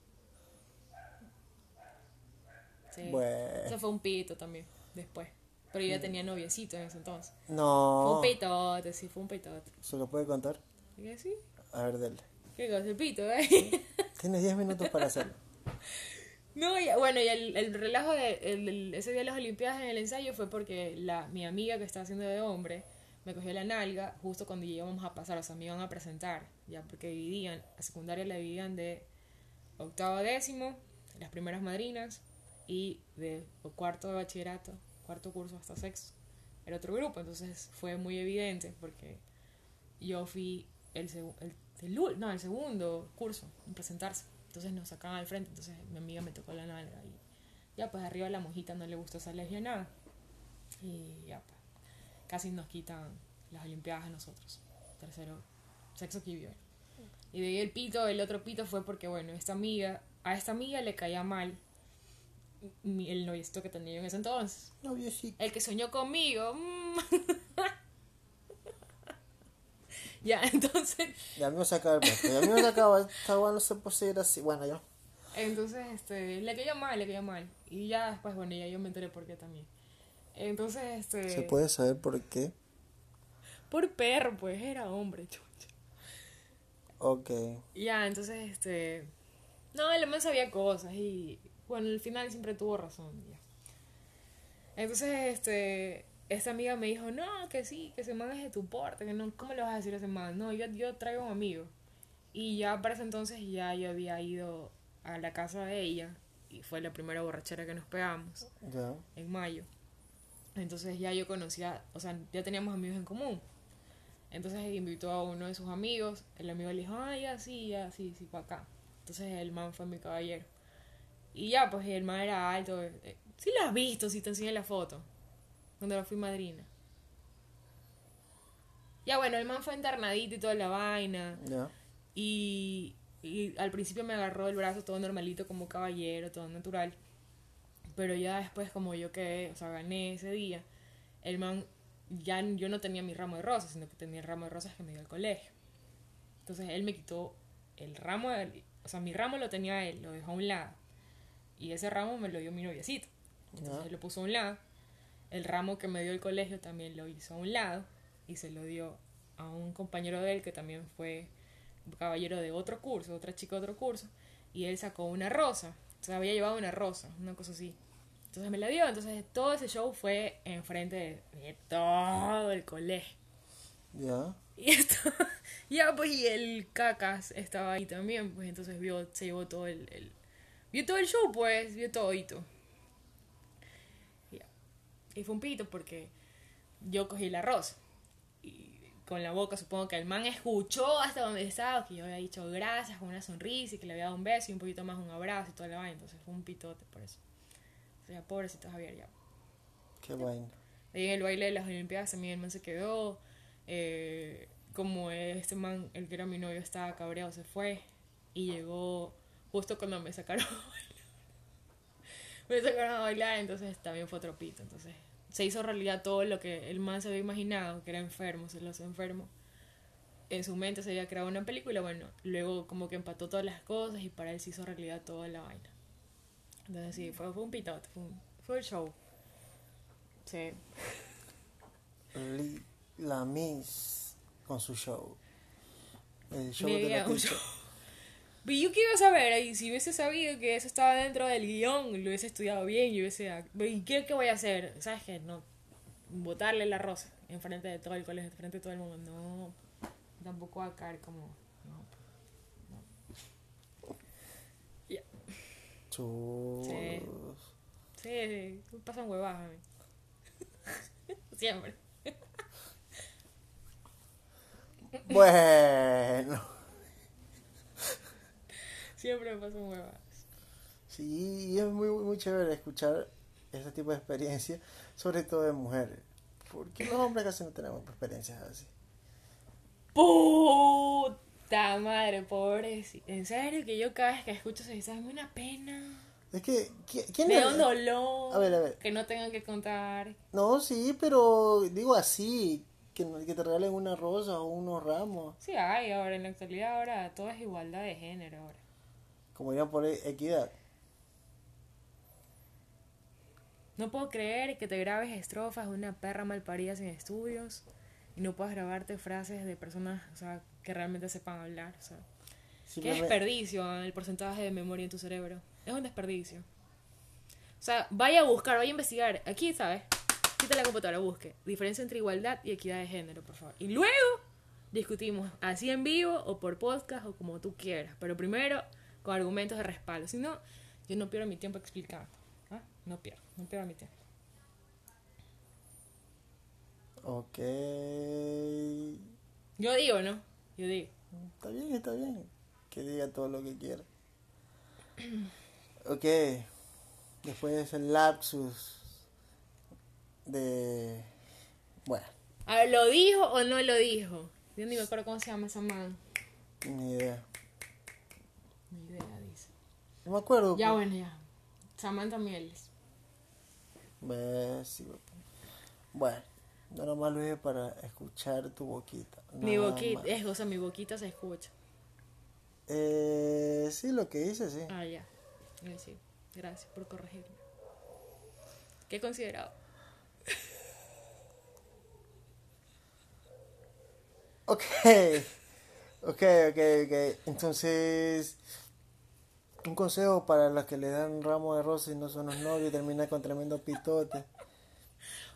Sí. Bueno. Eso fue un pito también, después. Pero yo ya tenía noviecito en ese entonces. Fue No. un pitote, sí, fue un pitote. ¿Se lo puede contar? ¿Y que sí? A ver, dale. ¿Qué cosa? El pito, ¿eh? Tienes 10 minutos para hacerlo. No, y, bueno, y el, el relajo de el- el- ese día de las Olimpiadas en el ensayo fue porque la, mi amiga que estaba haciendo de hombre me cogió la nalga justo cuando íbamos a pasar, o sea, me iban a presentar, ya, porque dividían, a secundaria la dividían de octavo a décimo, las primeras madrinas, y de cuarto de bachillerato, cuarto curso hasta sexto, era otro grupo, entonces fue muy evidente porque yo fui el, el, el no, el segundo curso en presentarse. Entonces nos sacaban al frente, entonces mi amiga me tocó la nalga y ya pues arriba la mojita no le gustó esa lesbianada. Y ya pues casi nos quitan las olimpiadas a nosotros. Tercero, sexo que vio. Y de ahí el pito, el otro pito fue porque bueno, esta amiga, a esta amiga le caía mal el noviecito que tenía yo en ese entonces. Noviecito. El que soñó conmigo. mm. ya, entonces, Ya me se acaba el podcast. Ya me se acaba. Esta no se puede seguir así. Bueno, ya. entonces, este, le cayó mal, le cayó mal. Y ya después, bueno, ya yo me enteré por qué también. Entonces, este... ¿Se puede saber por qué? Por perro, pues, era hombre, chucha. Ok. Ya, entonces, este... No, el man sabía cosas y, bueno, al final siempre tuvo razón, ya. Entonces, este... esta amiga me dijo, no, que sí, que ese man es de tu porte, que no, ¿cómo le vas a decir a ese man? No, yo, yo traigo a un amigo. Y ya para ese entonces ya yo había ido a la casa de ella y fue la primera borrachera que nos pegamos en mayo. Entonces ya yo conocía, o sea, ya teníamos amigos en común. Entonces invitó a uno de sus amigos, el amigo le dijo, ah, ya sí, ya sí, sí, para acá. Entonces el man fue mi caballero. Y ya, pues el man era alto. eh, Sí lo has visto, si te enseñé la foto. Cuando lo fui madrina. Ya bueno, el man fue internadito y toda la vaina. Ya. Y, y al principio me agarró el brazo todo normalito como caballero, todo natural. Pero ya después como yo quedé, o sea, gané ese día, el man, ya yo no tenía mi ramo de rosas, sino que tenía el ramo de rosas que me dio al colegio. Entonces él me quitó el ramo, de- o sea, mi ramo lo tenía él, lo dejó a un lado. Y ese ramo me lo dio mi noviecito. Entonces Ya. él lo puso a un lado. El ramo que me dio el colegio también lo hizo a un lado y se lo dio a un compañero de él que también fue caballero de otro curso, otra chica de otro curso, y él sacó una rosa. O sea, había llevado una rosa, una cosa así. Entonces me la dio. Entonces todo ese show fue enfrente de, de todo el colegio. Ya. Y esto, ya pues y el cacas estaba ahí también, pues entonces vio, se llevó todo el, el- vio todo el show pues, vio todito. Y ya. Y fue un pito porque yo cogí la rosa. Y con la boca supongo que el man escuchó hasta donde estaba, que yo había dicho gracias con una sonrisa y que le había dado un beso y un poquito más un abrazo y toda la vaina. Entonces fue un pitote por eso. O sea, pobrecito Javier ya. Qué vaina. Ahí en el baile de las Olimpiadas también el man se quedó. eh, como este man, el que era mi novio, estaba cabreado, se fue. Y llegó justo cuando me sacaron a bailar. Me sacaron a bailar, entonces también fue otro pito. Entonces se hizo realidad todo lo que el man se había imaginado, que era enfermo, se lo hace enfermo. En su mente se había creado una película, bueno, luego como que empató todas las cosas y para él se hizo realidad toda la vaina. Entonces sí, fue, fue un pitote, fue, un, fue el show. Sí. La Miss con su show. El show de la un show. Pero yo a saber ahí, si hubiese sabido que eso estaba dentro del guion, lo hubiese estudiado bien, y hubiese... ¿Y qué, qué voy a hacer? ¿Sabes qué? No, botarle la rosa enfrente de todo el colegio, enfrente de todo el mundo. No, tampoco va a caer como... No, no. Ya. Sí. Sí, sí, pasan huevadas a mí. Siempre. Bueno. Siempre me pasan huevadas. Sí, y es muy, muy chévere escuchar ese tipo de experiencias, sobre todo de mujeres. Porque los hombres casi no tenemos experiencias así. Puta madre, pobrecito. En serio, que yo cada vez que escucho eso, dice, dame una pena. Es que, ¿qui- ¿quién Me es? da un dolor. A ver, a ver. Que no tengan que contar. No, sí, pero digo así, que, que te regalen una rosa o unos ramos, Sí, hay ahora, en la actualidad ahora todo es igualdad de género ahora. Como dirían por ahí, equidad. No puedo creer que te grabes estrofas de una perra malparida sin estudios y no puedas grabarte frases de personas o sea, que realmente sepan hablar. O sea, qué desperdicio el porcentaje de memoria en tu cerebro. Es un desperdicio. O sea, vaya a buscar, vaya a investigar. Aquí, ¿sabes? Quita la computadora, busque. Diferencia entre igualdad y equidad de género, por favor. Y luego discutimos así en vivo o por podcast o como tú quieras. Pero primero con argumentos de respaldo. Si no, yo no pierdo mi tiempo explicando. ¿ah? No pierdo, no pierdo mi tiempo. Ok. Yo digo, ¿no? Yo digo. Está bien, está bien. Que diga todo lo que quiera. Ok. Después de ese lapsus de... Bueno, A ver, ¿lo dijo o no lo dijo? Yo ni me acuerdo cómo se llama esa man. ni idea. Ni idea, dice. No me acuerdo. Ya, pues. bueno, ya. Samantha Mieles. Ves, sí, bueno. Bueno, no nomás lo hice para escuchar tu boquita. Mi nada boquita, más. es, o sea, mi boquita se escucha. Eh, sí, lo que hice, sí. Ah, ya. Eh, Sí, gracias por corregirme. ¿Qué he considerado? Ok, ok, ok, ok. Entonces, un consejo para las que le dan ramo de rosas y no son los novios y termina con tremendo pitote.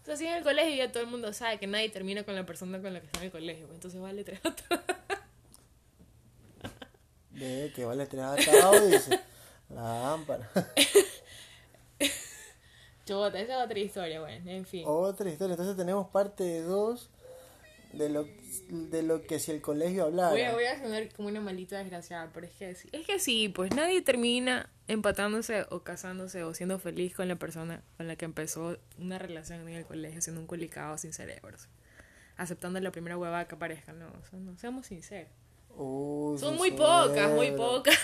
O sea, si en el colegio ya todo el mundo sabe que nadie termina con la persona con la que está en el colegio, pues, entonces vale tres. Ve que vale tres atado, dice. La lámpara. Chota, esa es otra historia, bueno, en fin. Otra historia. Entonces tenemos parte 2 de lo, de lo que si el colegio hablara. Voy a, voy a sonar como una maldita desgraciada, pero es que sí. Es que sí, pues nadie termina empatándose o casándose o siendo feliz con la persona con la que empezó una relación en el colegio, siendo un culicado sin cerebros. Aceptando la primera huevada que aparezca, no, no seamos sinceros. Uy, Son muy sí, pocas, muy pocas.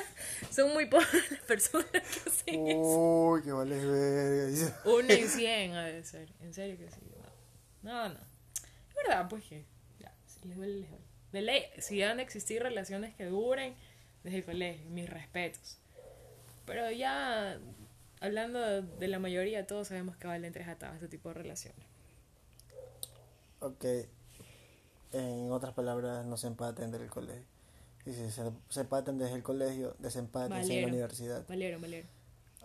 Son muy pocas las personas que hacen eso. Uy, que vale verga. Una en cien ha de ser. En serio que sí. No, no. no. Verdad, pues que. Ya, si les duele, les duele. De ley, si van a existir relaciones que duren desde el colegio, mis respetos. Pero ya, hablando de la mayoría, todos sabemos que valen tres atados este tipo de relaciones. Ok. En otras palabras, no se empaten del colegio. Y si se, se empaten desde el colegio, desempaten en la universidad. Valieron, valieron.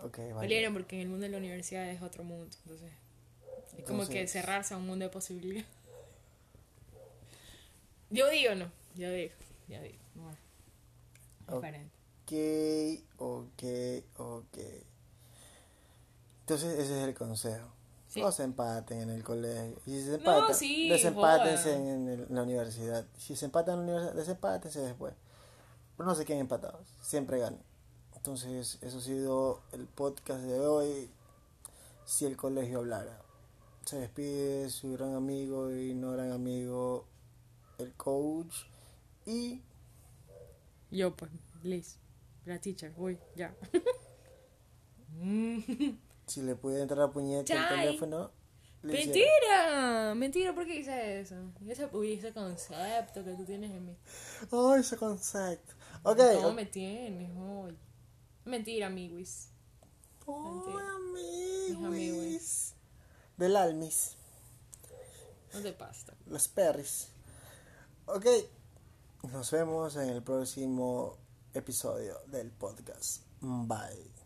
Ok, vale. Valieron porque en el mundo de la universidad es otro mundo. Entonces, es como que cerrarse a un mundo de posibilidades. Yo digo no. Yo digo. Yo digo. No. Ok. Diferente. Ok, ok, ok. Entonces ese es el consejo. Sí. No se empaten en el colegio. Si se empatan, sí, desempátense joda. en, el- en la universidad. Si se empatan en la universidad, desempátense después. Pero no se queden empatados, siempre ganan. Entonces, eso ha sido el podcast de hoy. Si el colegio hablara. Se despide su gran amigo y no gran amigo, el coach. Y Yo, pues, Liz, la teacher, uy, ya. si le puede entrar a puñete el Chai. teléfono. mentira, mentira, ¿por qué hice eso? Ese, uy, ese concepto que tú tienes en mí. Oh, ese concepto. Ok. ¿Cómo ok. me tienes hoy? Mentira, amiguis. Oh, amiguis. Del Almis. No te pasa. Los perris. Ok. Nos vemos en el próximo episodio del podcast. Bye.